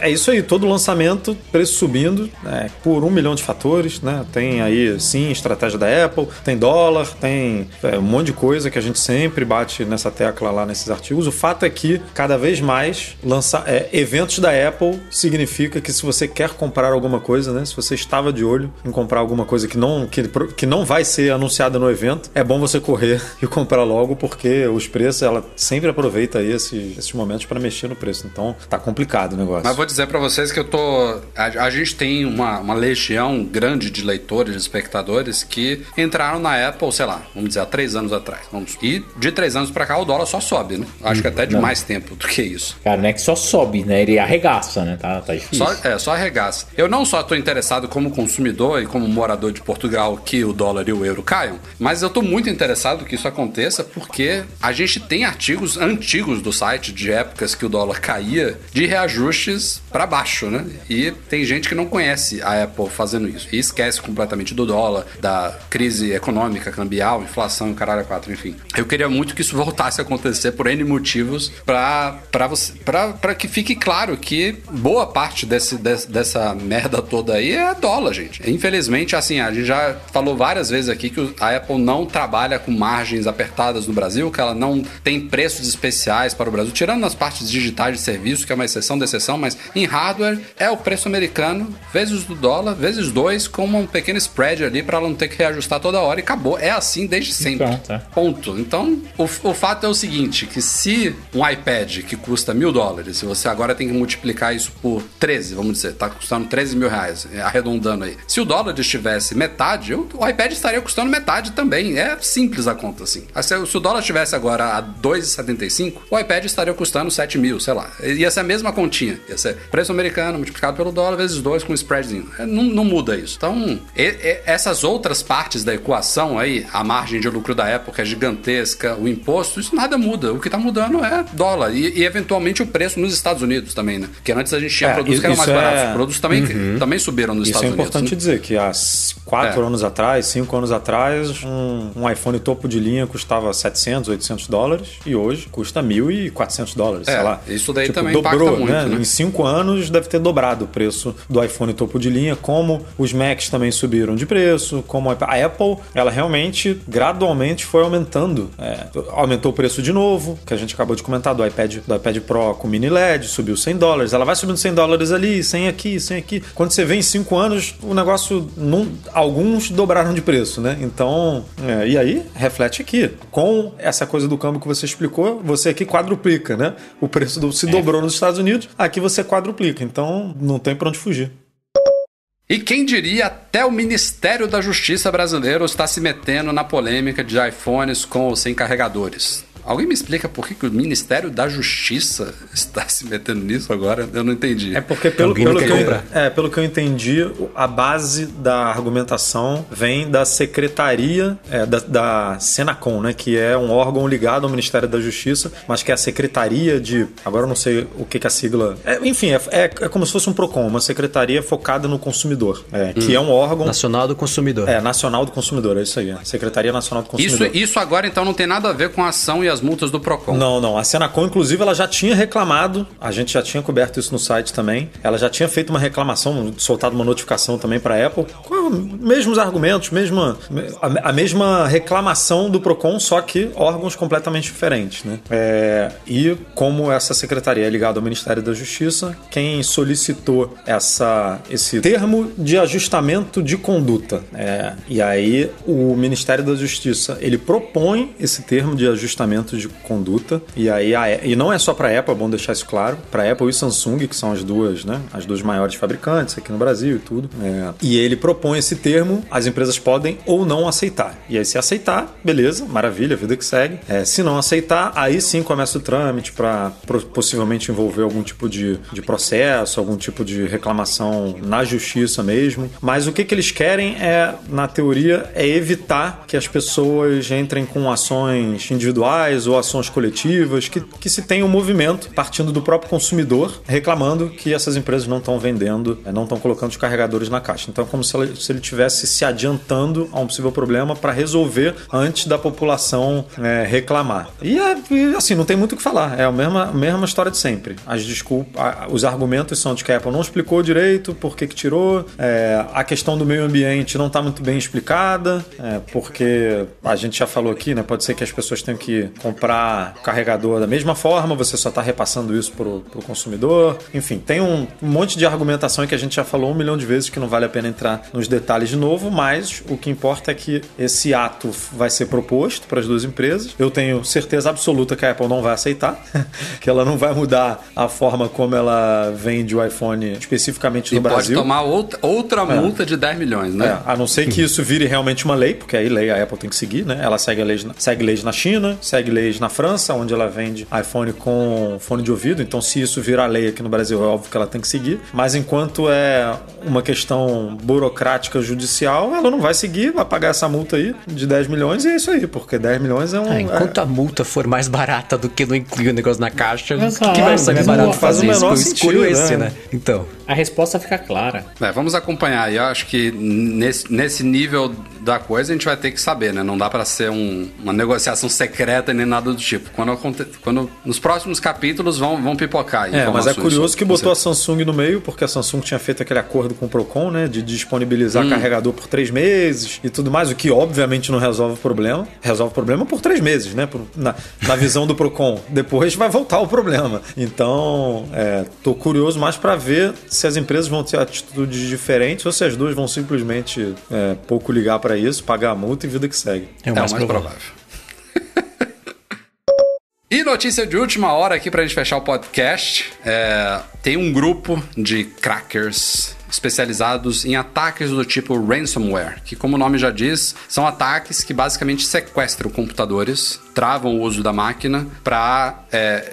É, é isso aí, todo lançamento, preço subindo, né, por um milhão de fatores, né? Tem aí, sim, estratégia da Apple, tem dólar, tem é, um monte de coisa que a gente sempre bate nessa tecla lá nesses artigos. O fato é que, cada vez mais, lançar é, eventos da Apple significa que se você quer comprar alguma coisa, né? Se você estava de olho em comprar alguma coisa que não, que, que não vai ser anunciada no evento, é bom você correr e comprar logo, porque os preços, ela sempre aproveita aí esses, esses momentos para mexer no preço. Então, tá complicado o negócio. Mas vou dizer pra vocês que eu tô. A, a gente tem uma, uma legião grande de leitores, de espectadores que entraram na Apple, sei lá, vamos dizer, há três anos atrás. Vamos. E de três anos pra cá o dólar só sobe, né? Acho que até de Não. mais tempo do que isso. Cara, não é que só sobe, né? Ele arregaça, né? Tá, tá difícil. Só, é, só arregaça. Eu não só estou interessado como consumidor e como morador de Portugal que o dólar e o euro caiam, mas eu estou muito interessado que isso aconteça porque a gente tem artigos antigos do site de épocas que o dólar caía de reajustes para baixo, né? E tem gente que não conhece a Apple fazendo isso e esquece completamente do dólar, da crise econômica, cambial, inflação, caralho, quatro, enfim. Eu queria muito que isso voltasse a acontecer por N motivos para que fique claro que boa parte desse, des- dessa merda toda aí é dólar, gente. Infelizmente, assim, a gente já falou várias vezes aqui que a Apple não trabalha com margens apertadas no Brasil, que ela não tem preços especiais para o Brasil, tirando nas partes digitais de serviço, que é uma exceção da exceção, mas em hardware é o preço americano vezes do dólar, vezes dois, com um pequeno spread ali para ela não ter que reajustar toda hora e acabou. É assim desde sempre. Pronto, é. Ponto. Então, o, o fato é o seguinte: que se um iPad que custa mil dólares, se você agora tem que multiplicar isso por 13, vamos dizer, tá custando 13 mil reais, é, arredondando aí. Se o dólar estivesse metade, o, o iPad estaria custando metade também. É simples a conta, assim. Se, se o dólar estivesse agora a 2,75, o iPad estaria custando 7 mil, sei lá. Ia ser a mesma continha. Ia ser preço americano multiplicado pelo dólar vezes dois com um spreadzinho. É, não, não muda isso. Então, e- e- essas outras partes da equação aí, a margem de lucro da que é gigantesca, o imposto, isso nada muda. O que tá mudando é dólar. E, e, eventualmente o preço nos Estados Unidos também, né? Porque antes a gente tinha É, produtos que eram isso mais é- baratos. Os produtos também, também subiram nos Isso é Estados importante Unidos. dizer que há s- quatro É. anos atrás, cinco anos atrás, um, um iPhone topo de linha custava 700, 800 dólares e hoje custa 1.400 dólares, É, sei lá. isso daí Tipo, também dobrou, muito, né? Em cinco anos deve ter dobrado o preço do iPhone topo de linha, como os Macs também subiram de preço, como a Apple, ela realmente gradualmente foi aumentando. É, aumentou o preço de novo, que a gente acabou de comentar do iPad, do iPad Pro com mini LED, subiu 100 dólares. Ela vai subindo 100 dólares ali, 100 aqui, 100 aqui. Quando você vê em 5 anos, o negócio, não, alguns dobraram de preço, né? Então, é, e aí reflete aqui. Com essa coisa do câmbio que você explicou, você aqui quadruplica, né? O preço do, se dobrou nos Estados Unidos, aqui você quadruplica. Então, não tem pra onde fugir. E quem diria, até o Ministério da Justiça brasileiro está se metendo na polêmica de iPhones com ou sem carregadores. Alguém me explica por que, que o Ministério da Justiça está se metendo nisso agora? Eu não entendi. É porque, pelo, pelo, que eu, é, pelo que eu entendi, a base da argumentação vem da Secretaria é, da, da Senacom, né? Que é um órgão ligado ao Ministério da Justiça, mas que é a Secretaria de. Agora eu não sei o que, que a sigla. é, enfim, é, é, é como se fosse um PROCON, uma secretaria focada no consumidor. é, Que é um órgão. Nacional do Consumidor. É, Nacional do Consumidor, é isso aí. é. Secretaria Nacional do Isso, Consumidor. isso agora então não tem nada a ver com a ação e as multas do Procon. Não, não. A Senacom, inclusive, ela já tinha reclamado, a gente já tinha coberto isso no site também. Ela já tinha feito uma reclamação, soltado uma notificação também para a Apple, com os mesmos argumentos, mesma, a, a mesma reclamação do Procon, só que órgãos completamente diferentes. Né? É, e como essa secretaria é ligada ao Ministério da Justiça, quem solicitou essa, esse termo de ajustamento de conduta. É, e aí o Ministério da Justiça ele propõe esse termo de ajustamento de conduta e aí a, e não é só para Apple, é bom deixar isso claro, para Apple e Samsung que são as duas, né, as duas maiores fabricantes aqui no Brasil e tudo. É, e ele propõe esse termo, as empresas podem ou não aceitar. E aí se aceitar, beleza, maravilha, vida que segue. É, se não aceitar, aí sim começa o trâmite para possivelmente envolver algum tipo de, de processo, algum tipo de reclamação na justiça mesmo. Mas o que, que eles querem é, na teoria, é evitar que as pessoas entrem com ações individuais ou ações coletivas, que, que se tenha um movimento partindo do próprio consumidor reclamando que essas empresas não estão vendendo, é, não estão colocando os carregadores na caixa. Então é como se, se ele tivesse se adiantando a um possível problema para resolver antes da população é, reclamar. E, é, assim, não tem muito o que falar. É a mesma, a mesma história de sempre. As desculpas, os argumentos são de que a Apple não explicou direito por que, que tirou, é, a questão do meio ambiente não está muito bem explicada, porque a gente já falou aqui, né? Pode ser que as pessoas tenham que comprar carregador da mesma forma, você só está repassando isso para o consumidor. Enfim, tem um, um monte de argumentação que a gente já falou um milhão de vezes que não vale a pena entrar nos detalhes de novo, mas o que importa é que esse ato vai ser proposto para as duas empresas. Eu tenho certeza absoluta que a Apple não vai aceitar, que ela não vai mudar a forma como ela vende o iPhone especificamente no e Brasil. pode tomar outra, outra multa de 10 milhões, né? É, a não ser que isso vire realmente uma lei, porque aí lei a Apple tem que seguir, né? Ela segue leis, segue leis na China, segue leis na França, onde ela vende iPhone com fone de ouvido. Então, se isso virar lei aqui no Brasil, é óbvio que ela tem que seguir. Mas enquanto é uma questão burocrática judicial, ela não vai seguir, vai pagar essa multa aí de 10 milhões e é isso aí, porque 10 milhões é um. Ah, enquanto é... a multa for mais barata do que não incluir o negócio na caixa, o Exato, que vai ser mais barato faz fazer isso? Eu escolho sentido, esse, né? né? Então. A resposta fica clara. É, vamos acompanhar aí. Eu acho que nesse, nesse nível da coisa a gente vai ter que saber, né? Não dá para ser um, uma negociação secreta nem nada do tipo. Quando, quando nos próximos capítulos vão, vão pipocar. É, mas é curioso que botou a. Samsung no meio, porque a Samsung tinha feito aquele acordo com o Procon, né? De disponibilizar carregador por três meses e tudo mais, o que obviamente não resolve o problema. Resolve o problema por três meses, né? Na, na visão do Procon. Depois vai voltar o problema. Então, é, tô curioso mais para ver se as empresas vão ter atitudes diferentes ou se as duas vão simplesmente é, pouco ligar para isso, pagar a multa e vida que segue. É o mais, provável. E notícia de última hora aqui pra gente fechar o podcast. É, tem um grupo de crackers especializados em ataques do tipo ransomware, que como o nome já diz, são ataques que basicamente sequestram computadores, travam o uso da máquina para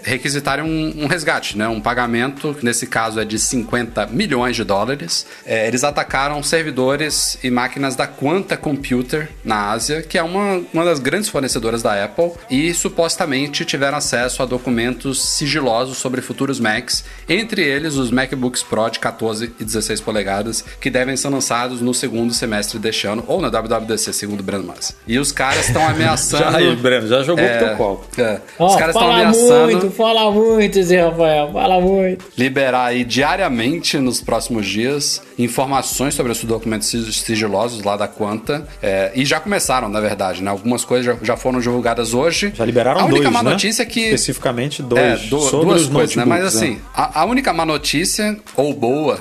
requisitarem um, um resgate, né? um pagamento, que nesse caso é de 50 milhões de dólares. É, eles atacaram servidores e máquinas da Quanta Computer na Ásia, que é uma, uma das grandes fornecedoras da Apple, e supostamente tiveram acesso a documentos sigilosos sobre futuros Macs, entre eles os MacBooks Pro de 14 e 16 polegadas, que devem ser lançados no segundo semestre deste ano, ou na WWDC, segundo o Breno Massa. E os caras estão ameaçando. Já aí, Breno, já jogou É, pro teu colo. é. Ó, os caras estão fala ameaçando muito, fala muito, Zé Rafael, fala muito. liberar aí diariamente nos próximos dias informações sobre esses documentos sig- sigilosos lá da Quanta. É, e já começaram, na verdade, né? Algumas coisas já, já foram divulgadas hoje. Já liberaram A única dois, má né? notícia é que. Especificamente dois. É, sobre duas os coisas, né? Mas assim, a, a única má notícia, ou boa,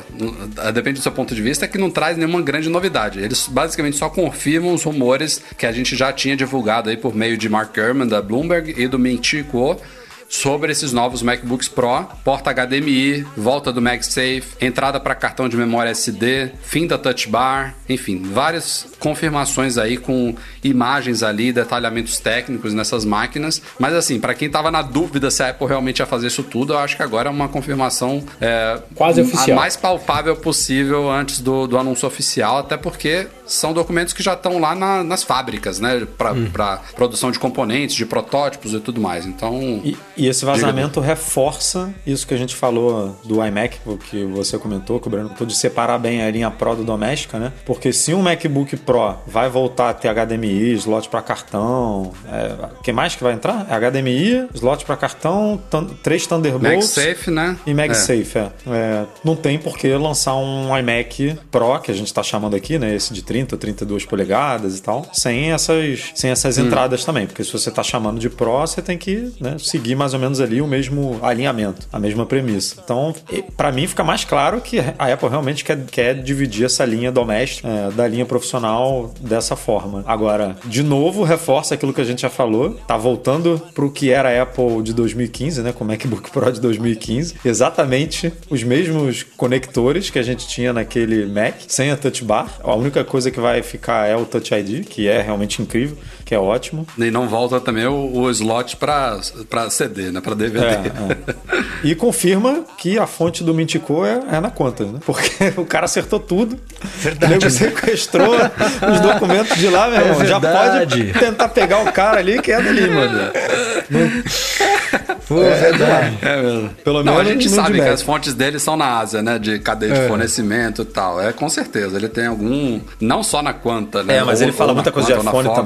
depende do seu ponto de vista, é que não traz nenhuma grande novidade. Eles basicamente só confirmam os rumores que a gente já tinha divulgado aí por meio de Mark Gurman da Bloomberg e do Min-Chi Kuo sobre esses novos MacBooks Pro, porta HDMI, volta do MagSafe, entrada para cartão de memória SD, fim da Touch Bar, enfim, várias confirmações aí com imagens ali, detalhamentos técnicos nessas máquinas. Mas assim, para quem tava na dúvida se a Apple realmente ia fazer isso tudo, eu acho que agora é uma confirmação é, Quase a oficial. mais palpável possível antes do, do anúncio oficial, até porque são documentos que já estão lá na- nas fábricas, né, para produção de componentes, de protótipos e tudo mais. Então, E, E esse vazamento reforça isso que a gente falou do iMac, que você comentou, que o de separar bem a linha Pro do doméstica, né? Porque se um MacBook Pro vai voltar a ter HDMI, slot para cartão, é, o que mais que vai entrar? É HDMI, slot para cartão, três Thunderbolts MagSafe, né? e MagSafe, é. É, Não tem por que lançar um iMac Pro, que a gente tá chamando aqui, né? Esse de 30, 32 polegadas e tal, sem essas, sem essas entradas também. Porque se você tá chamando de Pro, você tem que né, seguir mais ou menos ali o mesmo alinhamento, a mesma premissa. Então, pra mim fica mais claro que a Apple realmente quer, quer dividir essa linha doméstica é, da linha profissional dessa forma. Agora, de novo, reforça aquilo que a gente já falou, tá voltando pro que era a Apple de 2015, né? Com o MacBook Pro de 2015. Exatamente os mesmos conectores que a gente tinha naquele Mac, sem a Touch Bar. A única coisa que vai ficar é o Touch ID, que é realmente incrível, que é ótimo. E não volta também o, o slot pra, pra CD, né? Pra DVD. É, é. E confirma que a fonte do Mintico é, é na conta, né? Porque o cara acertou tudo. Verdade, O nego né? sequestrou os documentos de lá, meu É irmão. Já verdade. pode tentar pegar o cara ali que é dali, mano. Pô, é verdade. É mesmo. Pelo não, menos a gente sabe que as fontes dele são na Ásia, né? De cadeia de É. fornecimento e tal. É com certeza. Ele tem algum. Não só na Quanta, né? É, mas Ou- ele fala muita coisa de Quanta ou na iPhone Fox.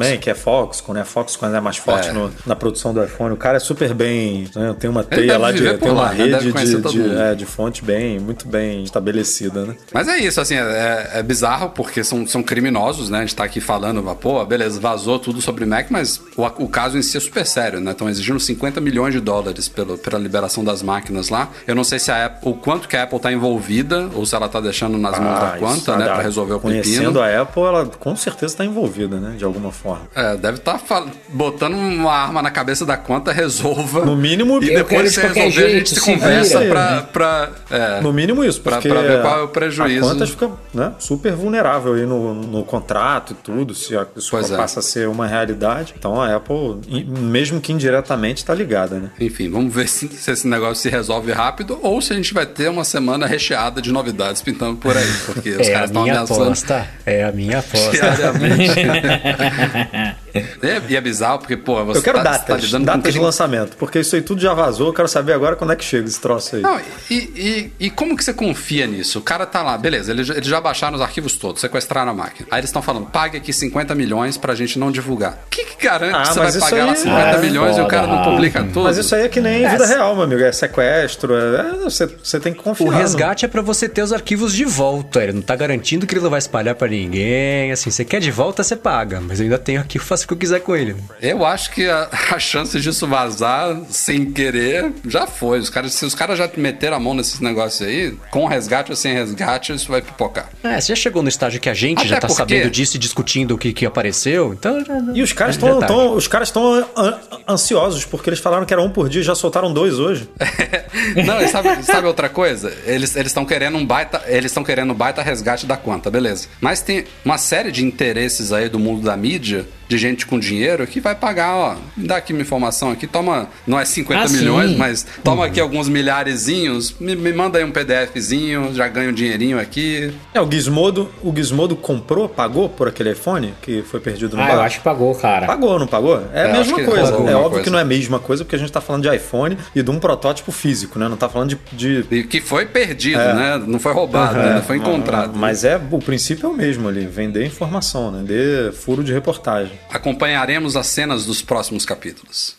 Que é Foxconn, né? Foxconn é mais forte É. no- na produção do iPhone. O cara é super bem. né? Tem uma teia lá de. Tem uma lá, né? Rede conhecer de, de, é, de fonte bem, muito bem estabelecida, né? Mas é isso, assim, é, é bizarro porque são, são criminosos, né? A gente tá aqui falando, pô, beleza, vazou tudo sobre Mac, mas o, o caso em si é super sério, né? Estão exigindo 50 milhões de dólares pelo, pela liberação das máquinas lá. Eu não sei se a Apple, o quanto que a Apple tá envolvida ou se ela tá deixando nas mãos da Ah, Quanta, isso, né? a- Pra resolver o pepino. Conhecendo a Apple, ela com certeza está envolvida, né? De alguma forma. É, deve estar botando uma arma na cabeça da Quanta, resolva. No mínimo, E depois de qualquer resolver, a jeito, gente se conversa vira. pra. pra é. No mínimo isso, Pra- pra ver qual é o prejuízo. a Qantas fica né, super vulnerável aí no, no contrato e tudo, se a- isso Pois é. passa a ser uma realidade. Então a Apple, in- mesmo que indiretamente, está ligada, né? Enfim, vamos ver se, se esse negócio se resolve rápido ou se a gente vai ter uma semana recheada de novidades pintando por aí. Porque os É a caras estão minha ameaçando aposta. É a minha aposta. diariamente. É, e é bizarro porque, pô, você Eu quero tá, datas, tá datas de crime- lançamento, porque isso aí tudo já vazou, eu quero saber agora quando é que chega esse troço aí. Não, e, e, e como que você confia nisso? O cara tá lá, beleza, eles, eles já baixaram os arquivos todos, sequestraram a máquina. Aí eles estão falando, pague aqui 50 milhões pra gente não divulgar. O que, que garante Ah, que você vai pagar lá aí- 50 Ah, milhões e o foda, cara não publica tudo? Mas isso aí é que nem vida real, meu amigo. É sequestro, é, é, você, você tem que confiar. O no- resgate é pra você ter os arquivos de volta. Ele não tá garantindo que ele não vai espalhar pra ninguém. Assim, você quer de volta, você paga. Mas eu ainda tenho aqui, eu faço o que eu quiser com ele. Eu acho que a, a chance disso vazar sem querer já foi. Os caras, se os caras já meteram a mão nesses negócios aí, com resgate ou sem resgate, isso vai pipocar. É, você já chegou no estágio que a gente Até já tá porque- sabendo disso e discutindo o que, que apareceu, então... já- E os caras estão tá. os caras estão ansiosos porque eles falaram que era um por dia e já soltaram dois hoje. Não, e sabe, sabe outra coisa? Eles estão querendo um baita. Eles estão querendo um baita resgate da conta, beleza. Mas tem uma série de interesses aí do mundo da mídia, de gente com dinheiro, que vai pagar, ó. Me dá aqui uma informação aqui, toma. Não é 50 Ah, sim. milhões, mas toma aqui alguns milharezinhos, me, me manda aí um PDFzinho, já ganha um dinheirinho aqui. É, o Gizmodo, o Gizmodo comprou, pagou por aquele iPhone que foi perdido no Ah, bar? eu acho que pagou, cara. Pagou, não pagou? É, É, a acho mesma coisa. É óbvio coisa. que não é a mesma coisa porque a gente tá falando de iPhone e de um protótipo físico, né? Não tá falando de. de... E que foi perdido, né? Não foi roubado, né? Foi encontrado. Mas é o princípio é o mesmo ali, vender informação, né? De furo de reportagem. Acompanharemos as cenas dos próximos capítulos.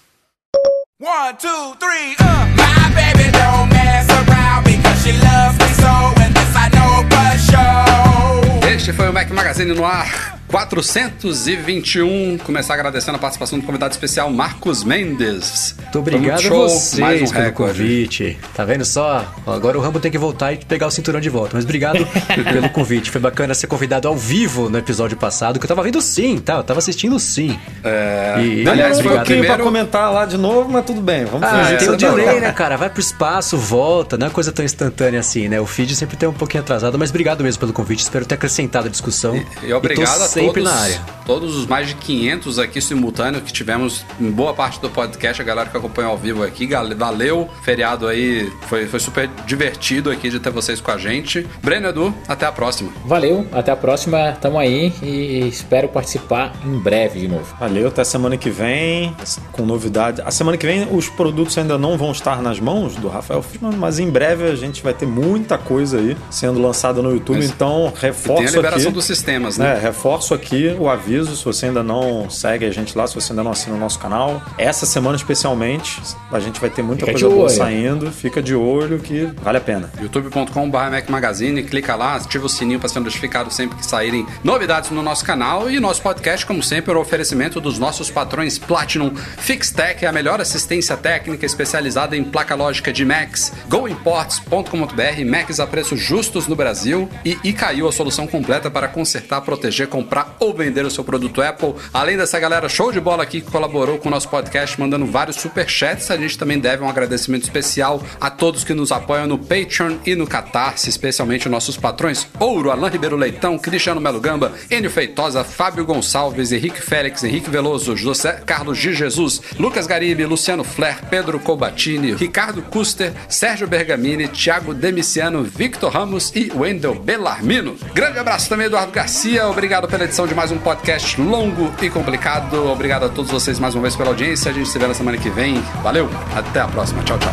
One, two, three, uh. My baby don't mess around because she loves me so, and this I know for sure. Este foi o Mac Magazine no ar 421. Começar agradecendo a participação do convidado especial Marcos Mendes. Muito obrigado Foi a show, vocês mais um pelo convite. Tá vendo só? Agora o Rambo tem que voltar e pegar o cinturão de volta. Mas obrigado pelo convite. Foi bacana ser convidado ao vivo no episódio passado, que eu tava vendo sim, tá? Eu tava assistindo sim. É... E- Aliás, Demorou um foi o pouquinho primeiro... pra comentar lá de novo, mas tudo bem. Vamos Ah, fingir tem o delay, né, cara? Vai pro espaço, volta, não é coisa tão instantânea assim, né? O feed sempre tem um pouquinho atrasado, mas obrigado mesmo pelo convite, espero ter acrescentado a discussão. E obrigado tô a sempre todos, na área. Todos os mais de 500 aqui simultâneos que tivemos em boa parte do podcast, a galera que acompanhou ao vivo aqui, valeu. Feriado aí foi, foi super divertido aqui de ter vocês com a gente. Breno Edu, até a próxima. Valeu, até a próxima, tamo aí e espero participar em breve de novo. Valeu, até semana que vem, com novidade. A semana que vem os produtos ainda não vão estar nas mãos do Rafael Fishman, mas em breve a gente vai ter muita coisa aí sendo lançada no YouTube, Mas- então Tem a reforço liberação aqui. dos sistemas, né? É, reforço aqui o aviso, se você ainda não segue a gente lá, se você ainda não assina o nosso canal. Essa semana especialmente, a gente vai ter muita Fica coisa boa saindo. Fica de olho que vale a pena. youtube.com.br Mac Magazine, clica lá, ativa o sininho para ser notificado sempre que saírem novidades no nosso canal e nosso podcast, como sempre, é o oferecimento dos nossos patrões Platinum FixTech, a melhor assistência técnica especializada em placa lógica de Macs, goimports.com.br, Macs a preços justos no Brasil e Icaiu, a solução completa para consertar, proteger, comprar ou vender o seu produto Apple. Além dessa galera show de bola aqui que colaborou com o nosso podcast, mandando vários superchats, a gente também deve um agradecimento especial a todos que nos apoiam no Patreon e no Catarse, especialmente nossos patrões Ouro, Alain Ribeiro Leitão, Cristiano Melo Gamba, Enio Feitosa, Fábio Gonçalves, Henrique Félix, Henrique Veloso, José Carlos de Jesus, Lucas Garibe, Luciano Flair, Pedro Colbatini, Ricardo Custer, Sérgio Bergamini, Thiago Demiciano, Victor Ramos e Wendel Bellarmino. Grande abraço também, Eduardo Garcia. Obrigado pela edição de mais um podcast longo e complicado. Obrigado a todos vocês mais uma vez pela audiência. A gente se vê na semana que vem. Valeu, até a próxima. Tchau, tchau.